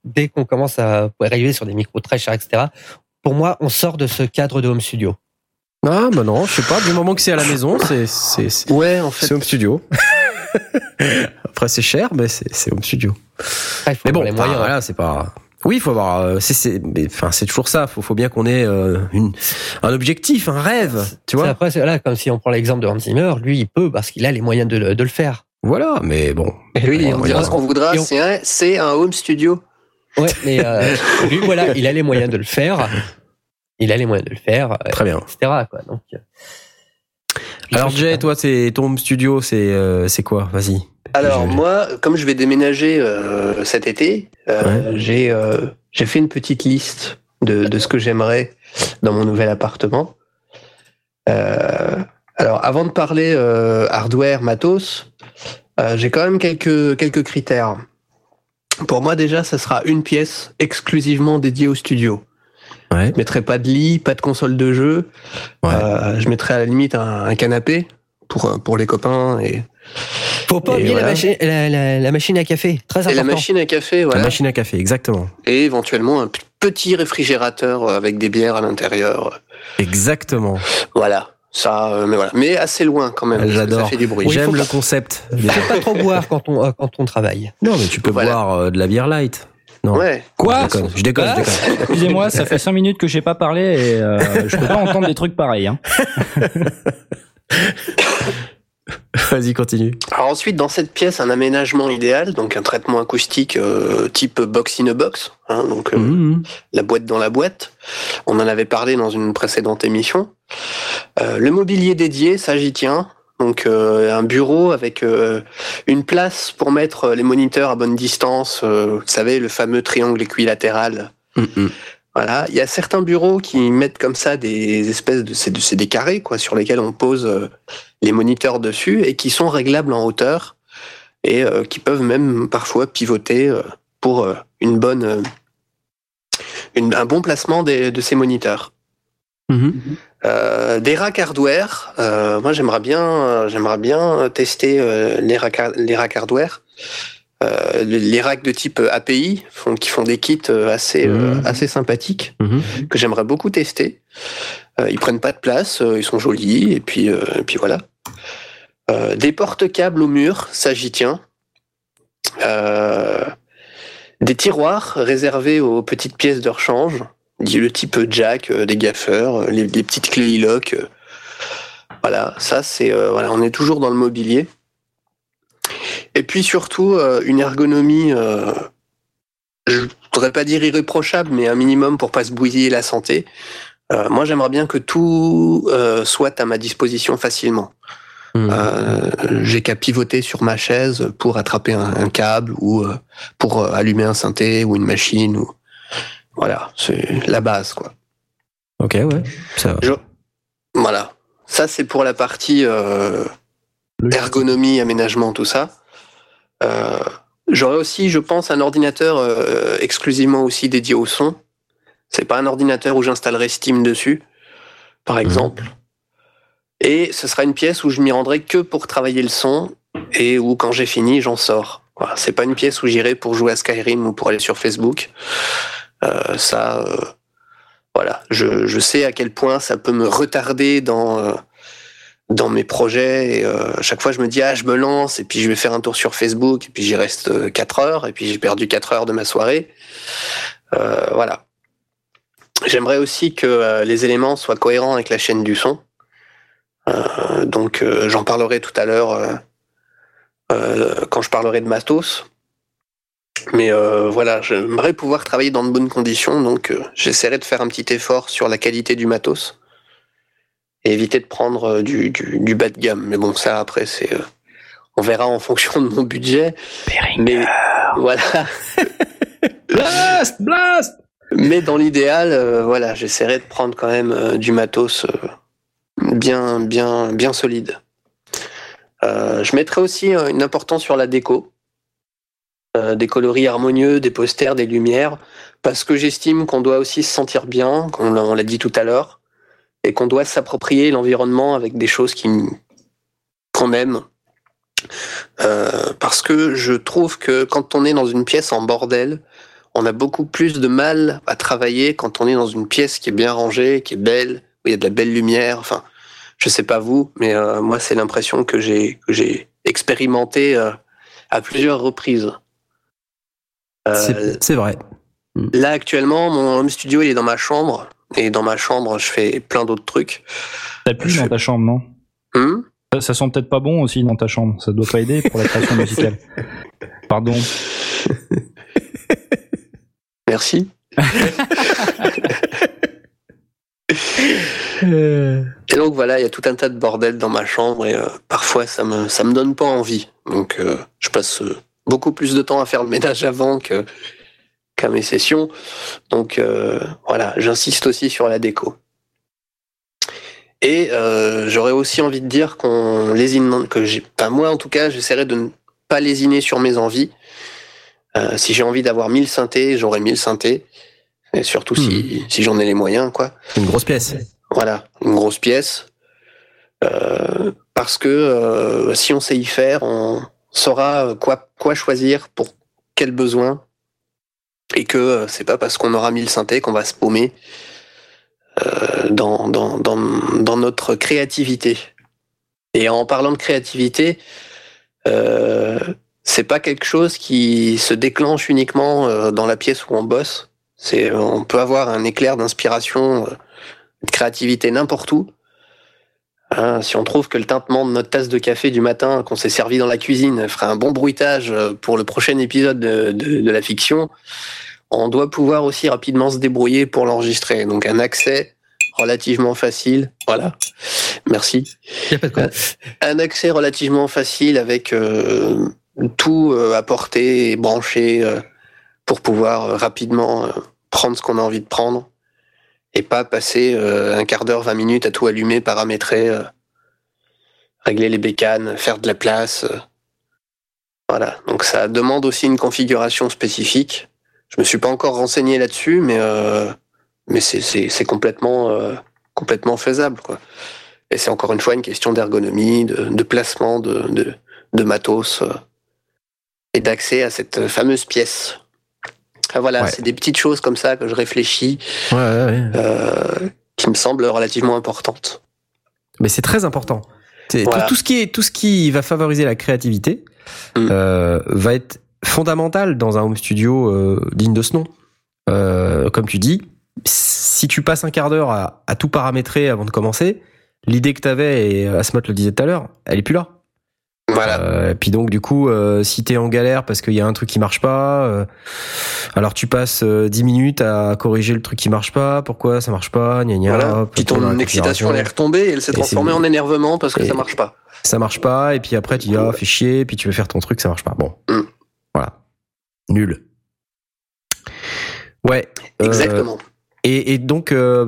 dès qu'on commence à arriver sur des micros très chers, etc. Pour moi, on sort de ce cadre de home studio. Ah bah non, je sais pas. Du moment que c'est à la maison, c'est c'est c'est Ouais, en fait. c'est home studio. Après c'est cher, mais c'est c'est home studio. Il faut Mais bon, les moyens. voilà, c'est pas. Oui, il faut avoir. euh, c'est, c'est, mais, enfin, c'est toujours ça. Faut, faut bien qu'on ait euh, une, un objectif, un rêve. Tu C'est vois. Après, c'est là, comme si on prend l'exemple de Hans Zimmer, lui, il peut parce qu'il a les moyens de, le- de le faire. Voilà. Mais bon. Et lui, on dira ce qu'on voudra, Et on- c'est un, c'est un home studio. Ouais, mais euh, lui, voilà, il a les moyens de le faire. Il a les moyens de le faire, euh, Très bien. etc. Quoi. Donc, euh, Alors Jay, toi, c'est ton home studio, c'est euh, c'est quoi? Vas-y. Alors Je- moi, comme je vais déménager euh, cet été, euh, j'ai euh, j'ai fait une petite liste de, de ce que j'aimerais dans mon nouvel appartement. Euh, alors avant de parler euh, hardware, matos, euh, j'ai quand même quelques quelques critères. Pour moi déjà, ça sera une pièce exclusivement dédiée au studio. Ouais. Je mettrai pas de lit, pas de console de jeu. Ouais. Euh, je mettrai à la limite un, un canapé pour pour les copains et faut pas Et oublier voilà. la, machine, la, la- la machine à café, très Et important. la machine à café, La voilà. machine à café, exactement. Et éventuellement un petit réfrigérateur euh, avec des bières à l'intérieur. Exactement. Voilà. Ça, euh, mais voilà. Mais assez loin quand même. J'adore. Ça fait du bruit. Oui, J'aime le concept. Faut pas trop boire quand on euh, quand on travaille. Non, mais tu peux Voilà. boire euh, de la bière light. Non. Ouais. Quoi Je déconne. Je déconne. Ah. je déconne. Excusez-moi, ça fait 5 minutes que j'ai pas parlé et euh, je peux pas entendre des trucs pareils. Hein. Vas-y, continue. Alors ensuite, dans cette pièce, un aménagement idéal, donc un traitement acoustique euh, type box in a box, hein, donc euh, Mhm. la boîte dans la boîte. On en avait parlé dans une précédente émission. Euh, le mobilier dédié, ça j'y tiens. Donc euh, un bureau avec euh, une place pour mettre les moniteurs à bonne distance. euh, vous savez, le fameux triangle équilatéral. Mhm. Voilà, il y a certains bureaux qui mettent comme ça des espèces de c'est de- c'est des carrés quoi sur lesquels on pose euh, les moniteurs dessus et qui sont réglables en hauteur et euh, qui peuvent même parfois pivoter euh, pour euh, une bonne euh, une- un bon placement des- de ces moniteurs. Mhm. Euh, des racks hardware, euh, moi j'aimerais bien euh, j'aimerais bien tester euh, les racks les racks hardware. Euh, les, racks de type API font, qui font des kits assez euh, Mhm. assez sympathiques Mhm. que j'aimerais beaucoup tester. Ils prennent pas de place, ils sont jolis, et puis, euh, et puis voilà. Euh, des porte-câbles au mur, ça j'y tiens. Euh, des tiroirs réservés aux petites pièces de rechange, le type jack, euh, des gaffeurs, euh, les, les petites clés e-lock. euh. voilà, ça c'est voilà, on est toujours dans le mobilier. Et puis surtout une ergonomie je voudrais pas dire irréprochable, mais un minimum pour pas se bousiller la santé. Moi, j'aimerais bien que tout soit à ma disposition facilement. Euh, J'ai qu'à pivoter sur ma chaise pour attraper un, un câble ou euh, pour allumer un synthé ou une machine. Ou... Voilà, c'est la base, quoi. Ok, ouais. Ça va. Je- Voilà. Ça, c'est pour la partie euh, ergonomie, aménagement, tout ça. Euh, J'aurais aussi, je pense, un ordinateur euh, exclusivement aussi dédié au son. C'est pas un ordinateur où j'installerai Steam dessus, par exemple. Et ce sera une pièce où je m'y rendrai que pour travailler le son et où, quand j'ai fini, j'en sors. Voilà. C'est pas une pièce où j'irai pour jouer à Skyrim ou pour aller sur Facebook. Euh, ça, euh, voilà, je, sais à quel point ça peut me retarder dans euh, dans mes projets. Et, chaque fois, je me dis ah, je me lance et puis je vais faire un tour sur Facebook et puis j'y reste 4 heures et puis j'ai perdu 4 heures de ma soirée. Voilà. J'aimerais aussi que les éléments soient cohérents avec la chaîne du son. Donc, j'en parlerai tout à l'heure quand je parlerai de matos. Mais euh, voilà, j'aimerais pouvoir travailler dans de bonnes conditions, donc euh, j'essaierai de faire un petit effort sur la qualité du matos et éviter de prendre euh, du, du, du bas de gamme. Mais bon, ça après, c'est, euh, on verra en fonction de mon budget. Mais voilà. Blast, blast. Mais dans l'idéal, voilà, j'essaierai de prendre quand même du matos bien, bien, bien solide. Je mettrai aussi une importance sur la déco. Euh, des coloris harmonieux, des posters, des lumières, parce que j'estime qu'on doit aussi se sentir bien, on l'a dit tout à l'heure, et qu'on doit s'approprier l'environnement avec des choses qu'on aime. Euh, parce que je trouve que quand on est dans une pièce en bordel, on a beaucoup plus de mal à travailler quand on est dans une pièce qui est bien rangée, qui est belle, où il y a de la belle lumière. Enfin, je sais pas vous, mais euh, moi c'est l'impression que j'ai que j'ai expérimenté euh, à plusieurs reprises. Euh, C'est vrai. Là, actuellement, mon home studio, il est dans ma chambre. Et dans ma chambre, je fais plein d'autres trucs. T'as plus Je dans fais- ta chambre, non? Hum ça, ça sent peut-être pas bon aussi dans ta chambre. Ça doit pas aider pour la création musicale. Pardon. Merci. Et donc voilà, il y a tout un tas de bordel dans ma chambre et euh, parfois ça me ça me donne pas envie. Donc euh, je passe euh, beaucoup plus de temps à faire le ménage avant que qu'à mes sessions. Donc euh, voilà, j'insiste aussi sur la déco. Et euh, j'aurais aussi envie de dire qu'on lésine que j'ai moi en tout cas, j'essaierai de ne pas lésiner sur mes envies. Euh, si j'ai envie d'avoir 1000 synthés, j'aurai 1000 synthés. Et surtout si, si j'en ai les moyens, quoi. une grosse pièce. Voilà, une grosse pièce. Euh, parce que si on sait y faire, on saura quoi, quoi choisir pour quel besoin. Et que euh, c'est pas parce qu'on aura mis le synthé qu'on va se paumer euh, dans, dans, dans, dans notre créativité. Et en parlant de créativité, euh, c'est pas quelque chose qui se déclenche uniquement euh, dans la pièce où on bosse. C'est, on peut avoir un éclair d'inspiration euh, de créativité n'importe où. Hein, si on trouve que le tintement de notre tasse de café du matin qu'on s'est servi dans la cuisine ferait un bon bruitage euh, pour le prochain épisode de, de- de la fiction, on doit pouvoir aussi rapidement se débrouiller pour l'enregistrer. Donc un accès relativement facile. Voilà. Merci. Y a pas de quoi. Un accès relativement facile avec euh, tout euh, apporté et branché euh, pour pouvoir euh, rapidement euh, prendre ce qu'on a envie de prendre et pas passer euh, un quart d'heure, 20 minutes à tout allumer, paramétrer, euh, régler les bécanes, faire de la place. euh. Voilà. Donc ça demande aussi une configuration spécifique. Je me suis pas encore renseigné là-dessus, mais mais c'est complètement complètement faisable quoi. Et c'est encore une fois une question d'ergonomie, de, placement de, de, matos et d'accès à cette fameuse pièce. Ah, voilà, Ouais. c'est des petites choses comme ça que je réfléchis, Ouais, ouais, ouais. euh, qui me semblent relativement importantes. Mais c'est très important. Voilà. tout, tout ce qui est tout ce qui va favoriser la créativité Mm. euh, va être fondamental dans un home studio euh, digne de ce nom. Comme tu dis, si tu passes un quart d'heure à, à tout paramétrer avant de commencer, l'idée que tu avais, et Asmot le disait tout à l'heure, elle est plus là. Voilà. Euh, et puis donc du coup, euh, si t'es en galère parce qu'il y a un truc qui marche pas, euh, alors tu passes euh, 10 minutes à corriger le truc qui marche pas. Pourquoi ça marche pas? Gna gna. voilà. Puis ton excitation elle est retombée et elle s'est Et transformée en énervement parce que et- ça marche pas. ça marche pas, et puis après tu dis ah fais chier, puis tu veux faire ton truc, ça marche pas. Bon, Mm. voilà, nul. Ouais. euh, Exactement. et, et donc euh,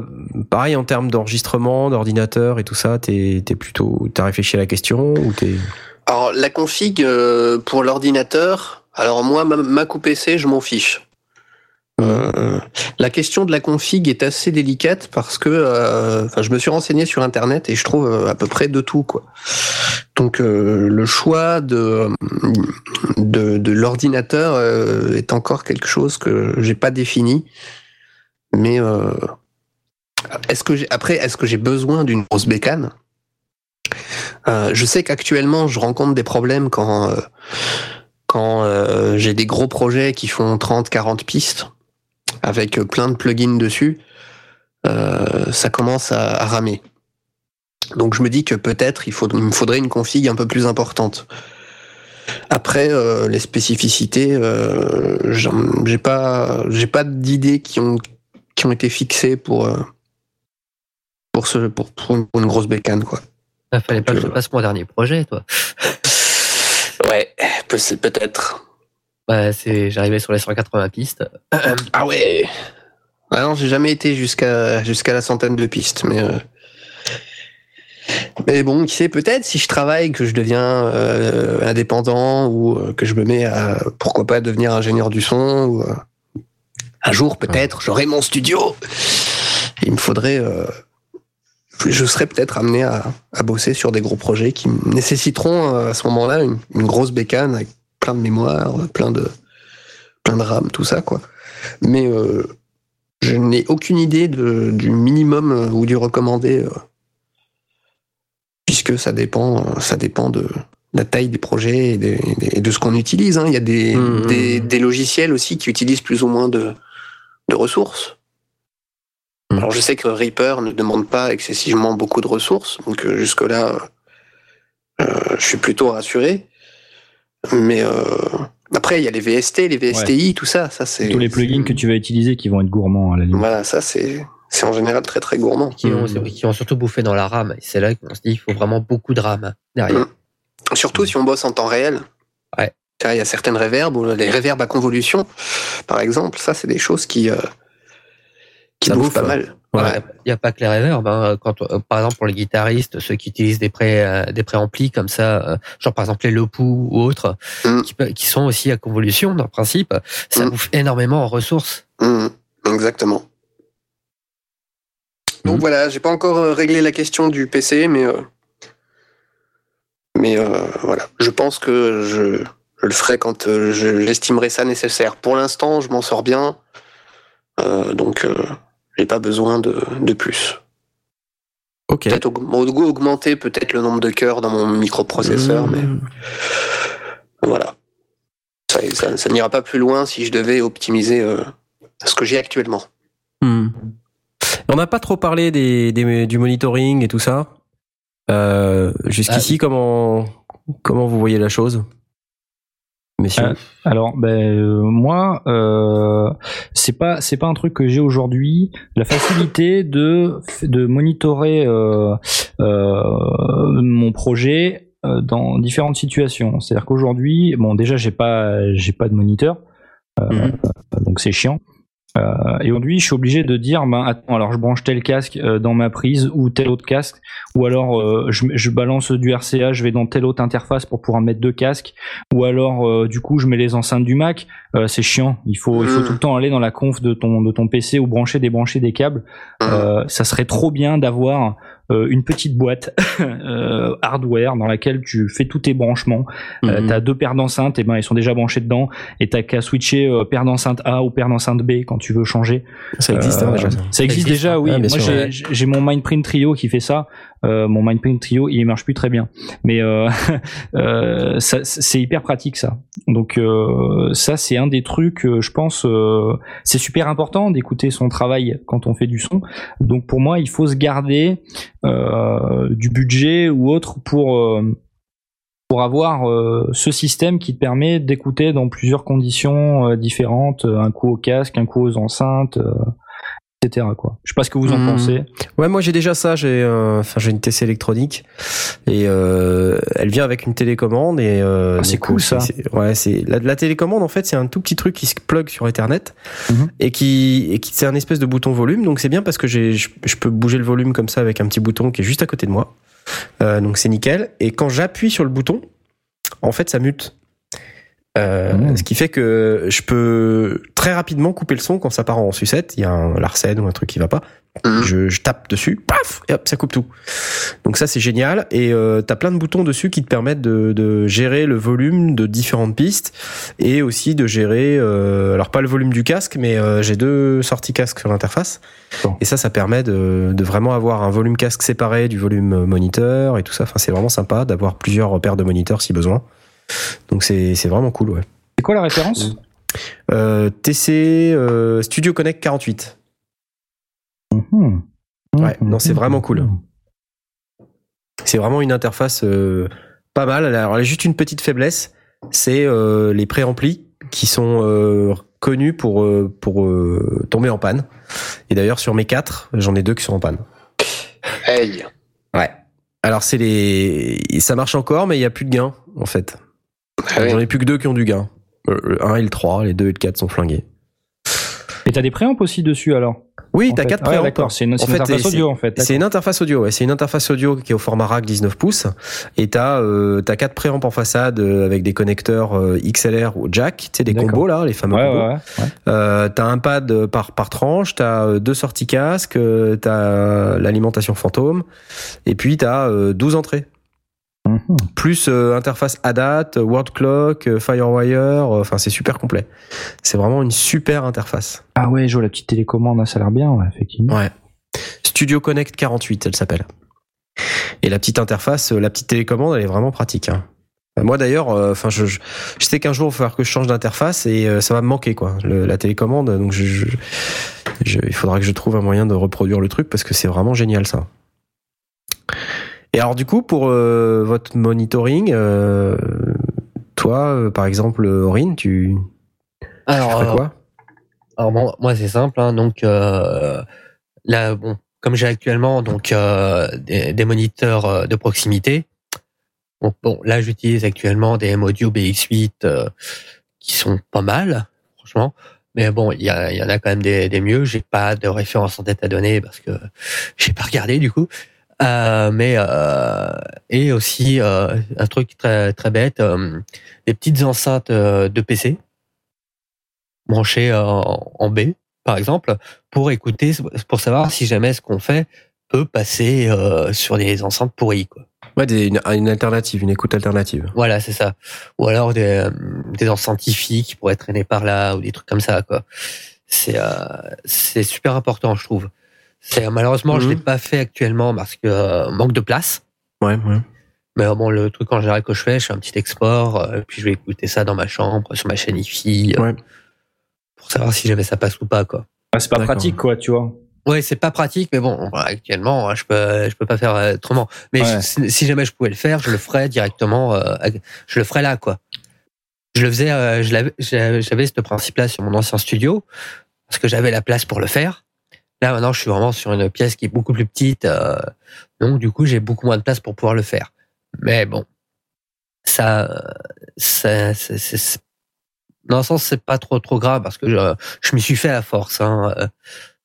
pareil en termes d'enregistrement, d'ordinateur et tout ça, t'es t'es plutôt t'as réfléchi à la question ou t'es Alors la config euh, pour l'ordinateur, alors moi ma, ma coupe PC, je m'en fiche. Euh, la question de la config est assez délicate parce que euh, enfin, je me suis renseigné sur internet et je trouve euh, à peu près de tout quoi. Donc euh, le choix de de, de l'ordinateur euh, est encore quelque chose que j'ai pas défini. Mais euh, est-ce que j'ai après est-ce que j'ai besoin d'une grosse bécane? Euh, je sais qu'actuellement, je rencontre des problèmes quand euh, quand euh, j'ai des gros projets qui font 30, 40 pistes avec plein de plugins dessus. Ça commence à, ramer. Donc je me dis que peut-être il, me faudrait une config un peu plus importante. Après les spécificités, j'ai pas j'ai pas d'idées qui ont qui ont été fixées pour pour pour une grosse bécane quoi. Il fallait pas que je Euh, fasse mon dernier projet, toi. Ouais, peut- peut-être. Bah, c'est, j'arrivais sur les 180 pistes. Ah ouais. Ah non, j'ai jamais été jusqu'à jusqu'à la centaine de pistes, mais euh, mais bon, qui sait peut-être si je travaille, que je deviens euh, indépendant ou euh, que je me mets à pourquoi pas devenir ingénieur du son ou euh, un jour peut-être j'aurai mon studio. Il me faudrait, euh, je serais peut-être amené à, à bosser sur des gros projets qui nécessiteront euh, à ce moment-là une, une grosse bécane avec plein de mémoire, plein de plein de RAM, tout ça quoi. Mais euh, je n'ai aucune idée de, du minimum euh, ou du recommandé, euh, puisque ça dépend, euh, ça dépend de la taille des projets et, des- des- et de ce qu'on utilise. hein. Il y a des, Mhm. des, des logiciels aussi qui utilisent plus ou moins de, de ressources. Mm. Alors je sais que Reaper ne demande pas excessivement beaucoup de ressources, donc euh, jusque-là, euh, je suis plutôt rassuré. Mais euh, après, il y a les VST, les VSTI, tout ça. ça c'est Tous les plugins que tu vas utiliser qui vont être gourmands à la limite. Voilà, ça c'est c'est en général très très gourmand. Qui ont, qui ont surtout bouffé dans la RAM. C'est là qu'on se dit il faut vraiment beaucoup de RAM derrière. Surtout si on bosse en temps réel. Ouais. Il y a certaines réverbes, ou les réverbes à convolution, par exemple, ça c'est des choses qui, euh, qui Ça bouffe, pas mal. Ouais. Il n'y a pas que les reverbs. Hein. Quand, euh, par exemple, pour les guitaristes, ceux qui utilisent des pré euh, des préamplis comme ça, euh, genre par exemple les Lopu ou autres, Mm. qui, sont aussi à convolution dans le principe, ça Mm. bouffe énormément en ressources. Mhm, exactement. Donc Mhm. voilà, j'ai pas encore euh, réglé la question du PC, mais euh, mais euh, voilà, je pense que je, je le ferai quand euh, je- j'estimerai ça nécessaire. Pour l'instant, je m'en sors bien, euh, donc euh, j'ai pas besoin de, de plus. Ok. Peut-être aug- augmenter peut-être le nombre de cœurs dans mon microprocesseur, mais Mmh. voilà. Ça, ça- ça n'ira pas plus loin si je devais optimiser euh, ce que j'ai actuellement. Hmm. On n'a pas trop parlé des, des- du monitoring et tout ça. Euh, Jusqu'ici, comment comment vous voyez la chose, Euh, Alors, ben euh, moi, euh, c'est pas c'est pas un truc que j'ai aujourd'hui. La facilité de de monitorer euh, euh, mon projet euh, dans différentes situations. C'est-à-dire qu'aujourd'hui, bon, déjà, j'ai pas j'ai pas de moniteur, euh, Mhm. donc c'est chiant. Euh, et aujourd'hui, je suis obligé de dire, ben attends, alors je branche tel casque euh, dans ma prise ou tel autre casque, ou alors euh, je, je balance du RCA, je vais dans telle autre interface pour pouvoir mettre deux casques, ou alors euh, du coup je mets les enceintes du Mac. Euh, c'est chiant. Il faut, il faut Mhm. tout le temps aller dans la conf de ton de ton PC ou brancher, débrancher des câbles. Euh, ça serait trop bien d'avoir une petite boîte euh, hardware dans laquelle tu fais tous tes branchements. Euh. T'as deux paires d'enceintes, et ben ils sont déjà branchés dedans, et t'as qu'à switcher euh, paire d'enceinte A ou paire d'enceinte B quand tu veux changer. Ça existe hein, Euh, déjà. Ça. Ça existe existe, déjà, oui. Ah, Moi, j'ai mon Mindprint Trio qui fait ça. Euh, mon Mindprint Trio, il marche plus très bien, mais euh, euh, c'est hyper pratique ça. Donc euh, ça, c'est un des trucs, euh, je pense, c'est super important d'écouter son travail quand on fait du son. Donc pour moi, il faut se garder du budget ou autre pour pour avoir euh, ce système qui te permet d'écouter dans plusieurs conditions différentes, un coup au casque, un coup aux enceintes, euh, etc. Quoi. Je sais pas ce que vous en Mhm. pensez. Ouais, moi j'ai déjà ça. J'ai euh, j'ai une TC électronique et euh, elle vient avec une télécommande et euh, Ah, c'est cool, ça. Ouais, c'est la, la télécommande en fait c'est un tout petit truc qui se plug sur Ethernet Mhm. et qui et qui c'est un espèce de bouton volume. Donc c'est bien parce que j'ai je, je peux bouger le volume comme ça avec un petit bouton qui est juste à côté de moi. Donc c'est nickel. Et quand j'appuie sur le bouton, en fait ça mute. Euh, Mhm. Ce qui fait que je peux très rapidement couper le son quand ça part en sucette. Il y a un Larsen ou un truc qui va pas. Mhm. Je, je tape dessus, paf, et hop, ça coupe tout. Donc ça c'est génial. Et euh, t'as plein de boutons dessus qui te permettent de, de gérer le volume de différentes pistes et aussi de gérer, euh, alors pas le volume du casque, mais euh, j'ai deux sorties casque sur l'interface. Bon. Et ça, ça permet de, de vraiment avoir un volume casque séparé du volume moniteur et tout ça. Enfin, c'est vraiment sympa d'avoir plusieurs paires de moniteurs si besoin. Donc c'est c'est vraiment cool, ouais. C'est quoi la référence Euh, TC euh, Studio Connect 48. Mhm. Ouais, non, c'est vraiment cool. C'est vraiment une interface euh, pas mal. Alors, elle a juste une petite faiblesse, c'est euh, les préamplis qui sont euh, connus pour pour tomber en panne. Et d'ailleurs sur mes quatre, j'en ai deux qui sont en panne. Hey. Ouais. Alors c'est les, ça marche encore, mais il y a plus de gain en fait. Ah oui. J'en ai plus que deux qui ont du gain. Euh, Le 1 et le 3, les 2 et le 4 sont flingués. Et t'as des préamps aussi dessus alors? Oui, t'as fait. quatre Ah ouais, c'est une, une interface audio en fait. C'est une interface audio, ouais. C'est une interface audio qui est au format rack 19 pouces. Et t'as euh, t'as quatre préamps en façade euh, avec des connecteurs euh, XLR ou jack, tu sais des combos là, les fameux Ouais, combos. ouais, ouais. ouais. Euh, t'as un pad par par tranche, t'as euh, deux sorties casque, euh, t'as l'alimentation fantôme, et puis t'as euh, 12 entrées. Mhm. Plus euh, interface ADAT, euh, word clock, euh, Firewire, euh, enfin c'est super complet. C'est vraiment une super interface. Ah ouais, je vois la petite télécommande, ça a l'air bien, ouais, effectivement. Ouais. Studio Connect 48, elle s'appelle. Et la petite interface, la petite télécommande, elle est vraiment pratique. hein. Moi d'ailleurs, enfin je, je, sais qu'un jour il va falloir que je change d'interface et ça va me manquer quoi, le, la télécommande. Donc je, je, il faudra que je trouve un moyen de reproduire le truc parce que c'est vraiment génial ça. Et alors du coup pour votre monitoring, toi par exemple Aurine, tu, alors, tu quoi? Alors bon, moi c'est simple, hein, donc là bon comme j'ai actuellement donc euh, des, des, moniteurs euh, de proximité. Bon, bon là j'utilise actuellement des M-Audio BX8 euh, qui sont pas mal, franchement. Mais bon, il y, a, y en a quand même des, des mieux. J'ai pas de référence en tête à donner parce que j'ai pas regardé du coup. Euh, mais et aussi un truc très très bête, des petites enceintes de PC branchées en, en B par exemple, pour écouter, pour savoir si jamais ce qu'on fait peut passer euh, sur des enceintes pourries, quoi. Ouais, des, une, une, alternative, une écoute alternative. Voilà, c'est ça. Ou alors des, euh, des enceintes qui pourraient traîner par là ou des trucs comme ça, quoi. C'est euh, c'est super important, je trouve. C'est malheureusement, je l'ai mhm. pas fait actuellement parce que euh, manque de place. Ouais, ouais. Mais bon, le truc en général que je fais, je fais un petit export, puis je vais écouter ça dans ma chambre, sur ma chaîne IFI. Ouais pour savoir si jamais ça passe ou pas quoi. Ah, c'est pas pratique quoi, tu vois. Ouais, c'est pas pratique, mais bon, actuellement, hein, je peux, je peux pas faire euh, autrement. Mais si jamais je pouvais le faire, je le ferais directement. Euh, je le ferais là, quoi. Je le faisais, euh, j'avais ce principe-là sur mon ancien studio parce que j'avais la place pour le faire. Là, maintenant, je suis vraiment sur une pièce qui est beaucoup plus petite, donc du coup, j'ai beaucoup moins de place pour pouvoir le faire. Mais bon, ça, ça, c'est dans un sens, c'est pas trop trop grave parce que je, je m'y suis fait à force hein, euh,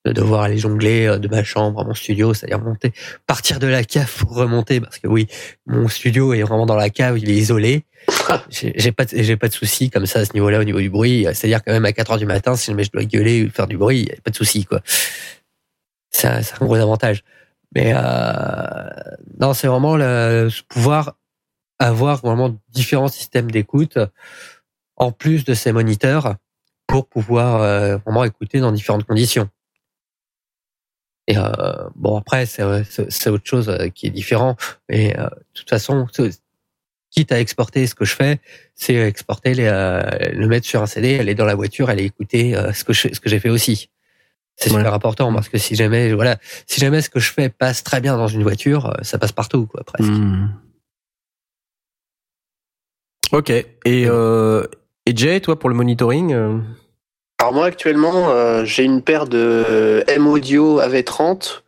de devoir aller jongler euh, de ma chambre à mon studio, c'est-à-dire monter, partir de la cave pour remonter parce que oui, mon studio est vraiment dans la cave, il est isolé. J'ai pas j'ai pas de soucis comme ça à ce niveau-là au niveau du bruit. C'est-à-dire quand même à 4 heures du matin, si jamais je dois gueuler ou faire du bruit, y a pas de soucis quoi. C'est un, gros avantage. Mais euh, non, c'est vraiment le pouvoir avoir vraiment différents systèmes d'écoute en plus de ces moniteurs pour pouvoir euh, vraiment écouter dans différentes conditions. Et euh, bon après c'est autre chose euh, qui est différent, mais de toute façon quitte à exporter ce que je fais, c'est exporter les, le mettre sur un CD, aller dans la voiture, aller écouter ce que j'ai fait aussi. C'est super important parce que si jamais voilà, si jamais ce que je fais passe très bien dans une voiture, ça passe partout quoi presque. Hmm. Ok. Et euh, et Jay, toi, pour le monitoring euh Alors moi, actuellement, euh, j'ai une paire de M-Audio AV30.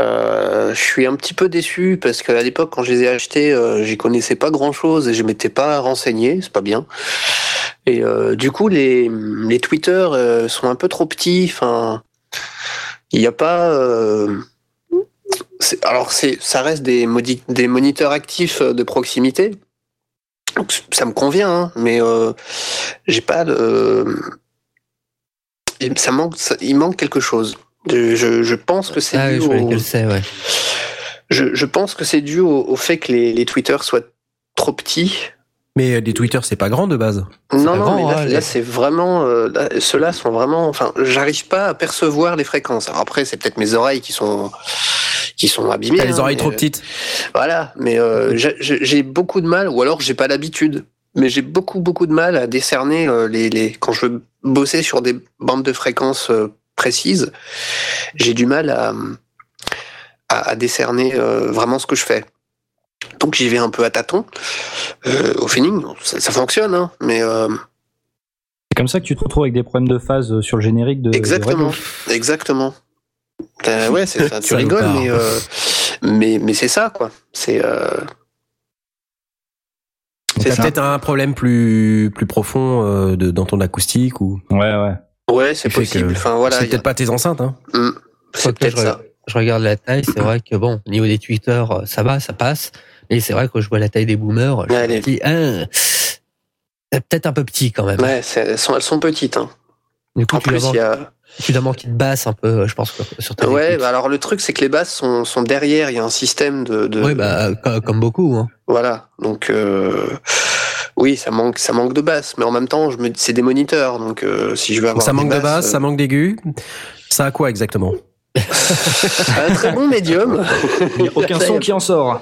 Euh, je suis un petit peu déçu parce qu'à l'époque, quand je les ai achetés, euh, j'y connaissais pas grand-chose et je m'étais pas renseigné. C'est pas bien. Et du coup, les, les Twitter sont un peu trop petits. Enfin, il n'y a pas... alors, c'est, ça reste des, des moniteurs actifs de proximité, ça me convient, hein, mais euh, j'ai pas de. ça manque, il manque quelque chose. Je, je pense que c'est ah, dû. Je, au... sais, ouais. je, je, pense que c'est dû au, fait que les, les Twitter soient trop petits. Mais des Twitter, c'est pas grand de base. Non, non, mais là, hein, là c'est vraiment. Euh, Ceux-là sont vraiment. Enfin, j'arrive pas à percevoir les fréquences. Alors après, c'est peut-être mes oreilles qui sont qui sont abîmées. T'as les hein, oreilles trop petites. Voilà, mais euh, j'ai beaucoup de mal, ou alors j'ai pas l'habitude. Mais j'ai beaucoup beaucoup de mal à décerner euh, les, les quand je veux bosser sur des bandes de fréquences euh, précises, j'ai du mal à, à, à décerner vraiment ce que je fais. Donc j'y vais un peu à tâtons. au feeling, ça, ça fonctionne, hein, mais c'est comme ça que tu te retrouves avec des problèmes de phase sur le générique de. Exactement, exactement. Euh, ouais, c'est ça. Tu rigoles, mais, euh, mais, mais c'est ça, quoi. C'est. Euh... C'est peut-être un problème plus plus profond euh, de, dans ton acoustique ou? Ouais, ouais. Ouais, c'est possible. Enfin voilà. C'est peut-être pas tes enceintes, hein. Mmh. C'est peut-être ça. Je regarde la taille, c'est vrai que bon, au niveau des Twitter, ça va, ça passe. Mais c'est vrai que je vois la taille des boomers, je me dis, ah, c'est peut-être un peu petit quand même. Ouais, elles sont, elles sont petites. Hein. Du coup, en plus, il y a tu dois manquer de basse un peu, je pense, sur ta Ouais, bah alors le truc, c'est que les basses sont, sont derrière. Il y a un système de. de... Oui, bah comme beaucoup. Hein. Voilà, donc euh, oui, ça manque, ça manque de basse, mais en même temps, je me, c'est des moniteurs, donc euh, si je veux avoir. Ça manque de basse, ça euh, manque d'aigus. Ça a quoi exactement? Un très bon médium. Il n'y a aucun son qui en sort.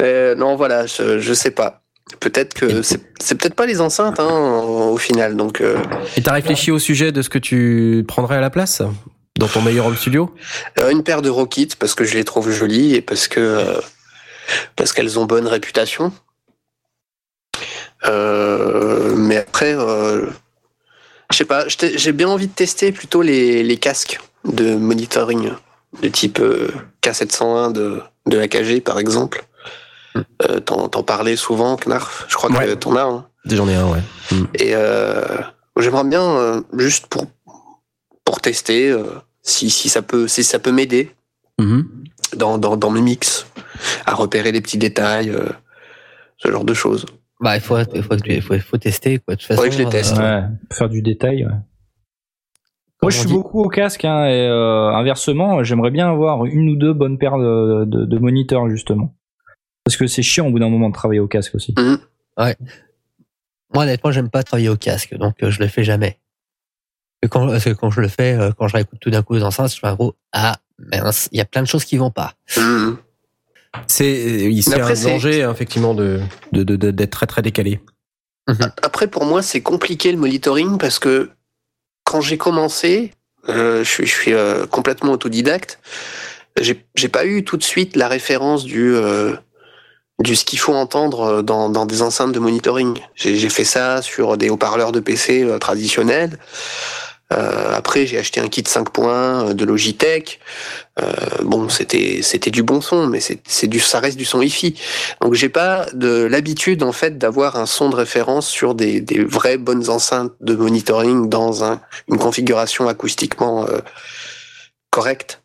Euh, non, voilà, je, je sais pas. Peut-être que c'est c'est peut-être pas les enceintes hein, au final. Donc, euh, Et t'as réfléchi au sujet de ce que tu prendrais à la place dans ton meilleur home studio? Euh, une paire de Rockit parce que je les trouve jolies et parce que euh, parce qu'elles ont bonne réputation. Euh, mais après, euh, je sais pas. J'ai bien envie de tester plutôt les, les casques de monitoring de type euh, K701 de de l'AKG par exemple. Euh, T'en t'en parlais souvent, Knarf. Je crois que Ouais. t'en as. hein. J'en ai un, ouais. Et euh, j'aimerais bien euh, juste pour pour tester euh, si si ça peut si ça peut m'aider Mhm. dans, dans dans mes mix à repérer les petits détails, euh, ce genre de choses. Bah, il faut, il faut, il faut, il faut tester, quoi. De toute façon, Faudrait que je les teste. euh, Ouais, faire du détail. ouais. Moi, je suis beaucoup au casque, hein, et euh, inversement, j'aimerais bien avoir une ou deux bonnes paires de, de, de moniteurs, justement. Parce que c'est chiant au bout d'un moment de travailler au casque aussi. Moi, honnêtement, j'aime pas travailler au casque, donc euh, je le fais jamais. Et quand, parce que quand je le fais, euh, quand je réécoute tout d'un coup les enceintes, je fais un gros ah mince, il y a plein de choses qui vont pas. Mhm. C'est après, un danger hein, effectivement de de- de- de- d'être très très décalé. Après, pour moi, c'est compliqué le monitoring parce que quand j'ai commencé, euh, je suis, euh, complètement autodidacte. J'ai pas eu tout de suite la référence du euh, du ce qu'il faut entendre dans, dans des enceintes de monitoring. J'ai fait ça sur des haut-parleurs de PC traditionnels. Euh, après, j'ai acheté un kit 5 points euh, de Logitech. Euh, bon, c'était c'était du bon son, mais c'est du ça reste du son hi-fi. Donc j'ai pas de l'habitude en fait d'avoir un son de référence sur des, des vraies bonnes enceintes de monitoring dans un, une configuration acoustiquement correcte.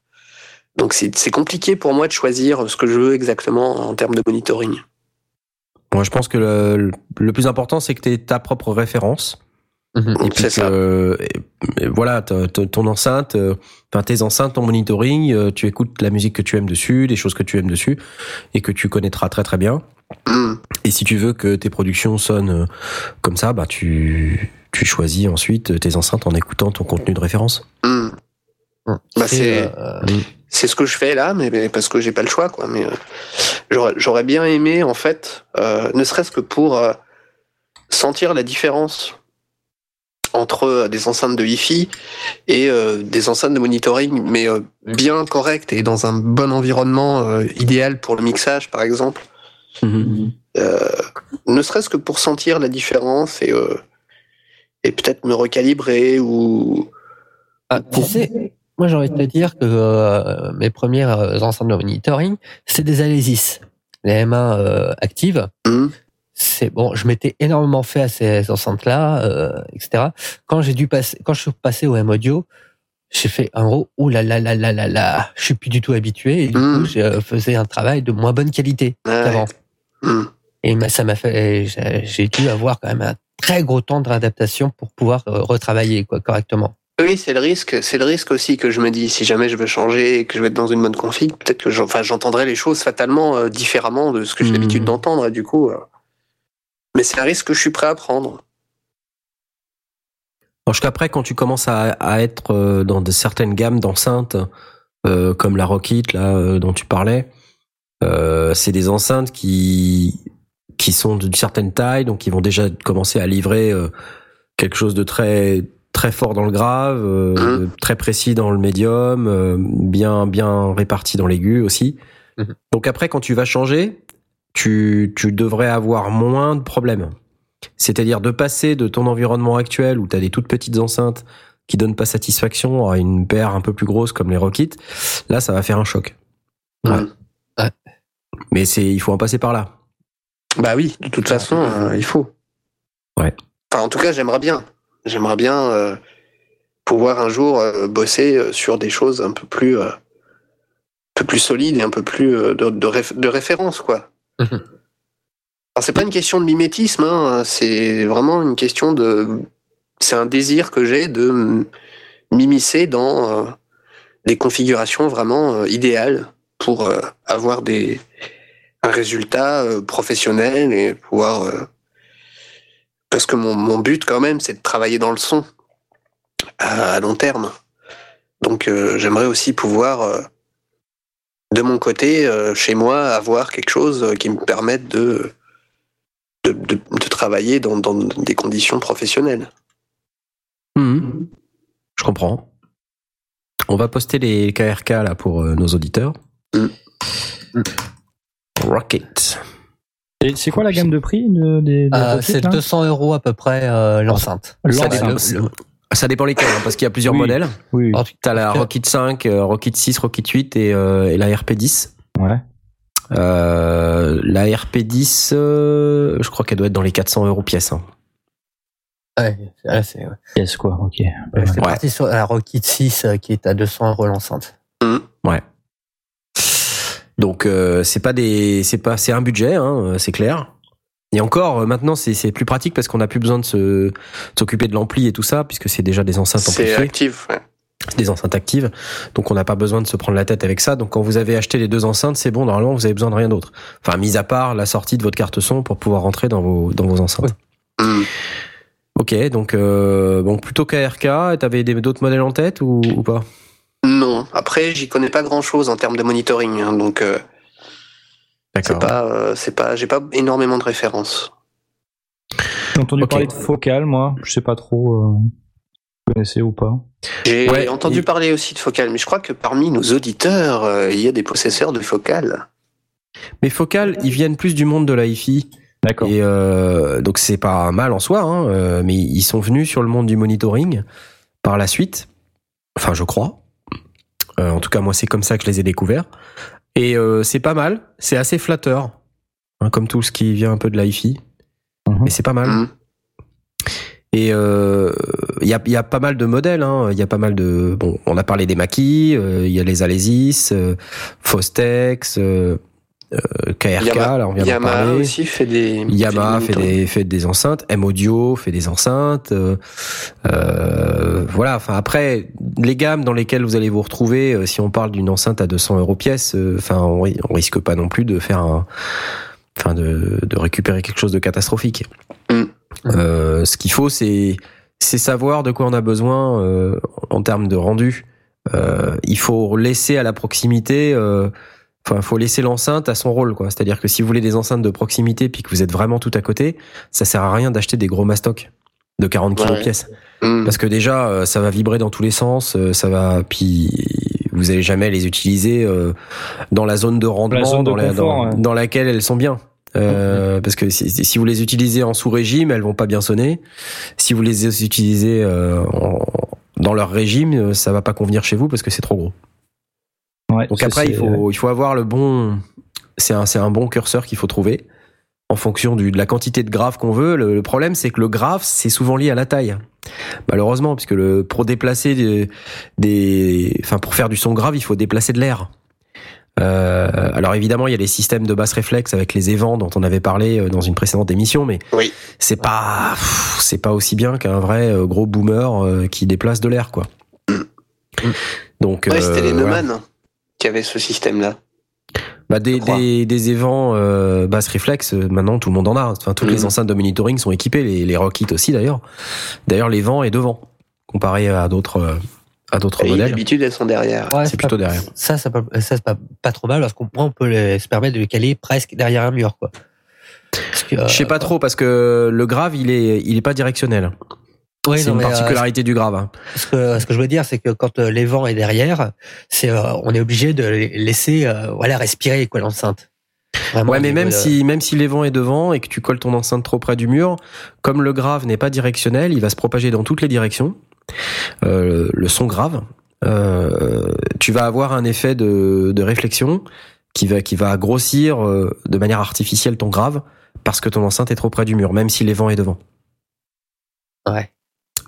Donc c'est c'est compliqué pour moi de choisir ce que je veux exactement en termes de monitoring. Moi, je pense que le, le plus important, c'est que tu aies ta propre référence. Mhm. Et puis que, et- voilà, t- t- ton enceinte, euh, enfin tes enceintes, ton monitoring, euh, tu écoutes la musique que tu aimes dessus, les choses que tu aimes dessus, et que tu connaîtras très très bien. Hmm. Et si tu veux que tes productions sonnent euh, comme ça, bah tu tu choisis ensuite tes enceintes en écoutant ton contenu de référence. Hmm. Bah, c'est- euh, C'est ce que je fais là, mais, mais parce que j'ai pas le choix, quoi. Mais euh, j'aurais- j'aurais bien aimé, en fait, euh, ne serait-ce que pour euh, sentir la différence entre euh, des enceintes de Wi-Fi et euh, des enceintes de monitoring, mais euh, bien correctes et dans un bon environnement euh, idéal pour le mixage, par exemple. Euh, ne serait-ce que pour sentir la différence et, euh, et peut-être me recalibrer ou. ah, tu sais, moi j'ai envie de te dire que euh, mes premières enceintes de monitoring, c'est des Alesis, les M1 euh, actives. Hmm. C'est bon, je m'étais énormément fait à ces enceintes-là, euh, etc. Quand j'ai dû passer, quand je suis passé au M audio, j'ai fait un gros ouh là là là là là là, je suis plus du tout habitué et du Mm. coup, je euh, faisais un travail de moins bonne qualité Ouais. qu'avant. Hmm. Et ça m'a fait, j'ai dû avoir quand même un très gros temps de réadaptation pour pouvoir euh, retravailler quoi correctement. Oui, c'est le risque. C'est le risque aussi que je me dis. Si jamais je veux changer et que je vais être dans une bonne config, peut-être que j'entendrai les choses fatalement euh, différemment de ce que j'ai Mhm. l'habitude d'entendre. Et du coup, euh, mais c'est un risque que je suis prêt à prendre. Parce qu'après, quand tu commences à, à être euh, dans de certaines gammes d'enceintes, euh, comme la Rockit là euh, dont tu parlais, euh, c'est des enceintes qui qui sont d'une certaine taille, donc qui vont déjà commencer à livrer euh, quelque chose de très très fort dans le grave, euh, Mhm. très précis dans le médium, euh, bien bien réparti dans l'aigu aussi. Mhm. Donc après, quand tu vas changer, tu tu devrais avoir moins de problèmes. C'est-à-dire de passer de ton environnement actuel où tu as des toutes petites enceintes qui donnent pas satisfaction à une paire un peu plus grosse comme les Rockit, là ça va faire un choc. Ouais. Ouais. Mais c'est il faut en passer par là. Bah oui, de toute façon, euh, il faut. Ouais. Enfin, en tout cas, j'aimerais bien. J'aimerais bien euh, pouvoir un jour euh, bosser sur des choses un peu plus, euh, un peu plus solides et un peu plus euh, de, de, réf- de référence, quoi. Alors, c'est pas une question de mimétisme, hein, c'est vraiment une question de. C'est un désir que j'ai de m'immiscer dans euh, des configurations vraiment euh, idéales pour euh, avoir des, un résultat professionnel et pouvoir. parce que mon, mon but, quand même, c'est de travailler dans le son à, long terme. Donc, j'aimerais aussi pouvoir de mon côté, euh, chez moi, avoir quelque chose euh, qui me permette de, de, de- de travailler dans, dans des conditions professionnelles. Mhm. Je comprends. On va poster les KRK là pour euh, nos auditeurs. Mhm. Rocket. Et c'est quoi la gamme de prix de, Euh, Rocket, c'est là? 200 euros à peu près euh, l'enceinte. L'enceinte. Ça, C'est- dépend lesquels, hein, parce qu'il y a plusieurs Oui. modèles. Oui, en- T'as la Rocket 5, euh, Rocket 6, Rocket 8 et, euh, et la RP10. ouais. Euh, la RP10, euh, je crois qu'elle doit être dans les 400 euros pièce. hein. ouais, ouais, c'est ouais. Yes, quoi, ok. Ouais, Ouais. parti sur la Rocket 6 euh, qui est à 200 euros l'enceinte. Donc euh, c'est pas des, c'est pas, c'est un budget, hein, c'est clair. Et encore, euh, maintenant c'est c'est plus pratique parce qu'on a plus besoin de se de s'occuper de l'ampli et tout ça puisque c'est déjà des enceintes C'est amplifiées, actif. ouais. des enceintes actives. Donc on n'a pas besoin de se prendre la tête avec ça. Donc quand vous avez acheté les deux enceintes, c'est bon. Normalement vous avez besoin de rien d'autre. Enfin, mis à part la sortie de votre carte son pour pouvoir rentrer dans vos dans vos enceintes. Mm. Ok, donc euh, bon plutôt KRK. T'avais d'autres modèles en tête ou, ou pas? Non. Après, j'y connais pas grand chose en termes de monitoring, hein, donc euh, c'est D'accord. pas, euh, c'est pas, j'ai pas énormément de références. J'ai entendu parler de Focal, moi. Je sais pas trop. Euh, vous connaissez ou pas J'ai Ouais, entendu il- parler aussi de Focal, mais je crois que parmi nos auditeurs, euh, il y a des possesseurs de Focal. Mais Focal, ils viennent plus du monde de la hi-fi. D'accord. Et euh, donc c'est pas mal en soi, hein, euh, mais ils sont venus sur le monde du monitoring par la suite. Enfin, je crois. Euh, en tout cas, moi, c'est comme ça que je les ai découverts. Et euh, c'est pas mal. C'est assez flatteur, hein, comme tout ce qui vient un peu de la hi-fi. Mhm. Mais c'est pas mal. Mm. Et euh, il y, a, il y a pas mal de modèles. hein. Il y a pas mal de. Bon, on a parlé des maquis. euh, Il y a les Alesis, euh, Fostex, euh, euh, KRK. Yama- là, on vient d'en parler. aussi fait des. Yamaha fait des, fait des enceintes, M Audio fait des enceintes. euh, euh, voilà. Enfin après, les gammes dans lesquelles vous allez vous retrouver, euh, si on parle d'une enceinte à 200 euros pièce, euh, enfin on, on risque pas non plus de faire un, enfin de, de récupérer quelque chose de catastrophique. Mm. Euh, ce qu'il faut, c'est c'est savoir de quoi on a besoin euh, en termes de rendu. Euh, il faut laisser à la proximité. Euh, Enfin, faut laisser l'enceinte à son rôle, quoi. C'est-à-dire que si vous voulez des enceintes de proximité puis que vous êtes vraiment tout à côté, ça sert à rien d'acheter des gros mastocs de 40 kilos Ouais. pièce. Mm. Parce que déjà, euh, ça va vibrer dans tous les sens, euh, ça va, puis vous allez jamais les utiliser euh, dans la zone de rendement zone de dans, la- confort, dans- ouais. dans laquelle elles sont bien. Euh, Parce que si, si vous les utilisez en sous-régime, elles vont pas bien sonner. Si vous les utilisez euh, en- dans leur régime, ça va pas convenir chez vous parce que c'est trop gros. Ouais, Donc après, il faut, il faut avoir le bon. C'est un, c'est un bon curseur qu'il faut trouver en fonction du, de la quantité de graphes qu'on veut. Le, le problème, c'est que le graphe, c'est souvent lié à la taille. Malheureusement, puisque le, pour déplacer des, des, enfin, pour faire du son grave, il faut déplacer de l'air. Euh, alors évidemment, il y a les systèmes de basse réflexe avec les évents dont on avait parlé euh, dans une précédente émission, mais Oui. c'est pas, c'est pas aussi bien qu'un vrai euh, gros boomer qui déplace de l'air, quoi. Donc, Ouais, c'était les voilà. Qui avaient ce système-là. Bah des, des, des évents euh, basse réflexe, euh, maintenant tout le monde en a. Enfin, toutes les enceintes de monitoring sont équipées, les, les Rocket aussi d'ailleurs. D'ailleurs, les vents est devant, comparé à d'autres euh, à d'autres modèles. d'habitude, elles sont derrière. Ouais, C'est plutôt pas- derrière. Ça, ça, ça c'est pas, pas trop mal parce qu'on on peut les- se permettre de les caler presque derrière un mur, quoi. Je sais pas euh, trop parce que le grave, il est il est pas directionnel. Oui, c'est une euh, particularité du grave. hein. ce que, ce que je veux dire, c'est que quand euh, les vents est derrière, c'est, euh, on est obligé de laisser, voilà, respirer, quoi, l'enceinte. Vraiment, Ouais, mais même de- si même si les vents est devant et que tu colles ton enceinte trop près du mur, comme le grave n'est pas directionnel, il va se propager dans toutes les directions. Le son grave, tu vas avoir un effet de, de réflexion qui va qui va grossir de manière artificielle ton grave parce que ton enceinte est trop près du mur, même si les vents est devant. Ouais.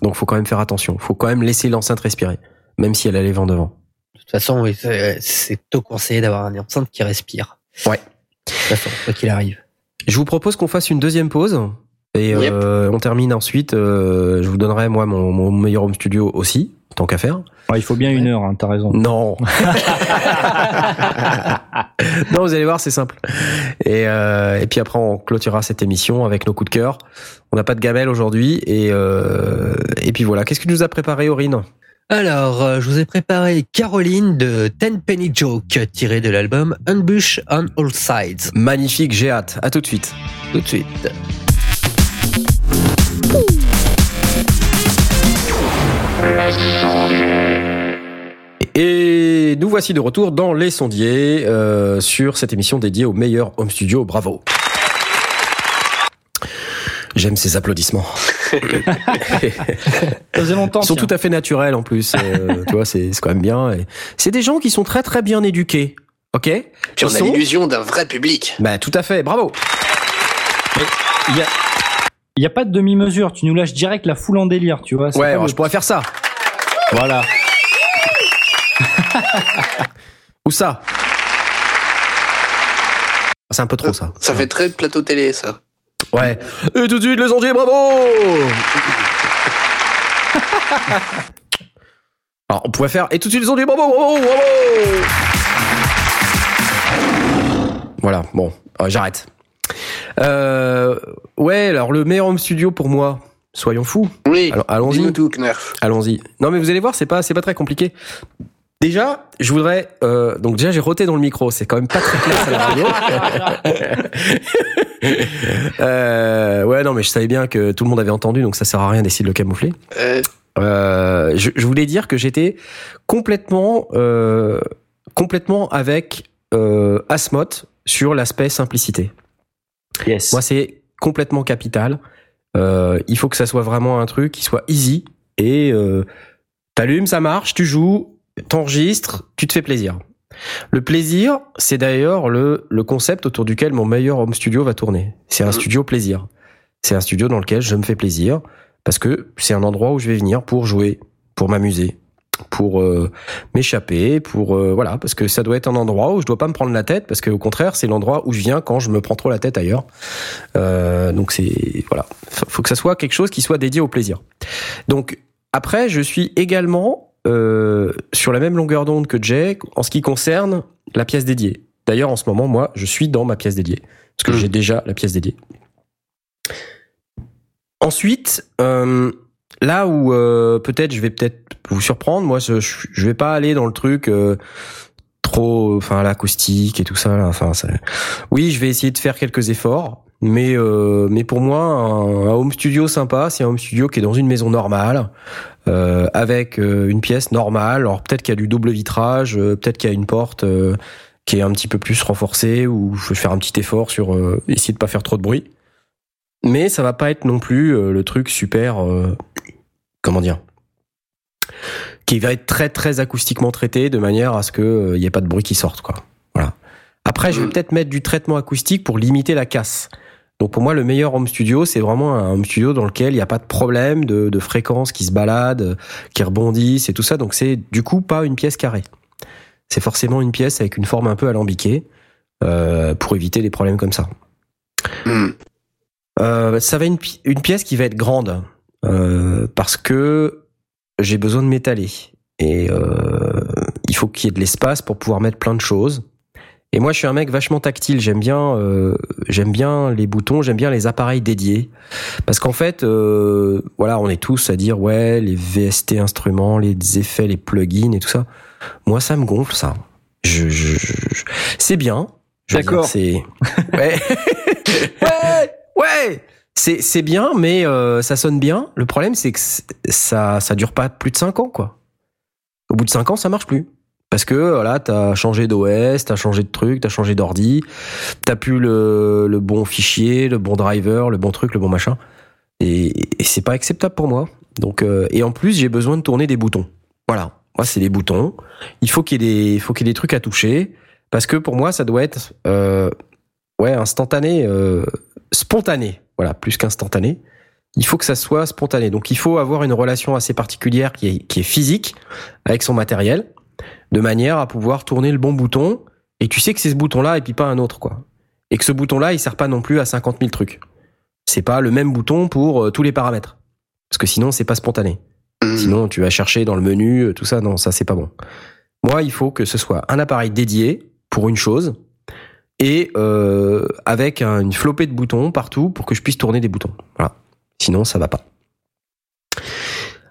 Donc faut quand même faire attention. Faut quand même laisser l'enceinte respirer, même si elle a les vents devant. De toute façon, oui, c'est plutôt conseillé d'avoir une enceinte qui respire. Ouais. De toute façon, quoi qu'il arrive. Je vous propose qu'on fasse une deuxième pause. Et euh, on termine ensuite. euh, je vous donnerai moi mon, mon meilleur home studio aussi, tant qu'à faire. Ouais, il faut bien une heure, hein, t'as raison. Non. non, vous allez voir, c'est simple. Et, euh, et puis après, on clôturera cette émission avec nos coups de cœur. On n'a pas de gamelle aujourd'hui. Et, euh, et puis voilà. Qu'est-ce que tu nous as préparé, Aurine? Alors, euh, je vous ai préparé Caroline de Ten Penny Joke, tiré de l'album Unbush on All Sides. Magnifique, j'ai hâte. À tout de suite. Tout de suite. Et nous voici de retour dans Les Sondiers euh, sur cette émission dédiée au meilleur home studio. Bravo. J'aime ces applaudissements. Ça faisait longtemps. Ils sont tiens. tout à fait naturels en plus. euh, tu vois, c'est quand même bien. Et C'est des gens qui sont très très bien éduqués. Ok? Puis on a sont- l'illusion d'un vrai public. Bah tout à fait. Bravo. Il y a, il y a pas de demi-mesure. Tu nous lâches direct la foule en délire, tu vois. Ouais, alors le- je pourrais faire ça. Voilà. Ou ça. C'est un peu trop ça. Ça fait très plateau télé, ça. Ouais. Et tout de suite, les Sondiers, bravo Alors, on pourrait faire et tout de suite, les Sondiers, bravo, bravo, bravo Voilà, bon, euh, j'arrête. Euh, ouais, alors le meilleur home studio pour moi, soyons fous. Oui. Alors, allons-y. Allons-y. Non, mais vous allez voir, c'est pas, c'est pas très compliqué. Déjà, je voudrais, euh, donc déjà j'ai roté dans le micro, c'est quand même pas très clair à la radio. euh, ouais, non, mais je savais bien que tout le monde avait entendu, donc ça sert à rien d'essayer de le camoufler. Euh, Euh, je, je voulais dire que j'étais complètement, complètement avec euh, Asmoth sur l'aspect simplicité. Yes. Moi, c'est complètement capital. Il faut que ça soit vraiment un truc qui soit easy et t'allumes, ça marche, tu joues, t'enregistres, tu te fais plaisir. Le plaisir, c'est d'ailleurs le, le concept autour duquel mon meilleur home studio va tourner. C'est un Mhm. studio plaisir. C'est un studio dans lequel je me fais plaisir parce que c'est un endroit où je vais venir pour jouer, pour m'amuser, pour euh, m'échapper, pour euh, voilà, parce que ça doit être un endroit où je dois pas me prendre la tête, parce qu'au contraire, c'est l'endroit où je viens quand je me prends trop la tête ailleurs. Euh, donc c'est voilà, faut que ça soit quelque chose qui soit dédié au plaisir. Donc après, je suis également euh, sur la même longueur d'onde que Jay en ce qui concerne la pièce dédiée. D'ailleurs, en ce moment, moi, je suis dans ma pièce dédiée parce que Mm. j'ai déjà la pièce dédiée. Ensuite, euh, là où euh, peut-être je vais peut-être vous surprendre, moi, je, je vais pas aller dans le truc trop, enfin l'acoustique et tout ça. Là, enfin, ça- oui, je vais essayer de faire quelques efforts, mais euh, mais pour moi, un, un home studio sympa, c'est un home studio qui est dans une maison normale, euh, avec euh, une pièce normale. Alors peut-être qu'il y a du double vitrage, euh, peut-être qu'il y a une porte qui est un petit peu plus renforcée, ou je vais faire un petit effort sur essayer de pas faire trop de bruit. Mais ça va pas être non plus le truc super, comment dire, qui va être très très acoustiquement traité de manière à ce que il y ait pas de bruit qui sorte quoi. Voilà. Après, je vais peut-être mettre du traitement acoustique pour limiter la casse. Donc pour moi, le meilleur home studio, c'est vraiment un home studio dans lequel il n'y a pas de problème de, de fréquences qui se baladent, qui rebondissent et tout ça. Donc c'est du coup pas une pièce carrée. C'est forcément une pièce avec une forme un peu alambiquée euh, pour éviter les problèmes comme ça. hmm. Euh, ça va être une, pi- une pièce qui va être grande euh, parce que j'ai besoin de m'étaler et il faut qu'il y ait de l'espace pour pouvoir mettre plein de choses. Et moi, je suis un mec vachement tactile. J'aime bien, euh, j'aime bien les boutons, j'aime bien les appareils dédiés, parce qu'en fait, euh, voilà, on est tous à dire ouais, les VST instruments, les effets, les plugins et tout ça. Moi, ça me gonfle ça. Je, je, je- c'est bien. D'accord. C'est ouais, ouais, ouais. C'est c'est bien, mais euh, ça sonne bien. Le problème, c'est que ça ça dure pas plus de 5 ans, quoi. Au bout de 5 ans, ça marche plus. Parce que voilà, t'as changé d'OS, t'as changé de truc, t'as changé d'ordi, t'as plus le, le bon fichier, le bon driver, le bon truc, le bon machin. Et, et c'est pas acceptable pour moi. Donc euh, et en plus, j'ai besoin de tourner des boutons. Voilà, moi c'est les boutons. Il faut qu'il y ait des, faut qu'il y ait des trucs à toucher parce que pour moi, ça doit être euh, ouais instantané, euh, spontané. Voilà, plus qu'instantané. Il faut que ça soit spontané. Donc il faut avoir une relation assez particulière qui est, qui est physique avec son matériel, de manière à pouvoir tourner le bon bouton. Et tu sais que c'est ce bouton-là et puis pas un autre, quoi. Et que ce bouton-là, il sert pas non plus à 50 000 trucs. C'est pas le même bouton pour euh, tous les paramètres. Parce que sinon, c'est pas spontané. Hmm. Sinon, tu vas chercher dans le menu, euh, tout ça. Non, ça, c'est pas bon. Moi, il faut que ce soit un appareil dédié pour une chose et euh, avec un- une flopée de boutons partout pour que je puisse tourner des boutons. Voilà. Sinon, ça va pas.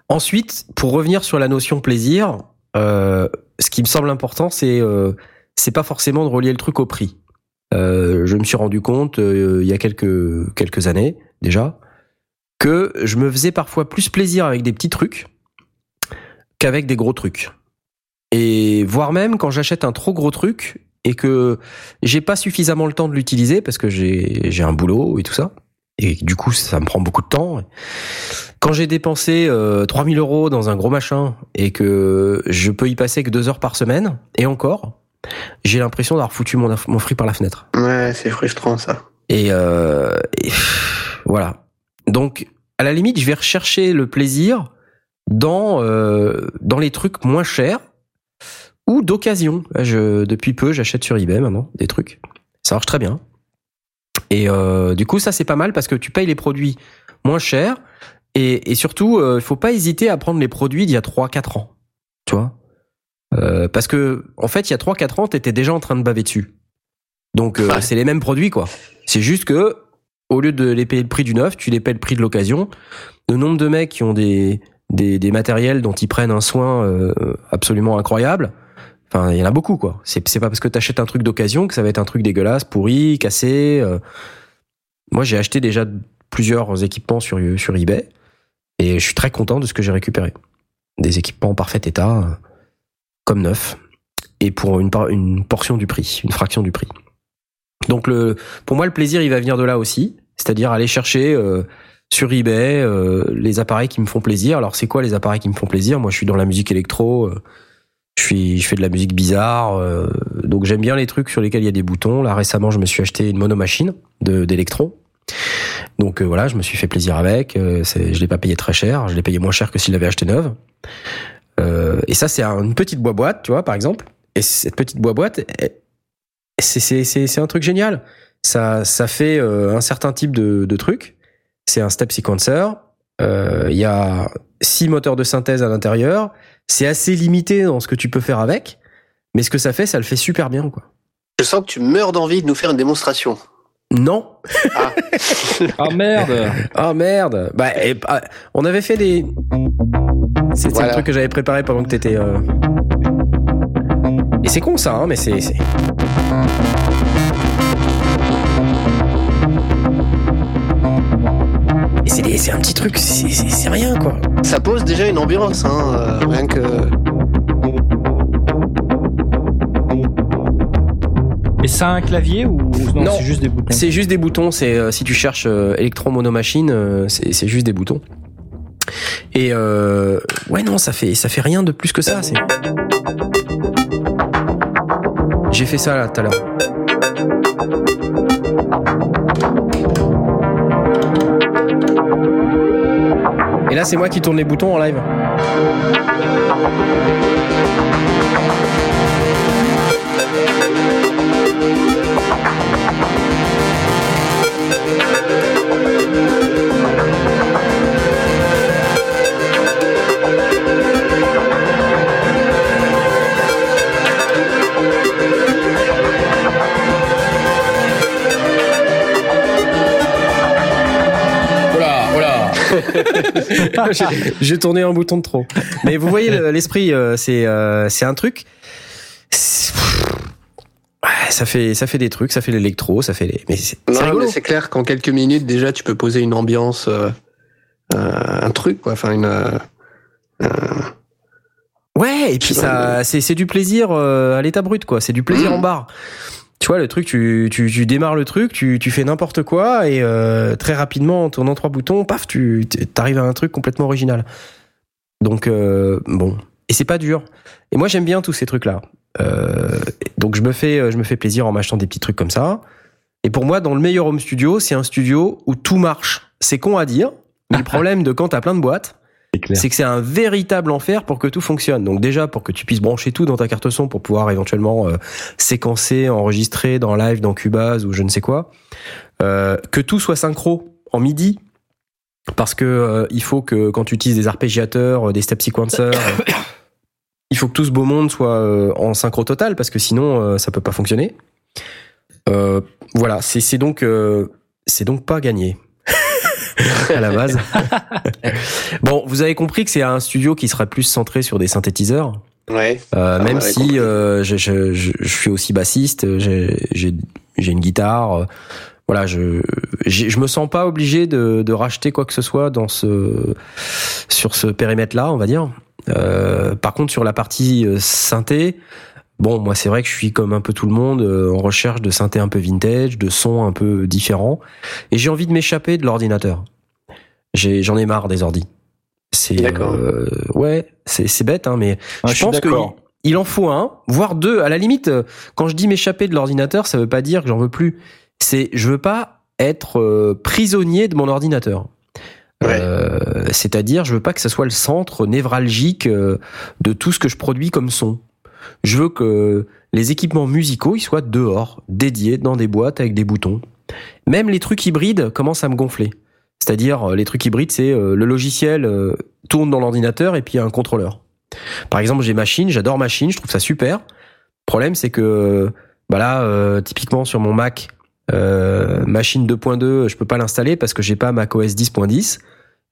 Ensuite, pour revenir sur la notion plaisir, euh, ce qui me semble important, c'est euh, c'est pas forcément de relier le truc au prix. Euh, je me suis rendu compte euh, il y a quelques quelques années déjà que je me faisais parfois plus plaisir avec des petits trucs qu'avec des gros trucs. Et voire même quand j'achète un trop gros truc et que j'ai pas suffisamment le temps de l'utiliser parce que j'ai j'ai un boulot et tout ça et du coup ça me prend beaucoup de temps. Quand j'ai dépensé euh, 3000 euros dans un gros machin et que je peux y passer que deux heures par semaine et encore, j'ai l'impression d'avoir foutu mon, mon fric par la fenêtre. Ouais, c'est frustrant ça. Et, euh, et pff, voilà. Donc, à la limite, je vais rechercher le plaisir dans euh, dans les trucs moins chers ou d'occasion. Je depuis peu, j'achète sur eBay maintenant des trucs. Ça marche très bien. Et euh, du coup, ça c'est pas mal parce que tu payes les produits moins chers et, et surtout, il euh, faut pas hésiter à prendre les produits d'il y a 3-4 ans. Tu vois? Euh, Parce que en fait, il y a 3-4 ans, t'étais déjà en train de baver dessus. Donc Ouais. c'est les mêmes produits quoi. C'est juste que au lieu de les payer le prix du neuf, tu les payes le prix de l'occasion. Le nombre de mecs qui ont des des, des matériels dont ils prennent un soin absolument incroyable. Enfin, il y en a beaucoup quoi. C'est pas parce que t'achètes un truc d'occasion que ça va être un truc dégueulasse, pourri, cassé. euh. Moi, j'ai acheté déjà plusieurs équipements sur eBay et je suis très content de ce que j'ai récupéré. Des équipements en parfait état, euh, comme neuf, et pour une portion du prix, une fraction du prix. Donc pour moi, le plaisir, il va venir de là aussi, c'est-à-dire aller chercher euh, sur eBay les appareils qui me font plaisir. Alors c'est quoi les appareils qui me font plaisir? Moi, je suis dans la musique électro. Je fais de la musique bizarre, euh, donc j'aime bien les trucs sur lesquels il y a des boutons. Là récemment, je me suis acheté une monomachine de d'électro. Donc euh, voilà, je me suis fait plaisir avec. Euh, je l'ai pas payé très cher. Je l'ai payé moins cher que s'il l'avait acheté neuve. Euh, et ça, c'est un- une petite boîte boîte, tu vois, par exemple. Et cette petite boîte boîte, elle- c'est un truc génial. Ça ça fait un certain type de truc. C'est un step sequencer. Il y a six moteurs de synthèse à l'intérieur. C'est assez limité dans ce que tu peux faire avec, mais ce que ça fait, ça le fait super bien, quoi. Je sens que tu meurs d'envie de nous faire une démonstration. Non. Ah, Ah merde Ah merde. Bah, et, ah, on avait fait des. C'était Voilà. le truc que j'avais préparé pendant que t'étais. Euh... Et c'est con ça, hein, mais c'est. Et c'est c'est un petit truc, c'est c'est- c'est rien quoi. ça pose déjà une ambiance, hein, euh, rien que. Et ça a un clavier ou non, Non. c'est juste des boutons C'est juste des boutons. C'est euh, si tu cherches euh, électron monomachine, euh, c'est c'est juste des boutons. Et euh, ouais non, ça fait ça fait rien de plus que ça. C'est. J'ai fait ça là tout à l'heure. Et là, c'est moi qui tourne les boutons en live. J'ai- tourné un bouton de trop. Mais vous voyez le- l'esprit, euh, c'est euh, c'est un truc. ça fait ça fait des trucs, ça fait l'électro, ça fait les. Mais c'est clair qu'en quelques minutes déjà tu peux poser une ambiance, euh, un truc quoi, enfin une. euh, Ouais, et puis ça, c'est c'est du plaisir à l'état brut, quoi. C'est du plaisir Mmh. en barre. Tu vois, le truc, tu, tu, tu démarres le truc, tu, tu fais n'importe quoi, et euh, très rapidement, en tournant trois boutons, paf, tu arrives à un truc complètement original. Donc, euh, bon. Et c'est pas dur. Et moi, j'aime bien tous ces trucs-là. Euh, donc, je me, fais, je me fais plaisir en m'achetant des petits trucs comme ça. Et pour moi, dans le meilleur home studio, c'est un studio où tout marche. C'est con à dire, mais le problème de quand t'as plein de boîtes, C'est que c'est un véritable enfer pour que tout fonctionne. Donc déjà pour que tu puisses brancher tout dans ta carte son pour pouvoir éventuellement euh, séquencer, enregistrer dans live, dans Cubase ou je ne sais quoi, euh, que tout soit synchro en MIDI. Parce que euh, il faut que quand tu utilises des arpégiateurs, euh, des step sequencers, euh, il faut que tout ce beau monde soit euh, en synchro total parce que sinon euh, ça peut pas fonctionner. Euh, voilà, c'est c'est donc euh, c'est donc pas gagné. À la base. bon, vous avez compris que c'est un studio qui sera plus centré sur des synthétiseurs. Ouais. Euh, Ah, même si euh, je, je, je, je suis aussi bassiste, j'ai j'ai j'ai une guitare. voilà, je je me sens pas obligé de, de racheter quoi que ce soit dans ce sur ce périmètre-là, on va dire. Euh, par contre, sur la partie euh, synthé, bon, moi c'est vrai que je suis comme un peu tout le monde euh, en recherche de synthé un peu vintage, de sons un peu différents, et j'ai envie de m'échapper de l'ordinateur. J'ai j'en ai marre des ordis. C'est euh, ouais, c'est c'est bête, hein, mais Ah, je pense que il en faut un, voire deux. À la limite, euh, quand je dis m'échapper de l'ordinateur, ça veut pas dire que j'en veux plus. C'est je veux pas être euh, prisonnier de mon ordinateur. Ouais. Euh, C'est-à-dire, je veux pas que ça soit le centre névralgique euh, de tout ce que je produis comme son. Je veux que les équipements musicaux ils soient dehors, dédiés dans des boîtes avec des boutons. Même les trucs hybrides commencent à me gonfler. C'est-à-dire, euh, les trucs hybrides, c'est euh, le logiciel euh, tourne dans l'ordinateur et puis a un contrôleur. Par exemple, j'ai Machine, j'adore Machine, je trouve ça super. Le problème, c'est que bah là, typiquement sur mon Mac, Machine 2.2, je peux pas l'installer parce que j'ai pas macOS 10.10.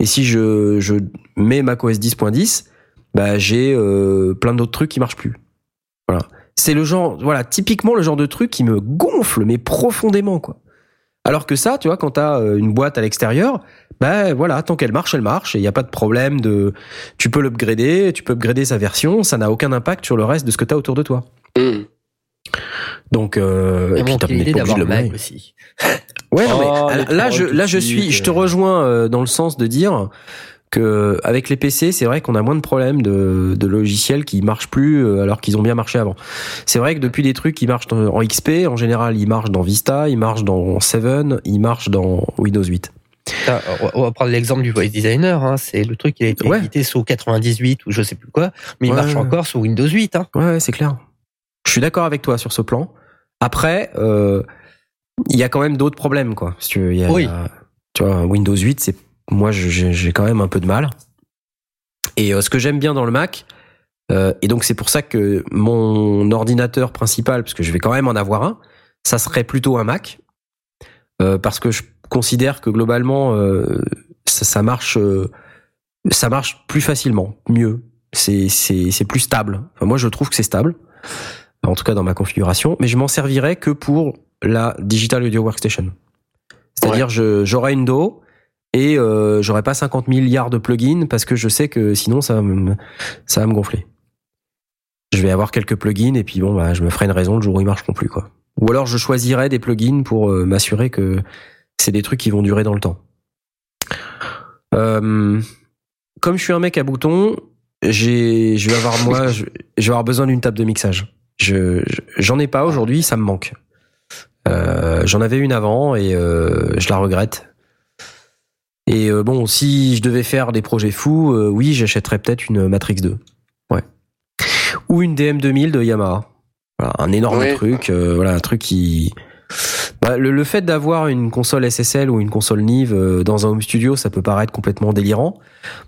Et si je, mets macOS 10.10, bah j'ai plein d'autres trucs qui marchent plus. Voilà. C'est le genre, voilà, typiquement le genre de truc qui me gonfle, mais profondément, quoi. Alors que ça, tu vois, quand t'as euh, une boîte à l'extérieur, ben voilà, tant qu'elle marche, elle marche, et il n'y a pas de problème de, tu peux l'upgrader, tu peux upgrader sa version, ça n'a aucun impact sur le reste de ce que t'as autour de toi. Hmm. Donc, euh, et puis t'as d'avoir le Mac aussi. Ouais, non, Oh, mais les là, je, là, je suis, je te rejoins euh, dans le sens de dire que avec les PC, c'est vrai qu'on a moins de problèmes de, de logiciels qui marchent plus euh, alors qu'ils ont bien marché avant. C'est vrai que depuis des trucs qui marchent en XP, en général, ils marchent dans Vista, ils marchent dans 7, ils marchent dans Windows 8. Ah, on va- prendre l'exemple du voice designer. Hein. C'est le truc qui a été Ouais. édité sous 98 ou je sais plus quoi, mais il Ouais, marche encore sous Windows 8. Hein. Ouais, c'est clair. Je suis d'accord avec toi sur ce plan. Après, euh, il y a quand même d'autres problèmes, quoi. Y a- Oui. y a- tu vois, Windows 8, c'est moi, j'ai quand même un peu de mal. Et euh, ce que j'aime bien dans le Mac, euh, et donc c'est pour ça que mon ordinateur principal, parce que je vais quand même en avoir un, ça serait plutôt un Mac, euh, parce que je considère que globalement, ça, ça marche, ça marche plus facilement, mieux. C'est c'est c'est plus stable. Enfin, moi, je trouve que c'est stable, en tout cas dans ma configuration, mais je m'en servirais que pour la Digital Audio Workstation. C'est-à-dire, je j'aurai une DAW et euh, j'aurai pas 50 milliards de plugins parce que je sais que sinon ça va me, ça va me gonfler. Je vais avoir quelques plugins et puis bon, bah, je me ferai une raison le jour où ils marcheront plus, quoi. Ou alors je choisirai des plugins pour euh, m'assurer que c'est des trucs qui vont durer dans le temps. Euh, comme je suis un mec à boutons, j'ai, je vais avoir moi, je, je vais avoir besoin d'une table de mixage. Je, je- j'en ai pas aujourd'hui, ça me manque. Euh, j'en avais une avant et euh, je la regrette. Et euh, bon, si je devais faire des projets fous, euh, oui, j'achèterais peut-être une Matrix 2. Ouais. Ou une DM2000 de Yamaha. Voilà, un énorme truc, euh, voilà, un truc qui. Bah, le, le fait d'avoir une console SSL ou une console Nive dans un home studio, ça peut paraître complètement délirant.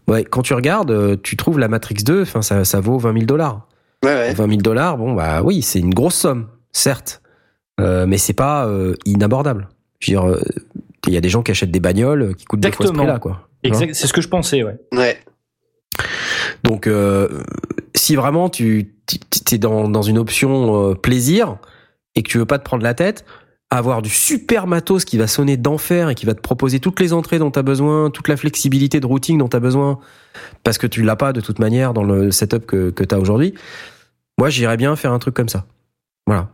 Ouais, quand tu regardes, tu trouves la Matrix 2, enfin, ça, ça vaut 20 000 dollars. Ouais, ouais. 20 000 dollars, bon bah oui, c'est une grosse somme, certes, mais c'est pas inabordable. Je veux dire, il y a des gens qui achètent des bagnoles qui coûtent deux fois ce Exactement. prix-là, quoi. Exact, c'est ce que je pensais, ouais. Ouais. Donc, euh, si vraiment tu es dans, dans une option euh, plaisir et que tu veux pas te prendre la tête, avoir du super matos qui va sonner d'enfer et qui va te proposer toutes les entrées dont tu as besoin, toute la flexibilité de routing dont tu as besoin, parce que tu l'as pas de toute manière dans le setup que, que tu as aujourd'hui, moi j'irais bien faire un truc comme ça. Voilà.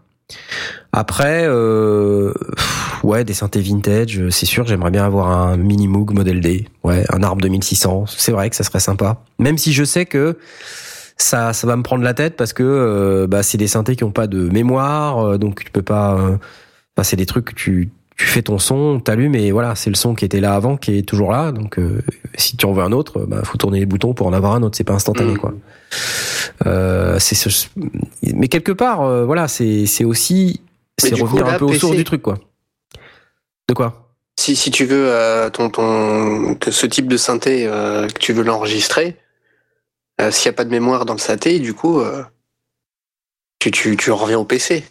Après, euh, pff, ouais, des synthés vintage, c'est sûr, j'aimerais bien avoir un mini Moog Model D, ouais, un ARP 2600, c'est vrai que ça serait sympa. Même si je sais que ça, ça va me prendre la tête parce que euh, bah, c'est des synthés qui ont pas de mémoire, euh, donc tu peux pas. euh, Enfin, c'est des trucs que tu, tu fais ton son, t'allumes et voilà, c'est le son qui était là avant qui est toujours là. Donc euh, si tu en veux un autre, bah faut tourner les boutons pour en avoir un autre. C'est pas instantané Mm. quoi. Euh, c'est ce... mais quelque part, euh, voilà, c'est c'est aussi c'est revenir coup, un peu aux PC. sources du truc quoi. De quoi? Si, si tu veux euh, ton, ton, que ce type de synthé, euh, que tu veux l'enregistrer, euh, s'il n'y a pas de mémoire dans le synthé, du coup, euh, tu, tu, tu reviens au PC.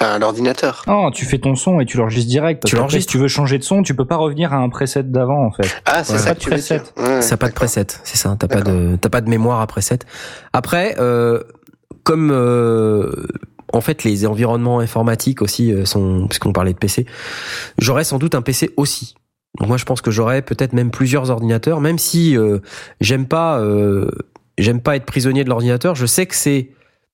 Enfin, à l'ordinateur. Non, tu fais ton son et tu l'enregistres direct. Parce Tu l'enregistres. Si tu veux changer de son, tu peux pas revenir à un preset d'avant en fait. Ah, c'est Ouais. ça Pas que de tu veux preset. dire. Ouais, Ça n'a pas de preset, c'est ça. T'as pas de t'as pas de mémoire à preset. Après, euh, comme euh, en fait les environnements informatiques aussi euh, sont, puisqu'on parlait de PC, j'aurais sans doute un PC aussi. Donc moi, je pense que j'aurais peut-être même plusieurs ordinateurs, même si euh, j'aime pas euh, j'aime pas être prisonnier de l'ordinateur. Je sais que c'est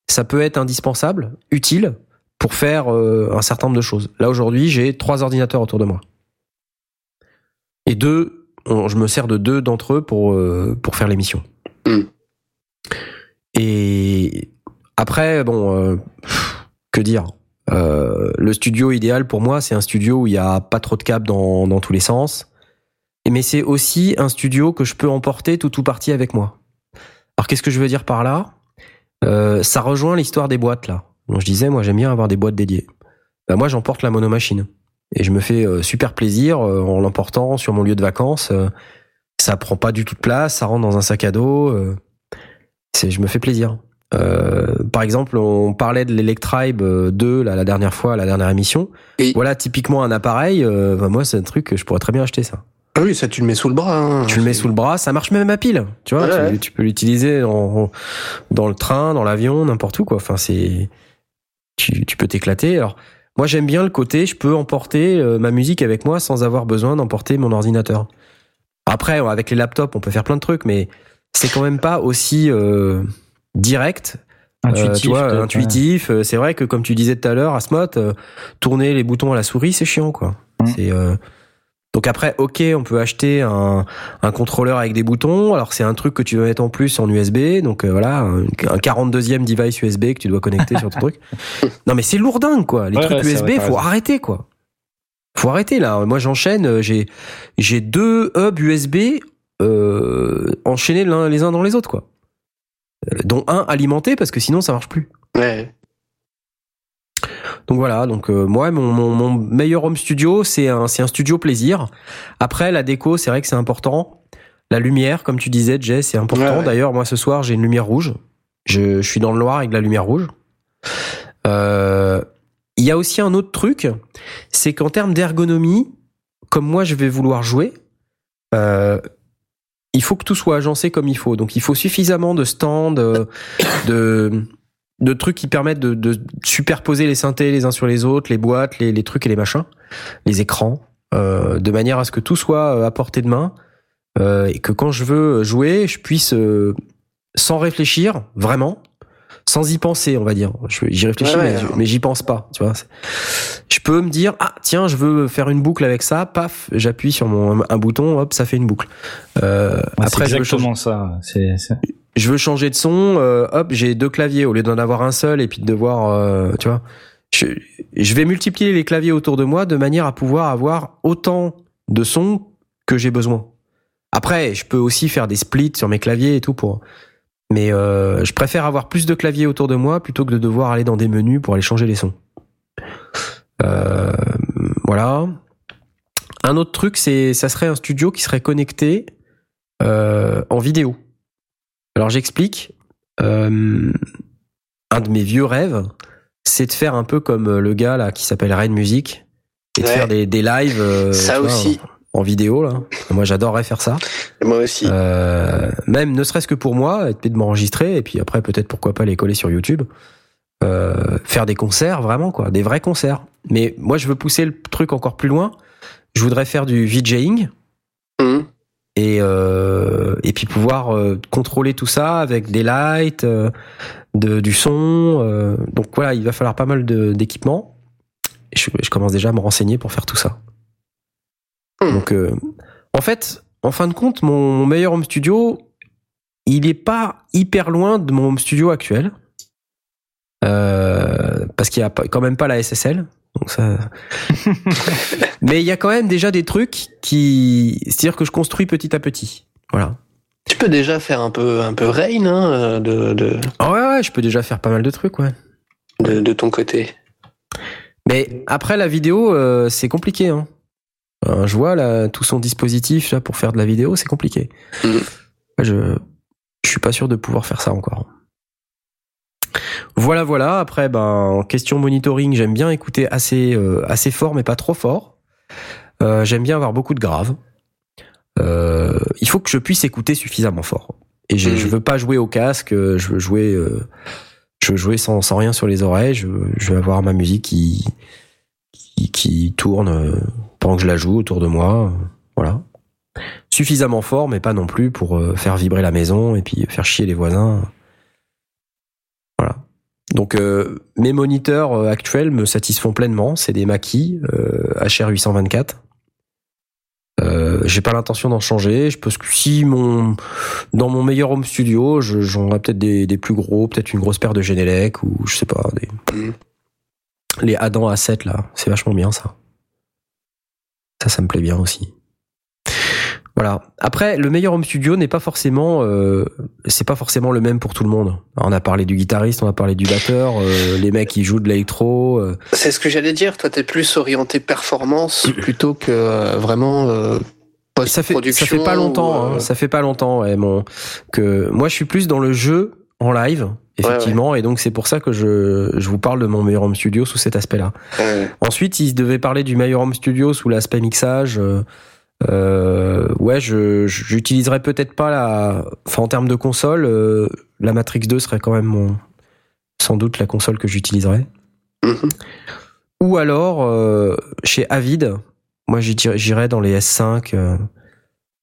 ça peut être indispensable, utile pour faire euh, un certain nombre de choses. Là aujourd'hui, j'ai trois ordinateurs autour de moi et deux, on- je me sers de deux d'entre eux pour pour faire l'émission. Hmm. Et après, bon, euh, que dire? Euh, Le studio idéal pour moi, c'est un studio où il y a pas trop de câbles dans dans tous les sens. Mais c'est aussi un studio que je peux emporter tout ou partie avec moi. Alors qu'est-ce que je veux dire par là? Euh, Ça rejoint l'histoire des boîtes là. Donc je disais, moi j'aime bien avoir des boîtes dédiées. Ben, moi j'emporte la monomachine et je me fais super plaisir en l'emportant sur mon lieu de vacances. ça prend pas du tout de place, ça rentre dans un sac à dos. c'est, je me fais plaisir. Euh, par exemple, on parlait de l'Electribe euh, 2 là, la dernière fois, la dernière émission. Voilà, typiquement un appareil. euh, ben, moi, c'est un truc que je pourrais très bien acheter ça. Ah oui, ça tu le mets sous le bras. hein. Tu le mets sous le bras, ça marche même à pile. Tu vois, Ouais, tu, ouais. tu peux l'utiliser dans, dans le train, dans l'avion, n'importe où quoi. Enfin, c'est tu, tu peux t'éclater. Alors, moi, j'aime bien le côté, je peux emporter euh, ma musique avec moi sans avoir besoin d'emporter mon ordinateur. Après, avec les laptops, on peut faire plein de trucs, mais c'est quand même pas aussi euh, direct euh, Intuitif. tu vois, peut-être, intuitif. Euh, C'est vrai que comme tu disais tout à l'heure, Asmod, euh, tourner les boutons à la souris, c'est chiant, quoi. Mm. C'est donc après, ok, on peut acheter un, un contrôleur avec des boutons. Alors c'est un truc que tu vas mettre en plus en USB. Donc euh, voilà, un, un 42e device USB que tu dois connecter sur ton truc. Non mais c'est lourdingue quoi. Les Ouais, trucs ouais, USB, vrai, faut arrêter quoi. Faut arrêter là. Moi j'enchaîne. J'ai j'ai deux hubs USB euh, enchaînés l'un les uns dans les autres quoi. Euh, dont un alimenté parce que sinon ça marche plus. Ouais. Donc voilà, donc euh, moi mon, mon, mon meilleur home studio c'est un c'est un studio plaisir. Après la déco c'est vrai que c'est important. La lumière comme tu disais Jay c'est important. Ouais, ouais. D'ailleurs moi ce soir j'ai une lumière rouge. Je, je suis dans le noir avec de la lumière rouge. Euh, Il y a aussi un autre truc, c'est qu'en termes d'ergonomie, comme moi je vais vouloir jouer, euh, il faut que tout soit agencé comme il faut. Donc il faut suffisamment de stands, euh, de trucs qui permettent de, superposer les synthés les uns sur les autres, les boîtes, les, trucs et les machins, les écrans, euh, de manière à ce que tout soit euh, à portée de main et que quand je veux jouer, je puisse euh, sans réfléchir vraiment, sans y penser, on va dire. J'y réfléchis, Ouais, mais, ouais. mais j'y pense pas. Tu vois, je peux me dire ah tiens, je veux faire une boucle avec ça, paf, j'appuie sur mon un bouton, hop, ça fait une boucle. Euh, Ouais, après, c'est je veux changer- exactement ça. C'est- je veux changer de son, euh, hop, j'ai deux claviers au lieu d'en avoir un seul et puis de devoir, euh, tu vois, je, je vais multiplier les claviers autour de moi de manière à pouvoir avoir autant de sons que j'ai besoin. Après, je peux aussi faire des splits sur mes claviers et tout pour, mais euh, je préfère avoir plus de claviers autour de moi plutôt que de devoir aller dans des menus pour aller changer les sons. Euh, voilà. Un autre truc, c'est, ça serait un studio qui serait connecté euh, en vidéo. Alors j'explique. Euh, un de mes vieux rêves, c'est de faire un peu comme le gars là qui s'appelle Rain Music et de faire des, des lives. Ça vois, aussi. En vidéo là. Moi j'adorerais faire ça. Moi aussi. Euh, même ne serait-ce que pour moi, puis de m'enregistrer et puis après peut-être pourquoi pas les coller sur YouTube. Euh, faire des concerts vraiment quoi, des vrais concerts. Mais moi je veux pousser le truc encore plus loin. Je voudrais faire du VJing Hum. et euh, et puis pouvoir contrôler tout ça avec des lights, de, du son. donc voilà, il va falloir pas mal d'équipements. Je commence déjà à me renseigner pour faire tout ça. Hmm. Donc euh, en fait, en fin de compte, mon, meilleur home studio, il est pas hyper loin de mon home studio actuel. Euh, parce qu'il y a quand même pas la SSL. Donc ça... Mais il y a quand même déjà des trucs qui, c'est-à-dire que je construis petit à petit. Voilà. Tu peux déjà faire un peu, un peu rain hein, de, de, Ah ouais, ouais, je peux déjà faire pas mal de trucs, ouais. de, de ton côté. Mais après la vidéo, euh, c'est compliqué. Hein. Euh, je vois là tout son dispositif là pour faire de la vidéo, c'est compliqué. Mhm. Je, je suis pas sûr de pouvoir faire ça encore. Voilà, voilà. Après, ben, en question monitoring, j'aime bien écouter assez, euh, assez fort, mais pas trop fort. Euh, j'aime bien avoir beaucoup de graves. Euh, il faut que je puisse écouter suffisamment fort. Et je, Mhm. je veux pas jouer au casque. Je veux jouer, je veux jouer sans, sans rien sur les oreilles. Je, veux- je veux avoir ma musique qui, qui, qui tourne pendant que je la joue autour de moi. Voilà. Suffisamment fort, mais pas non plus pour euh, faire vibrer la maison et puis faire chier les voisins. Voilà. Donc euh, mes moniteurs euh, actuels me satisfont pleinement. C'est des euh, HR824. Euh, j'ai pas l'intention d'en changer. Je pense que si mon dans mon meilleur home studio, je- j'en aurais peut-être des, des plus gros, peut-être une grosse paire de Genelec ou je sais pas des Mhm. les Adam A7 là, c'est vachement bien ça. Ça, ça me plaît bien aussi. Voilà. Après, le meilleur home studio n'est pas forcément, euh, c'est pas forcément le même pour tout le monde. On a parlé du guitariste, on a parlé du batteur, euh, les mecs qui jouent de l'électro. euh, C'est ce que j'allais dire. Toi, t'es plus orienté performance plutôt que vraiment euh, ça fait, ça post-production. fait pas longtemps, ou, hein, ça fait pas longtemps, ouais, mon, que moi je suis plus dans le jeu en live, effectivement, et donc c'est pour ça que je, je vous parle de mon meilleur home studio sous cet aspect-là. ouais. Ensuite, il devait parler du meilleur home studio sous l'aspect mixage. Euh, euh, ouais, je j'utiliserais peut-être pas la, enfin en termes de console, euh, la Matrix 2 serait quand même mon, sans doute la console que j'utiliserais. Mhm. Ou alors euh, chez Avid, moi j'irais dans les S5 euh,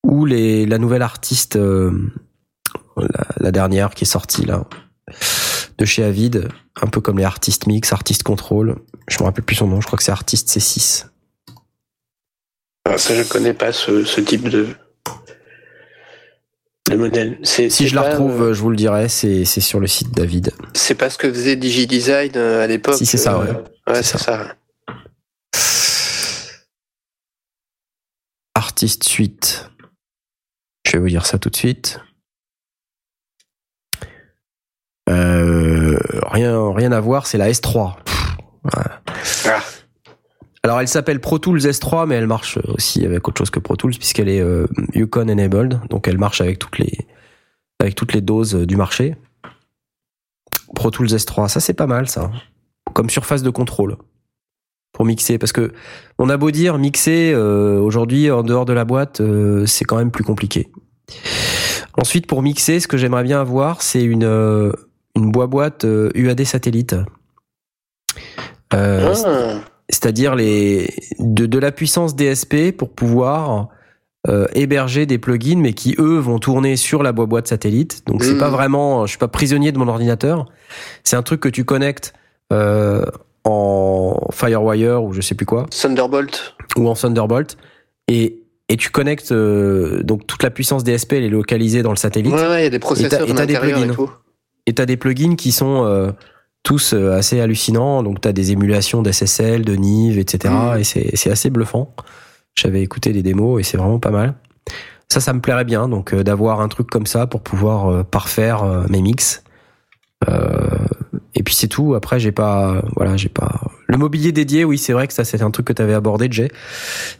ou les la nouvelle artiste, la, la dernière qui est sortie là de chez Avid, un peu comme les artistes mix, artistes contrôle. Je me rappelle plus son nom, je crois que c'est artiste C6. Ah, ça, je connais pas ce, ce type de de modèle. C'est Si c'est je la retrouve, euh, je vous le dirai, c'est c'est sur le site David. c'est pas ce que faisait DigiDesign euh, à l'époque. Si, c'est ça, euh, ouais. Ouais, C'est c'est ça. Artiste suite. Je vais vous dire ça tout de suite. Euh, rien, rien à voir, c'est la S3. Pff, voilà. Ah. Alors elle s'appelle Pro Tools S3, mais elle marche aussi avec autre chose que Pro Tools puisqu'elle est euh, Yukon enabled, donc elle marche avec toutes les avec toutes les doses euh, du marché. Pro Tools S3, ça c'est pas mal ça, comme surface de contrôle pour mixer, parce que on a beau dire mixer euh, aujourd'hui en dehors de la boîte, euh, c'est quand même plus compliqué. Ensuite, pour mixer, ce que j'aimerais bien avoir, c'est une une boîte euh, UAD satellite. Euh, Ah. c'est-à-dire les de, de la puissance DSP pour pouvoir euh, héberger des plugins, mais qui eux vont tourner sur la boîte satellite. Donc c'est pas vraiment, je suis pas prisonnier de mon ordinateur. C'est un truc que tu connectes euh, en FireWire ou je sais plus quoi, Thunderbolt. ou en Thunderbolt, et et tu connectes euh, donc toute la puissance DSP elle est localisée dans le satellite. Ouais, ouais, il y a des processeurs et t'as des et plugins. tout. Et t'as des plugins qui sont euh, tous euh, assez hallucinants. Donc t'as des émulations d'SSL, de Nive, etc. Et c'est c'est assez bluffant. J'avais écouté des démos et c'est vraiment pas mal. Ça, ça me plairait bien. Donc euh, d'avoir un truc comme ça pour pouvoir euh, parfaire mes mix. Et puis c'est tout. Après, j'ai pas, voilà, j'ai pas. Le mobilier dédié, oui, c'est vrai que ça, c'est un truc que t'avais abordé, Jay.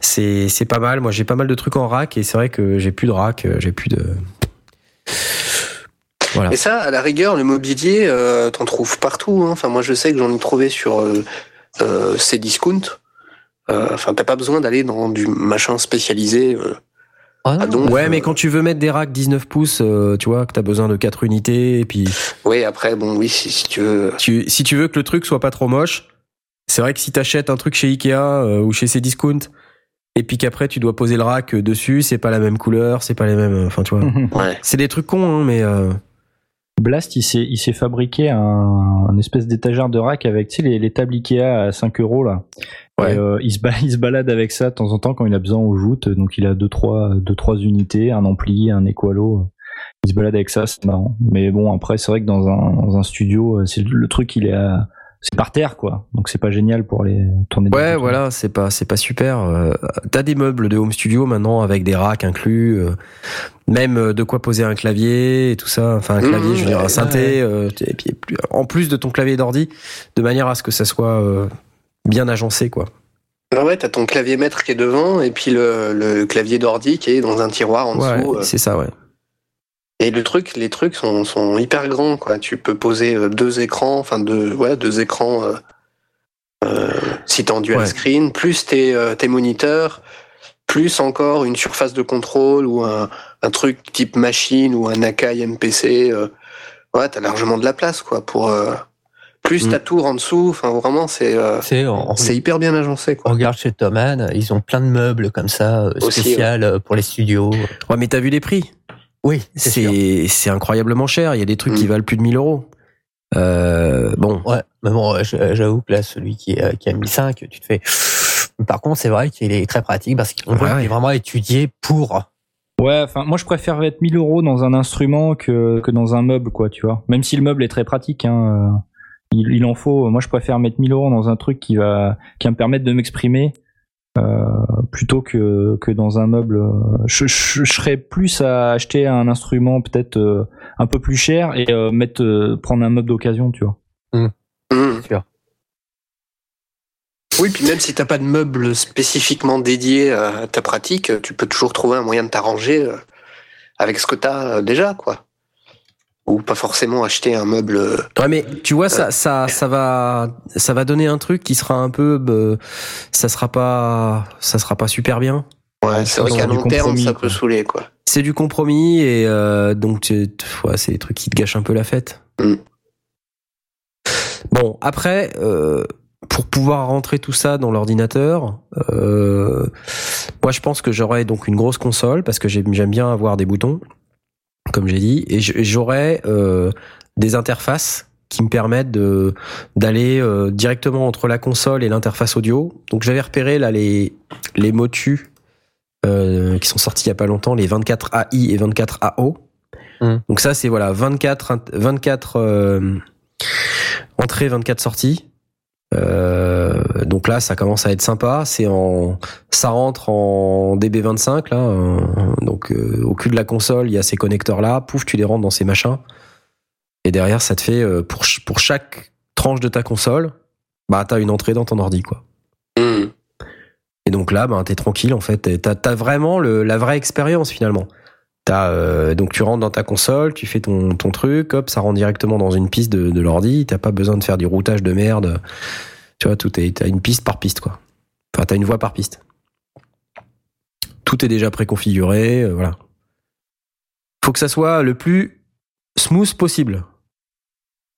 C'est c'est pas mal. Moi, j'ai pas mal de trucs en rack et c'est vrai que j'ai plus de rack, j'ai plus de. Voilà. Et ça, à la rigueur, le mobilier, euh, t'en trouves partout. hein. Enfin, moi, je sais que j'en ai trouvé sur euh, euh, Cdiscount. Euh, Enfin, t'as pas besoin d'aller dans du machin spécialisé. euh. Ah Ah, non, donc, Ouais, mais quand tu veux mettre des racks 19 pouces, euh, tu vois, que t'as besoin de 4 unités, et puis Oui, après, bon, oui, si, si tu veux. tu, si tu veux que le truc soit pas trop moche, c'est vrai que si t'achètes un truc chez Ikea euh, ou chez Cdiscount, et puis qu'après tu dois poser le rack dessus, c'est pas la même couleur, c'est pas les mêmes, enfin tu vois. Ouais. c'est des trucs cons, hein, mais euh, Blast, il s'est, il s'est fabriqué un, un espèce d'étagère de rack avec, tu sais, les, les tables Ikea à 5 euros, là. Ouais. Et, euh, il, se ba- il se balade avec ça de temps en temps quand il a besoin aux joutes. Donc, il a deux, trois, deux, trois unités, un ampli, un équalo. Il se balade avec ça, c'est marrant. Mais bon, après, c'est vrai que dans un, dans un studio, euh, c'est le truc, il est à, c'est par terre, quoi. Donc, c'est pas génial pour les tourner ouais, voilà, c'est pas, c'est pas super. Euh, t'as des meubles de home studio maintenant avec des racks inclus, euh, même euh, de quoi poser un clavier et tout ça. Enfin, un Mmh, clavier, je veux dire, un ouais, synthé, euh, et puis en plus de ton clavier d'ordi, de manière à ce que ça soit euh, bien agencé, quoi. Ah ouais, t'as ton clavier maître qui est devant et puis le, le clavier d'ordi qui est dans un tiroir en Ouais, dessous. euh. c'est ça, ouais. Et le truc, les trucs sont, sont hyper grands, quoi. Tu peux poser euh, deux écrans, enfin deux, ouais, deux écrans euh, euh, si t'es en dual Ouais. screen, plus tes, euh, tes moniteurs, plus encore une surface de contrôle ou un, un truc type machine ou un Akai MPC. euh, ouais, t'as largement de la place, quoi, pour euh, plus Mm. ta tour en dessous. Enfin, vraiment, c'est euh, hyper bien agencé, on regarde chez Thomann, ils ont plein de meubles comme ça, Aussi, spécial pour les studios. Ouais, mais t'as vu les prix? Oui, c'est. C'est incroyablement cher. Il y a des trucs qui Mm. valent plus de 1000 euros. Euh, bon, Ouais, mais bon, euh, je- j'avoue que là, celui qui, est- qui a mis 5, tu te fais. Par contre, c'est vrai qu'il est très pratique parce qu'on Ouais, qu'il ouais. est vraiment étudié pour. Ouais, enfin, moi je préfère mettre 1000 euros dans un instrument que, que dans un meuble, quoi, tu vois. Même si le meuble est très pratique, hein, euh, il, il en faut. Moi je préfère mettre 1000 euros dans un truc qui va, qui va me permettre de m'exprimer euh, plutôt que, que dans un meuble. euh, Je, je, je serais plus à acheter un instrument peut-être euh, un peu plus cher et euh, mettre, euh, prendre un meuble d'occasion, tu vois. Mm. sûr. Oui, puis même si t'as pas de meuble spécifiquement dédié à ta pratique, tu peux toujours trouver un moyen de t'arranger euh, avec ce que t'as euh, déjà, quoi. Ou pas forcément acheter un meuble. euh, Ouais, mais tu vois, ça, ça, ça va, ça va donner un truc qui sera un peu, euh, ça sera pas, ça sera pas super bien. Ouais, c'est vrai qu'à long terme, ça peut saouler, quoi. C'est du compromis et euh, donc ouais, c'est des trucs qui te gâchent un peu la fête. Mm. Bon, après, euh, pour pouvoir rentrer tout ça dans l'ordinateur, euh, moi je pense que j'aurais donc une grosse console parce que j'aime bien avoir des boutons, comme j'ai dit, et j- j'aurais euh, des interfaces qui me permettent de d'aller euh, directement entre la console et l'interface audio. Donc j'avais repéré là les les Motu euh, qui sont sortis il y a pas longtemps, les 24 AI et 24 AO. Mm. Donc ça c'est voilà 24 int- 24 euh, entrées, 24 sorties. Euh, donc là, ça commence à être sympa. C'est en, ça rentre en DB25 là. euh, donc euh, au cul de la console, il y a ces connecteurs là. Pouf, tu les rentres dans ces machins. Et derrière, ça te fait euh, pour ch- pour chaque tranche de ta console, bah t'as une entrée dans ton ordi quoi. Mm. Et donc là, ben t'es tranquille en fait. T'as as vraiment le, la vraie expérience finalement. T'as euh, donc tu rentres dans ta console, tu fais ton, ton truc, hop, ça rentre directement dans une piste de, de l'ordi. T'as pas besoin de faire du routage de merde. Tu vois, tout est t'as une piste par piste quoi. Enfin, t'as une voie par piste. Tout est déjà préconfiguré, euh, voilà. Faut que ça soit le plus smooth possible.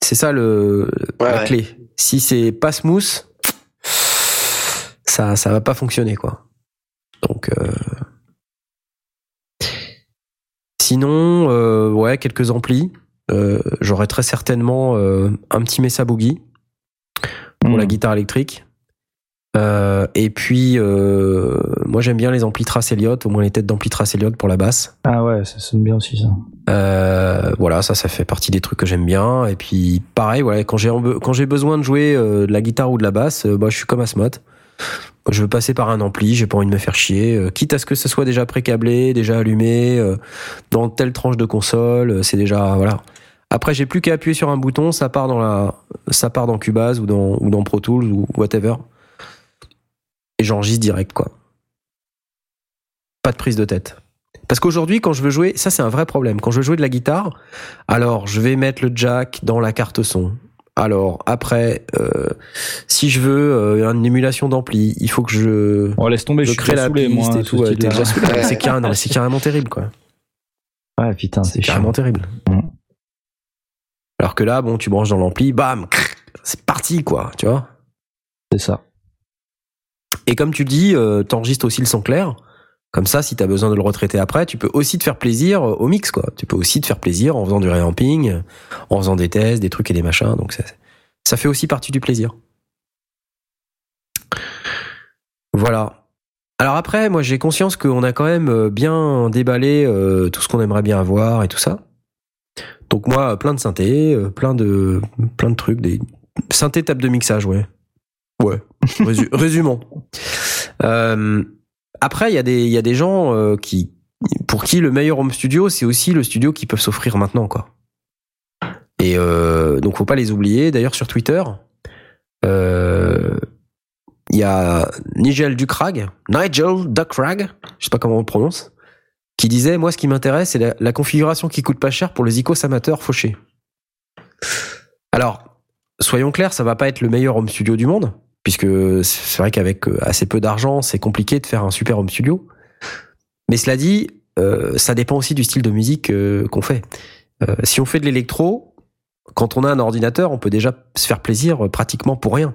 C'est ça le Ouais, la ouais. clé. Si c'est pas smooth, ça ça va pas fonctionner quoi. Donc euh, sinon euh, ouais quelques amplis. Euh, J'aurais très certainement euh, un petit Mesa Boogie pour Mm. la guitare électrique. Et puis moi j'aime bien les amplis Trace Elliott, au moins les têtes d'ampli Trace Elliott pour la basse. Ah ouais, ça sonne bien aussi ça. Voilà, ça, ça fait partie des trucs que j'aime bien. Et puis, pareil, voilà, quand j'ai en- quand j'ai besoin de jouer de la guitare ou de la basse, bah, je suis comme Asmod. Je veux passer par un ampli, j'ai pas envie de me faire chier. euh, quitte à ce que ce soit déjà pré-câblé, déjà allumé, euh, dans telle tranche de console, euh, c'est déjà voilà. Après, j'ai plus qu'à appuyer sur un bouton, ça part dans la, ça part dans Cubase ou dans ou dans Pro Tools ou whatever. Et j'enregistre direct, quoi. Pas de prise de tête. Parce qu'aujourd'hui, quand je veux jouer, ça c'est un vrai problème. Quand je veux jouer de la guitare, alors je vais mettre le jack dans la carte son. Alors après, euh, si je veux euh, une émulation d'ampli, il faut que je, Oh, laisse tomber, je crée la saoulé, piste moi. et ce tout. ouais. C'est carrément, c'est carrément terrible, quoi. Ouais, putain, c'est C'est carrément chiant. terrible. Mm. Alors que là, bon, tu branches dans l'ampli, bam, c'est parti, quoi, tu vois. C'est ça. Et comme tu dis, euh, t'enregistres aussi le son clair. Comme ça, si t'as besoin de le retraiter après, tu peux aussi te faire plaisir euh, au mix, quoi. Tu peux aussi te faire plaisir en faisant du réamping, euh, en faisant des tests, des trucs et des machins. Donc ça, ça fait aussi partie du plaisir. Voilà. Alors après, moi j'ai conscience qu'on a quand même euh, bien déballé euh, tout ce qu'on aimerait bien avoir et tout ça. Donc moi, plein de synthés, euh, plein de plein de trucs, des synthés table de mixage, ouais. Ouais. Résu- résumons. Euh, après, il y a des gens euh, pour qui le meilleur home studio, c'est aussi le studio qu'ils peuvent s'offrir maintenant, quoi. Et euh, donc faut pas les oublier. D'ailleurs sur Twitter, euh, il y a Nigel Ducrag, Nigel Ducrag, je sais pas comment on le prononce, qui disait moi ce qui m'intéresse c'est la, la configuration qui coûte pas cher pour les icos amateurs fauchés. Alors soyons clairs, ça va pas être le meilleur home studio du monde puisque c'est vrai qu'avec euh, assez peu d'argent c'est compliqué de faire un super home studio. Mais cela dit, euh, ça dépend aussi du style de musique euh, qu'on fait. Euh, si on fait de l'électro, quand on a un ordinateur, on peut déjà se faire plaisir pratiquement pour rien.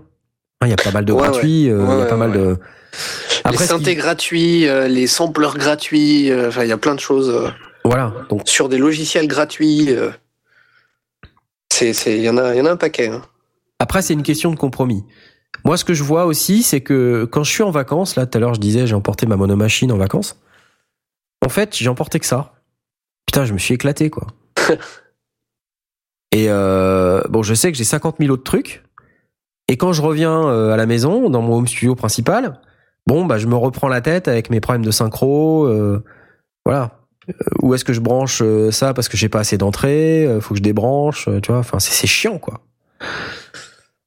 Hein, Il y a pas mal de Ouais, gratuits, il ouais. y a pas mal de. les ce qui- synthés gratuits, les sampleurs gratuits, enfin il y a plein de choses Voilà. Donc sur des logiciels gratuits. c'est, c'est, il y en a, y en a un paquet. hein. après, c'est une question de compromis. Moi, ce que je vois aussi, c'est que quand je suis en vacances, là, tout à l'heure, je disais, j'ai emporté ma monomachine en vacances. En fait, j'ai emporté que ça. Putain, je me suis éclaté, quoi. Et euh, bon, je sais que j'ai 50 000 autres trucs. Et quand je reviens euh, à la maison, dans mon home studio principal, bon, bah, je me reprends la tête avec mes problèmes de synchro. euh, voilà. Où est-ce que je branche ça parce que j'ai pas assez d'entrée Faut que je débranche, tu vois. Enfin, c'est chiant, quoi.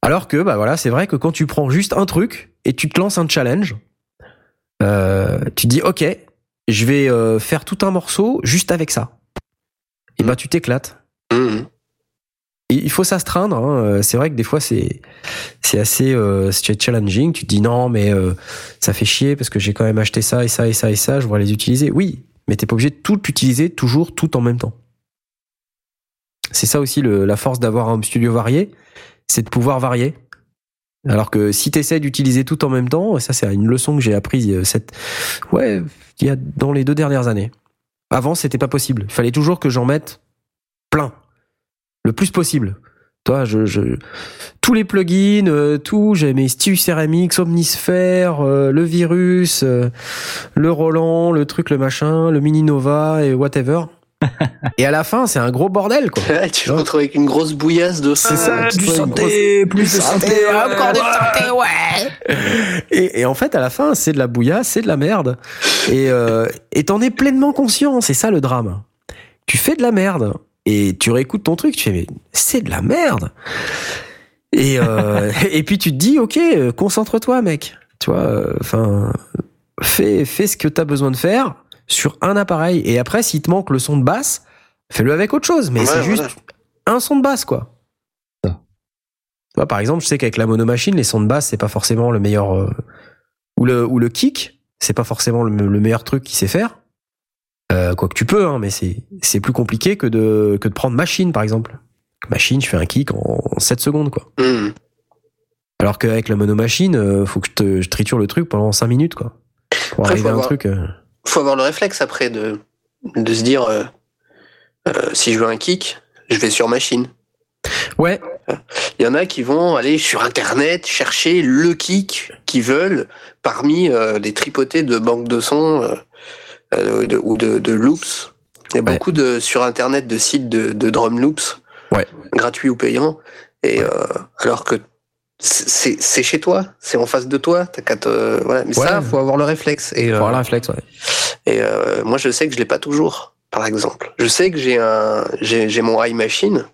Alors que, bah voilà, c'est vrai que quand tu prends juste un truc et tu te lances un challenge, euh, tu te dis, ok, je vais euh, faire tout un morceau juste avec ça. Et bah tu t'éclates. Mhm. Et il faut s'astreindre. Hein. Euh, C'est vrai que des fois c'est c'est assez euh, challenging. Tu te dis non mais ça fait chier parce que j'ai quand même acheté ça et ça et ça et ça. Je voudrais les utiliser. Oui, mais t'es pas obligé de tout utiliser toujours tout en même temps. C'est ça aussi le, la force d'avoir un home studio varié, c'est de pouvoir varier. Alors que si tu essaies d'utiliser tout en même temps, ça c'est une leçon que j'ai apprise euh, cette ouais, il y a dans les deux dernières années. Avant, c'était pas possible. Il fallait toujours que j'en mette plein, le plus possible. Toi, je, je tous les plugins, euh, tout, j'ai mes Stu Ceramics, Omnisphere, euh, le virus, le Roland, le truc, le machin, le Mini Nova et whatever. et à la fin, c'est un gros bordel quoi. Ouais, tu te retrouves avec une grosse bouillasse de C'est ça, tu du santé, grosse- plus de santé, encore de santé, ouais. Et, et en fait, à la fin, c'est de la bouillasse, c'est de la merde. Et euh, et t'en es pleinement conscient, c'est ça le drame. Tu fais de la merde et tu réécoutes ton truc, tu fais mais c'est de la merde. Et euh, et puis tu te dis ok, euh, concentre-toi, mec. Tu vois, enfin, fais fais ce que t'as besoin de faire sur un appareil. Et après, s'il te manque le son de basse, fais-le avec autre chose. Mais Ouais, c'est juste un son de basse, quoi. Vois, par exemple, je sais qu'avec la monomachine, les sons de basse, c'est pas forcément le meilleur. euh, ou le ou le kick, c'est pas forcément le, le meilleur truc qu'il sait faire. Euh, quoi que tu peux, hein, mais c'est c'est plus compliqué que de que de prendre machine, par exemple. Machine, je fais un kick en, en 7 secondes, quoi. Mhm. Alors qu'avec la monomachine, euh, faut que je, te, je triture le truc pendant 5 minutes, quoi. Pour Après, arriver à un avoir- truc. Euh, faut avoir le réflexe après de, de se dire euh, euh, si je veux un kick, je vais sur machine. Ouais, Il y en a qui vont aller sur internet chercher le kick qu'ils veulent parmi euh, des tripotés de banques de sons euh, euh, de- ou de, de loops. Il y a Ouais. beaucoup de sur internet de sites de, de drum loops, Ouais. gratuits ou payants. Et euh, alors que c'est chez toi, c'est en face de toi. T'as qu'à te- voilà. Mais Ouais. ça, faut avoir le réflexe. Et faut euh, avoir le réflexe, ouais. Et euh, moi, je sais que je l'ai pas toujours, par exemple. Je sais que j'ai un, j'ai, mon high machine.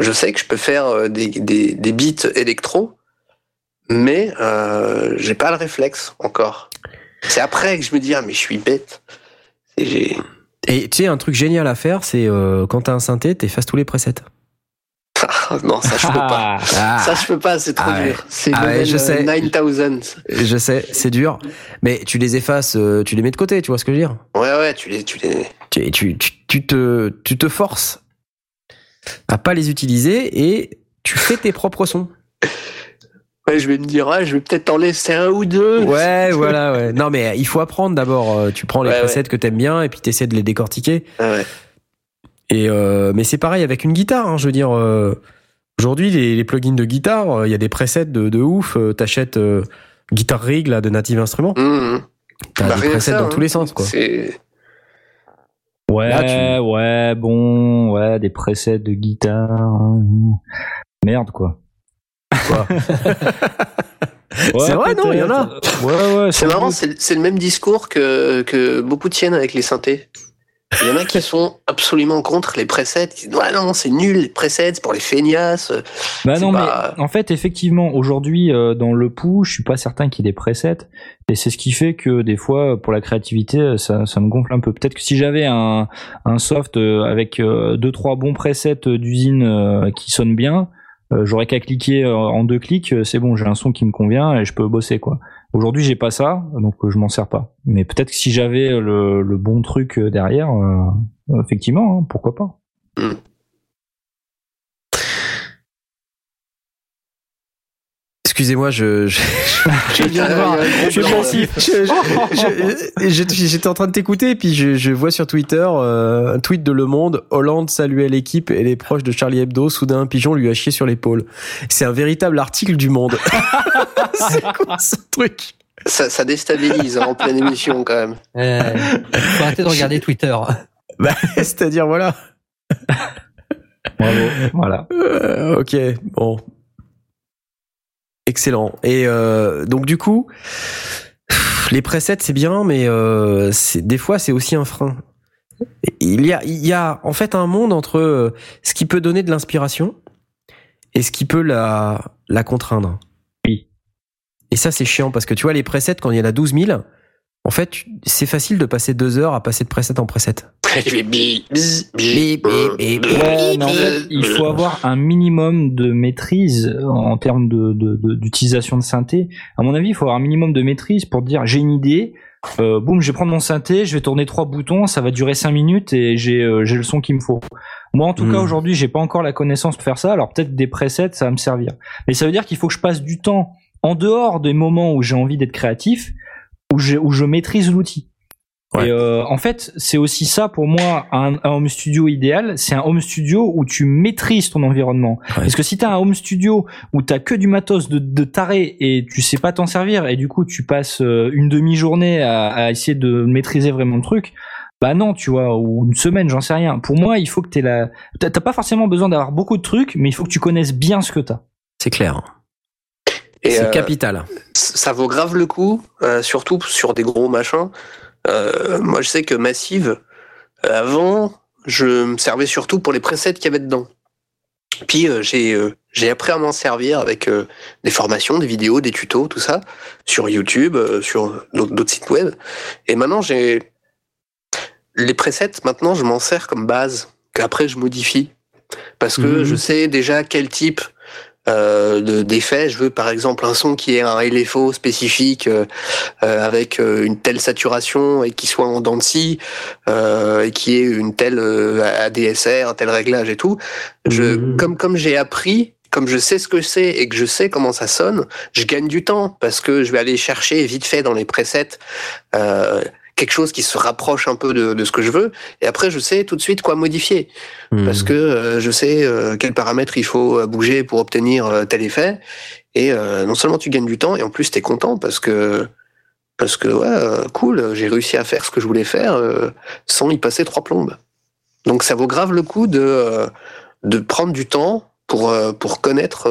Je sais que je peux faire euh, des, des, des beats électro, mais euh, j'ai pas le réflexe encore. C'est après que je me dis ah mais je suis bête. Et Et tu sais, un truc génial à faire, c'est euh, quand t'as un synthé, t'effaces tous les presets. Ah, non ça je peux pas. Ah, Ça je peux pas, c'est trop Ah ouais. dur. C'est Ah ouais, je euh, sais. 9000. je sais, c'est dur. Mais tu les effaces, euh, tu les mets de côté, tu vois ce que je veux dire? Ouais ouais, tu les, tu les. tu, tu, tu, tu te, tu te forces à pas les utiliser et tu fais tes propres sons. Ouais, je vais me dire ah, je vais peut-être en laisser un ou deux. Ouais, voilà, ouais. Non, mais il faut apprendre d'abord. Euh, Tu prends les Ouais, presets que t'aimes bien et puis t'essaies de les décortiquer. Ah ouais. Et euh, mais c'est pareil avec une guitare. Hein, je veux dire, euh, aujourd'hui les, les plugins de guitare, euh, il y a des presets de, de ouf. Euh, T'achètes euh, Guitar Rig là de Native Instruments. Mhm. T'as Bah, des presets ça, dans hein. tous les sens, quoi. Ouais, Là, tu- ouais, bon, ouais, des presets de guitare. hein. Merde, quoi. Quoi Ouais, C'est vrai, non, il y en a. Ouais, ouais, C'est marrant, c'est c'est le même discours que, que beaucoup tiennent avec les synthés. Il y en a qui sont absolument contre les presets. Qui disent, ouais, non, c'est nul, les presets, pour les feignasses. Bah C'est non, pas- mais en fait, effectivement, aujourd'hui, euh, dans le pouls, je suis pas certain qu'il y ait des presets. Et c'est ce qui fait que des fois, pour la créativité, euh, ça, ça me gonfle un peu. Peut-être que si j'avais un, un soft euh, avec deux trois bons presets d'usine qui sonnent bien, j'aurais qu'à cliquer en deux clics, c'est bon, j'ai un son qui me convient et je peux bosser quoi. Aujourd'hui, j'ai pas ça, donc euh, je m'en sers pas. Mais peut-être que si j'avais euh, le, bon truc euh, derrière, effectivement, hein, pourquoi pas. Excusez-moi, je, je, Je viens de voir. je, je- je- je- J'étais en train de t'écouter, et puis je, je vois sur Twitter euh, un tweet de Le Monde. Hollande saluait l'équipe et les proches de Charlie Hebdo. Soudain, un pigeon lui a chié sur l'épaule. C'est un véritable article du Monde. C'est quoi ce truc? Ça, ça déstabilise hein, en pleine émission quand même. Euh, faut arrêter de regarder Twitter. bah, C'est-à-dire, voilà. Bravo. voilà. Euh, ok, bon. Excellent. Et euh, donc du coup, les presets c'est bien, mais euh, c'est des fois c'est aussi un frein. Il y a, il y a en fait un monde entre euh, ce qui peut donner de l'inspiration et ce qui peut la, la contraindre. Oui. Et ça c'est chiant parce que tu vois les presets quand il y en a 12 000, en fait c'est facile de passer deux heures à passer de preset en preset. Ouais, mais en fait, il faut avoir un minimum de maîtrise en termes de, de- de- d'utilisation de, synthé. À mon avis, il faut avoir un minimum de maîtrise pour dire j'ai une idée, euh, boum, je vais prendre mon synthé, je vais tourner trois boutons, ça va durer cinq minutes et j'ai euh, le son qu'il me faut. Moi, en tout Hmm. cas, aujourd'hui, j'ai pas encore la connaissance pour faire ça. Alors peut-être des presets, ça va me servir. Mais ça veut dire qu'il faut que je passe du temps en dehors des moments où j'ai envie d'être créatif, où je, où je maîtrise l'outil. Ouais. Et euh, en fait, c'est aussi ça pour moi un, un home studio idéal. C'est un home studio où tu maîtrises ton environnement. Parce que si t'as un home studio où t'as que du matos de, de taré et tu sais pas t'en servir et du coup tu passes euh, une demi-journée à, à essayer de maîtriser vraiment le truc, bah non, tu vois, ou une semaine, j'en sais rien. Pour moi, il faut que t'aies la. T'as pas forcément besoin d'avoir beaucoup de trucs, mais il faut que tu connaisses bien ce que t'as. C'est clair. Et, C'est euh, capital. ça vaut grave le coup, euh, surtout sur des gros machins. Euh, moi, je sais que Massive, euh, avant, je me servais surtout pour les presets qu'il y avait dedans. Puis euh, j'ai euh, j'ai appris à m'en servir avec euh, des formations, des vidéos, des tutos, tout ça, sur YouTube, sur d'autres d'autres sites web. Et maintenant, j'ai les presets. Maintenant, je m'en sers comme base qu'après je modifie parce que Mhm. je sais déjà quel type euh, de- d'effet. Je veux par exemple un son qui ait un LFO spécifique euh, euh, avec euh, une telle saturation et qui soit en dents de scie euh, et qui ait une telle euh, ADSR, un tel réglage et tout. Je, Mhm. Comme comme j'ai appris, comme je sais ce que c'est et que je sais comment ça sonne, je gagne du temps parce que je vais aller chercher vite fait dans les presets euh, quelque chose qui se rapproche un peu de, de ce que je veux et après je sais tout de suite quoi modifier parce Hmm. que euh, je sais euh, quels paramètres il faut euh, bouger pour obtenir euh, tel effet. Et euh, non seulement tu gagnes du temps, et en plus tu es content parce que parce que ouais, cool, j'ai réussi à faire ce que je voulais faire euh, sans y passer trois plombes. Donc ça vaut grave le coup de euh, de prendre du temps pour euh, pour connaître.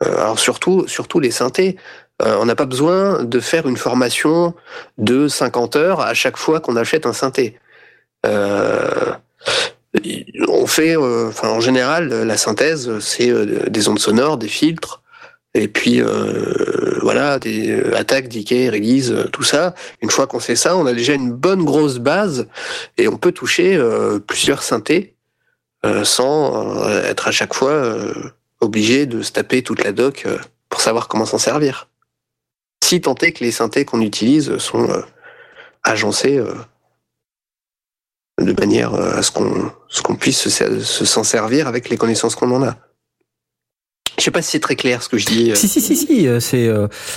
alors surtout surtout les synthés. Euh, on n'a pas besoin de faire une formation de 50 heures à chaque fois qu'on achète un synthé. Euh, on fait, euh, en général, la synthèse, c'est des ondes sonores, des filtres, et puis voilà, des attaques, decay, release, tout ça. Une fois qu'on sait ça, on a déjà une bonne grosse base et on peut toucher plusieurs synthés sans être à chaque fois obligé de se taper toute la doc pour savoir comment s'en servir. Si tant est que les synthés qu'on utilise sont euh, agencés euh, de manière euh, à ce qu'on puisse se, se- s'en servir avec les connaissances qu'on en a. Je sais pas si c'est très clair ce que je dis. euh. Si si si si, c'est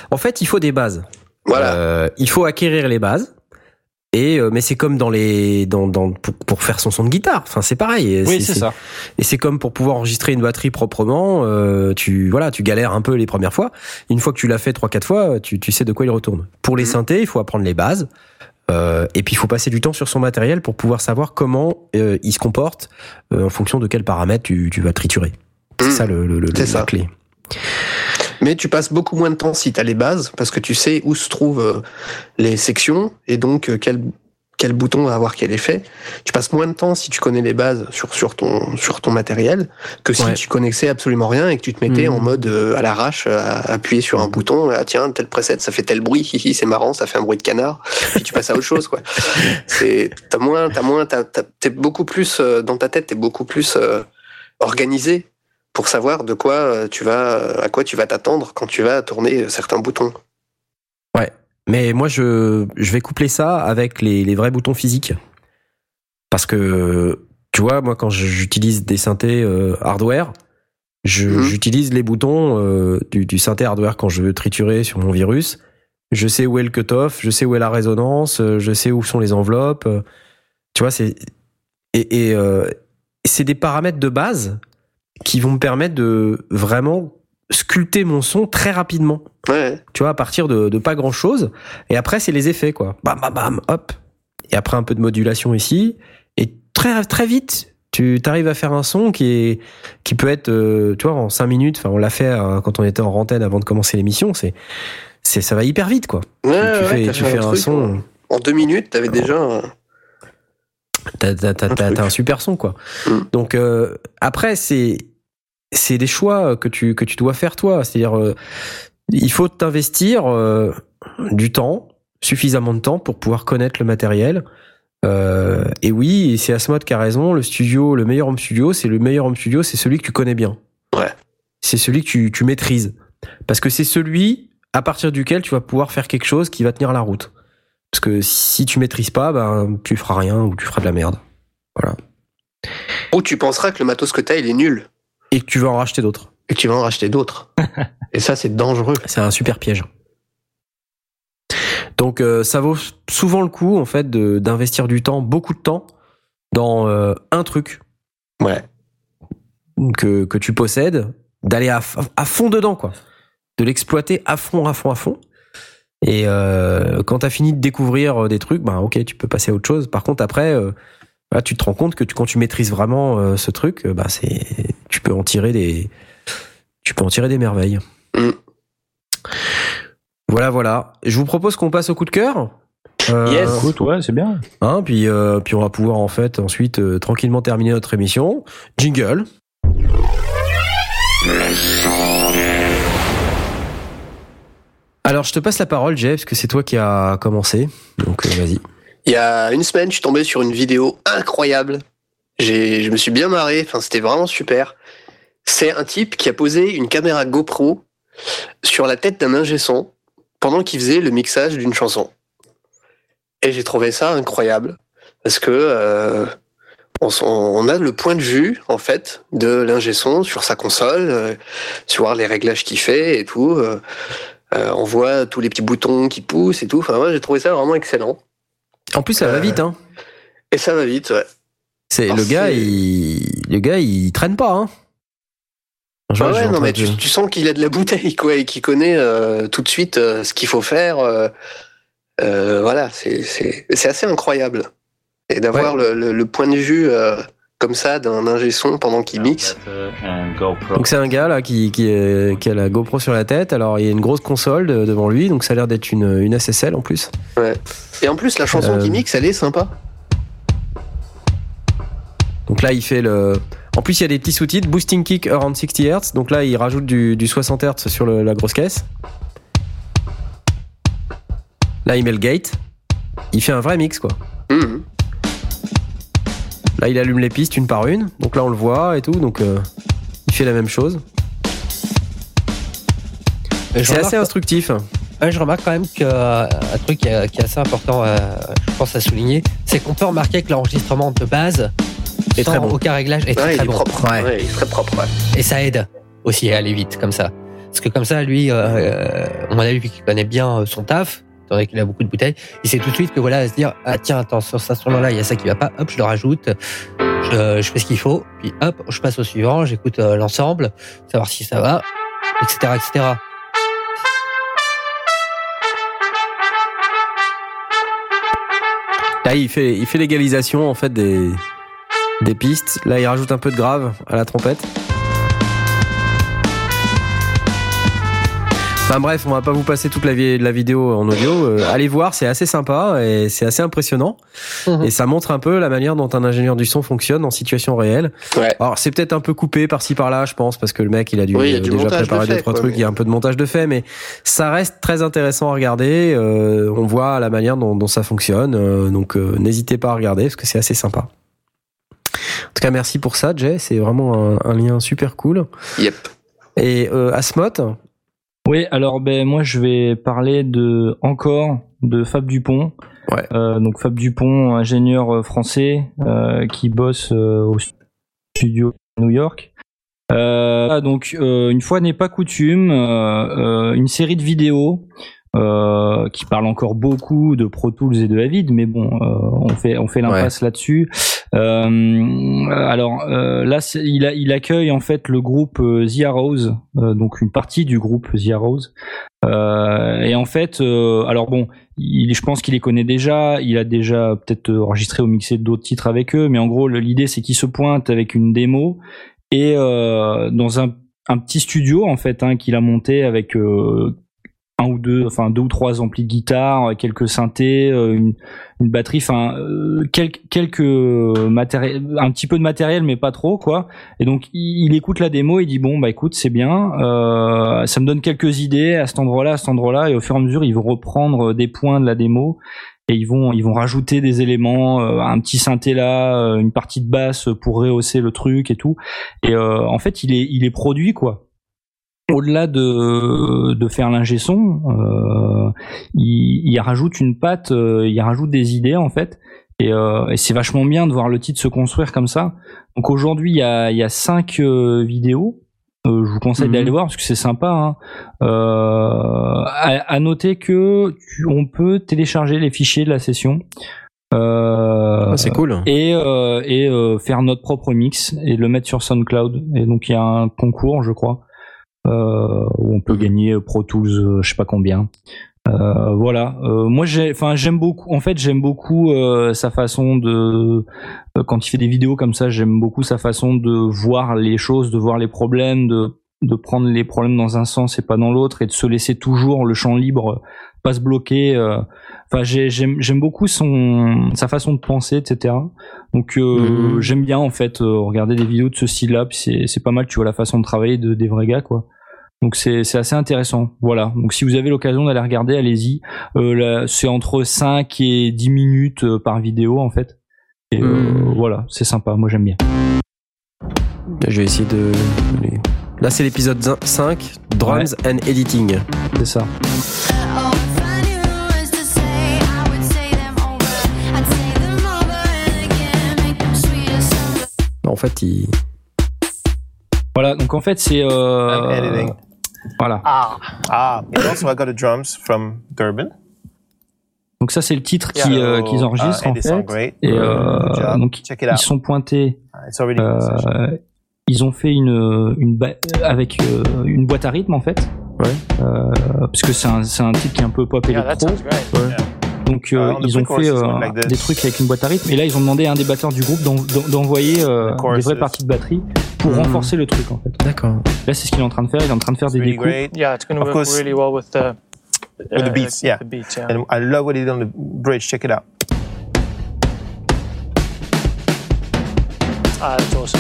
en fait il faut des bases. Voilà. Il faut acquérir les bases. Et euh, mais c'est comme dans les dans, dans pour, pour faire son son de guitare. Enfin c'est pareil. Oui, c'est ça. Et c'est comme pour pouvoir enregistrer une batterie proprement. euh, tu voilà, tu galères un peu les premières fois. Une fois que tu l'as fait trois quatre fois, tu tu sais de quoi il retourne. Pour les Mhm. synthés, il faut apprendre les bases. Euh, et puis il faut passer du temps sur son matériel pour pouvoir savoir comment euh, il se comporte euh, en fonction de quels paramètres tu, tu vas triturer. C'est Mhm. ça le, le, le- C'est la ça. clé. Mais tu passes beaucoup moins de temps si tu as les bases, parce que tu sais où se trouvent euh, les sections et donc euh, quel, quel bouton va avoir quel effet. Tu passes moins de temps si tu connais les bases sur, sur, ton, sur ton matériel que si Ouais. tu connaissais absolument rien et que tu te mettais Mhm. en mode euh, à l'arrache, à appuyer sur un bouton, ah, tiens, tel preset, ça fait tel bruit, hihi, c'est marrant, ça fait un bruit de canard, puis tu passes à autre chose, quoi. C'est, t'as moins, t'as moins, t'as, t'es beaucoup plus, dans ta tête, t'es beaucoup plus euh, organisé pour savoir de quoi euh, tu vas, à quoi tu vas t'attendre quand tu vas tourner euh, certains boutons. Mais moi, je, je vais coupler ça avec les, les vrais boutons physiques. Parce que, tu vois, moi, quand j'utilise des synthés euh, hardware, Mhm. j'utilise les boutons euh, du, du synthé hardware quand je veux triturer sur mon virus. Je sais où est le cutoff, je sais où est la résonance, euh, je sais où sont les enveloppes. euh, Tu vois, c'est. Et, et, euh, c'est des paramètres de base qui vont me permettre de vraiment sculpter mon son très rapidement Ouais. tu vois, à partir de, de pas grand chose. Et après, c'est les effets, quoi. Bam, bam, bam, hop. Et après, un peu de modulation ici. Et très, très vite, tu arrives à faire un son qui est, qui peut être, euh, tu vois, en cinq minutes. Enfin, on l'a fait euh, quand on était en antenne avant de commencer l'émission. C'est, c'est, ça va hyper vite, quoi. Ouais, tu ouais, fais, tu fais un, truc, son, En deux minutes, t'avais déjà. T'as, Un super son, quoi. Mm. Donc, euh, après, c'est, c'est des choix que tu, que tu dois faire, toi. C'est-à-dire, euh, il faut t'investir euh, du temps, suffisamment de temps pour pouvoir connaître le matériel. Euh, et oui, c'est Asmod qui a raison. Le studio, le meilleur home studio, c'est le meilleur home studio, c'est celui que tu connais bien. Ouais. C'est celui que tu, tu maîtrises. Parce que c'est celui à partir duquel tu vas pouvoir faire quelque chose qui va tenir la route. Parce que si tu maîtrises pas, ben, tu feras rien ou tu feras de la merde. Ou tu penseras que le matos que t'as, il est nul. Et que tu vas en racheter d'autres. Et que tu vas en racheter d'autres. Et ça, c'est dangereux. C'est un super piège. Donc euh, ça vaut souvent le coup en fait d'investir du temps, beaucoup de temps, dans euh, un truc Ouais. que, que tu possèdes, d'aller à, à fond dedans quoi, de l'exploiter à fond, à fond, à fond. Et euh, quand t'as fini de découvrir des trucs, ben ok, tu peux passer à autre chose. Par contre après, euh, voilà, tu te rends compte que tu- quand tu maîtrises vraiment euh, ce truc, euh, bah c'est, tu peux en tirer des, tu peux en tirer des merveilles. Mm. Voilà, voilà. Je vous propose qu'on passe au coup de cœur. Euh, Yes. Écoute, ouais, c'est bien. Hein, puis, euh, puis on va pouvoir en fait ensuite euh, tranquillement terminer notre émission. Jingle. Alors je te passe la parole, Jeff, parce que c'est toi qui as commencé. Donc euh, vas-y. Il y a une semaine, je suis tombé sur une vidéo incroyable. Je me suis bien marré. Enfin, c'était vraiment super. C'est un type qui a posé une caméra GoPro sur la tête d'un ingé son pendant qu'il faisait le mixage d'une chanson. Et j'ai trouvé ça incroyable parce que euh, on, a le point de vue en fait de l'ingé son sur sa console, euh, sur les réglages qu'il fait et tout. Euh, on voit tous les petits boutons qui poussent et tout. Enfin, moi, j'ai trouvé ça vraiment excellent. En plus ça va Euh, vite, hein. Et ça va vite, ouais. C'est le gars, il, le gars, il traîne pas, hein. Ah ouais, non, mais tu, tu sens qu'il a de la bouteille, quoi, et qu'il connaît euh, tout de suite euh, ce qu'il faut faire. euh, voilà, c'est assez incroyable. Et d'avoir le, le- le point de vue comme ça d'un ingé son pendant qu'il mixe. Donc c'est un gars là qui, qui, est- qui a la GoPro sur la tête. Alors il y a une grosse console de- devant lui, donc ça a l'air d'être une, une SSL en plus. Et en plus, la chanson Euh. qu'il mixe, elle est sympa. Donc là il fait le. En plus il y a des petits sous-titres, boosting kick around 60 Hz. Donc là il rajoute du, du 60 Hz sur le- la grosse caisse. Là il met le gate. Il fait un vrai mix quoi. Mhm. Là il allume les pistes une par une. Donc là on le voit et tout. Donc euh, il fait la même chose. C'est assez instructif. Ouais, je remarque quand même qu'un un truc qui est, qui est assez important, euh, je pense à souligner, c'est qu'on peut remarquer que l'enregistrement de base Est sans très bon. aucun réglage est Ouais, très, il très est bon. propre. Ouais. Ouais, il est très propre. ouais. Et ça aide aussi à aller vite comme ça. Parce que comme ça, lui, euh, euh, on a vu qu'il connaît bien euh, son taf, étant qu'il a beaucoup de bouteilles, il sait tout de suite que voilà, à se dire ah tiens attends sur cet instrument-là il y a ça qui va pas, hop je le rajoute, je, je fais ce qu'il faut, puis hop je passe au suivant, j'écoute euh, l'ensemble, savoir si ça va, etc etc. Là, il fait, il fait l'égalisation en fait des, des pistes. Là, il rajoute un peu de grave à la trompette. Enfin bref, on va pas vous passer toute la, la vidéo en audio. Euh, allez voir, c'est assez sympa et c'est assez impressionnant. Mhm. Et ça montre un peu la manière dont un ingénieur du son fonctionne en situation réelle. Ouais. Alors c'est peut-être un peu coupé par-ci par-là, je pense, parce que le mec il a dû, Oui, il a du déjà montage de préparer deux trois quoi, trucs. mais- Il y a un peu de montage de fait, mais ça reste très intéressant à regarder. Euh, on voit la manière dont, dont ça fonctionne. Euh, donc euh, n'hésitez pas à regarder parce que c'est assez sympa. En tout cas, merci pour ça, Jay. C'est vraiment un, un lien super cool. Yep. Et euh, Asmot, Oui, alors ben moi je vais parler de encore de Fab Dupont. Ouais. Euh, donc Fab Dupont, ingénieur euh, français euh, qui bosse euh, au studio à New York. Euh, ah, donc euh, une fois n'est pas coutume, une série de vidéos euh, qui parle encore beaucoup de Pro Tools et de Avid, mais bon, euh, on fait on fait l'impasse là-dessus. Euh, alors euh, là, il, a, il accueille en fait le groupe euh, The Arrows, donc une partie du groupe The Arrows. Et en fait, alors bon, il, je pense qu'il les connaît déjà. Il a déjà peut-être enregistré ou mixé d'autres titres avec eux, mais en gros, l'idée c'est qu'il se pointe avec une démo et euh, dans un, un petit studio en fait hein, qu'il a monté avec euh, un ou deux, enfin deux ou trois amplis de guitare, quelques synthés, euh, une, une batterie, enfin euh, quelques quelques un petit peu de matériel, mais pas trop quoi. Et donc il, écoute la démo, il dit bon bah écoute c'est bien, euh, ça me donne quelques idées à cet endroit-là, à cet endroit-là, et au fur et à mesure ils vont reprendre des points de la démo et ils vont ils vont rajouter des éléments, euh, un petit synthé là, euh, une partie de basse pour rehausser le truc et tout. Et euh, en fait il est il est produit quoi au-delà de, de faire l'ingé son, euh, il, il rajoute une patte, euh, il rajoute des idées en fait, et, euh, et c'est vachement bien de voir le titre se construire comme ça. Donc aujourd'hui, il y a, il y a cinq euh, vidéos. Euh, je vous conseille Mhm. d'aller voir parce que c'est sympa. Hein. Euh, à, à noter que tu- on peut télécharger les fichiers de la session. Euh, Ah, c'est cool. et, euh, et euh, faire notre propre mix et le mettre sur SoundCloud. Et donc il y a un concours, je crois, où on peut gagner Pro Tools, euh, je sais pas combien. Euh, voilà. Euh, moi, j'ai, enfin, j'aime beaucoup. En fait, j'aime beaucoup euh, sa façon de euh, quand il fait des vidéos comme ça. J'aime beaucoup sa façon de voir les choses, de voir les problèmes, de de prendre les problèmes dans un sens et pas dans l'autre, et de se laisser toujours le champ libre, pas se bloquer. euh. Enfin, j'ai- j'aime beaucoup son sa façon de penser, etc. Donc euh, Mhm. j'aime bien en fait euh, regarder des vidéos de ce style-là. Puis c'est c'est pas mal, tu vois la façon de travailler de, des vrais gars, quoi. Donc c'est c'est assez intéressant. Voilà. Donc si vous avez l'occasion d'aller regarder, allez-y. Euh, c'est entre 5 et 10 minutes euh, par vidéo en fait. Et euh, Mhm. voilà, c'est sympa. Moi j'aime bien. Je vais essayer de. Là, c'est l'épisode 5, Drums and Editing. C'est ça. En fait, il. Voilà. Donc en fait c'est. Euh, editing. Voilà. Ah. Ah. And also, I got the drums from Durban. Donc ça c'est le titre qui, euh, qu'ils enregistrent uh, en and they sound fait. great. Et euh, donc Check it ils out. sont pointés. It's already in session. Euh, ils ont fait une une ba- avec euh, une boîte à rythme en fait. Ouais. Euh, parce que c'est un c'est un titre qui est un peu pop Yeah, that électro. sounds great. Ouais. Donc euh, Uh, on the ils ont fait euh, like des trucs avec une boîte à rythme. Et là ils ont demandé à un des batteurs du groupe d'en- d'en- d'envoyer euh, The des vraies parties de batterie pour Mhm. renforcer le truc en fait. D'accord. Là c'est ce qu'il est en train de faire. Il est en train de faire It's des really découpes. great. Yeah, it's going to Of work course. really well with the With the uh, beats, the yeah. beats, yeah. And I love what he did on the bridge. Check it out. Ah, that's awesome.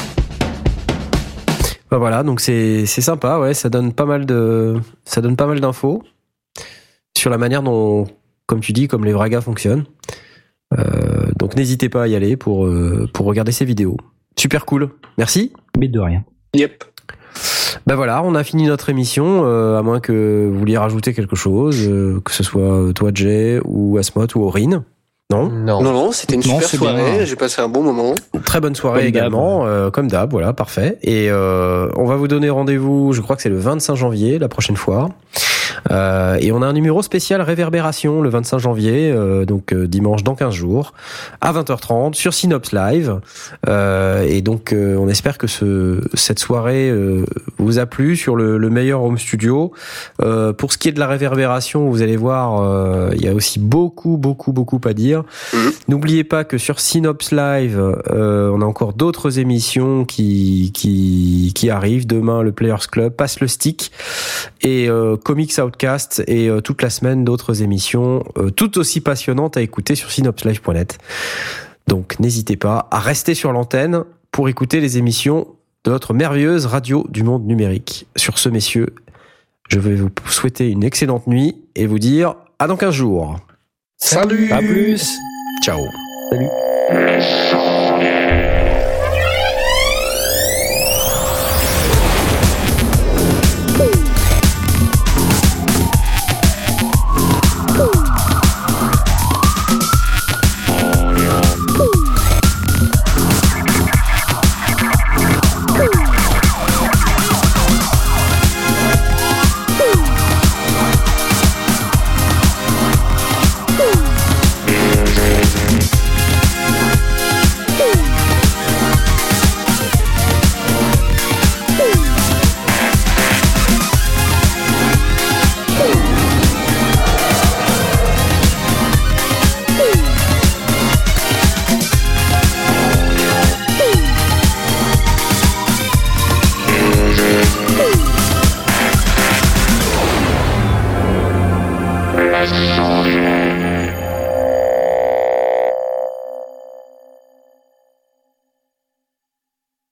Bah voilà, donc c'est c'est sympa, ouais, ça donne pas mal de ça donne pas mal d'infos sur la manière dont, comme tu dis, comme les vrais gars fonctionnent. Euh, donc n'hésitez pas à y aller pour euh, pour regarder ces vidéos. Super cool, merci. Mais de rien. Yep. Ben voilà, on a fini notre émission, euh, à moins que vous vouliez rajouter quelque chose, euh, que ce soit toi Jay ou Asmot ou Aurine. Non? Non. Non, non, c'était une Non, super soirée. J'ai passé un bon moment. Très bonne soirée Comme également, euh, comme d'hab, voilà, parfait. Et euh, on va vous donner rendez-vous, je crois que c'est le 25 janvier, la prochaine fois. Euh, et on a un numéro spécial réverbération le 25 janvier, euh, donc euh, dimanche dans 15 jours, à 20h30 sur Synops Live. Euh, et donc euh, on espère que ce, cette soirée euh, vous a plu sur le, le meilleur home studio. Euh, pour ce qui est de la réverbération, vous allez voir, euh, il y a aussi beaucoup, beaucoup, beaucoup à dire. Mhm. N'oubliez pas que sur Synops Live, euh, on a encore d'autres émissions qui, qui, qui arrivent. Demain, le Players Club passe le stick et euh, Comics Outcast et euh, toute la semaine d'autres émissions euh, tout aussi passionnantes à écouter sur synopslive.net. Donc n'hésitez pas à rester sur l'antenne pour écouter les émissions de notre merveilleuse radio du monde numérique. Sur ce, messieurs, je vais vous souhaiter une excellente nuit et vous dire à dans 15 jours. Salut À plus. Ciao. Salut.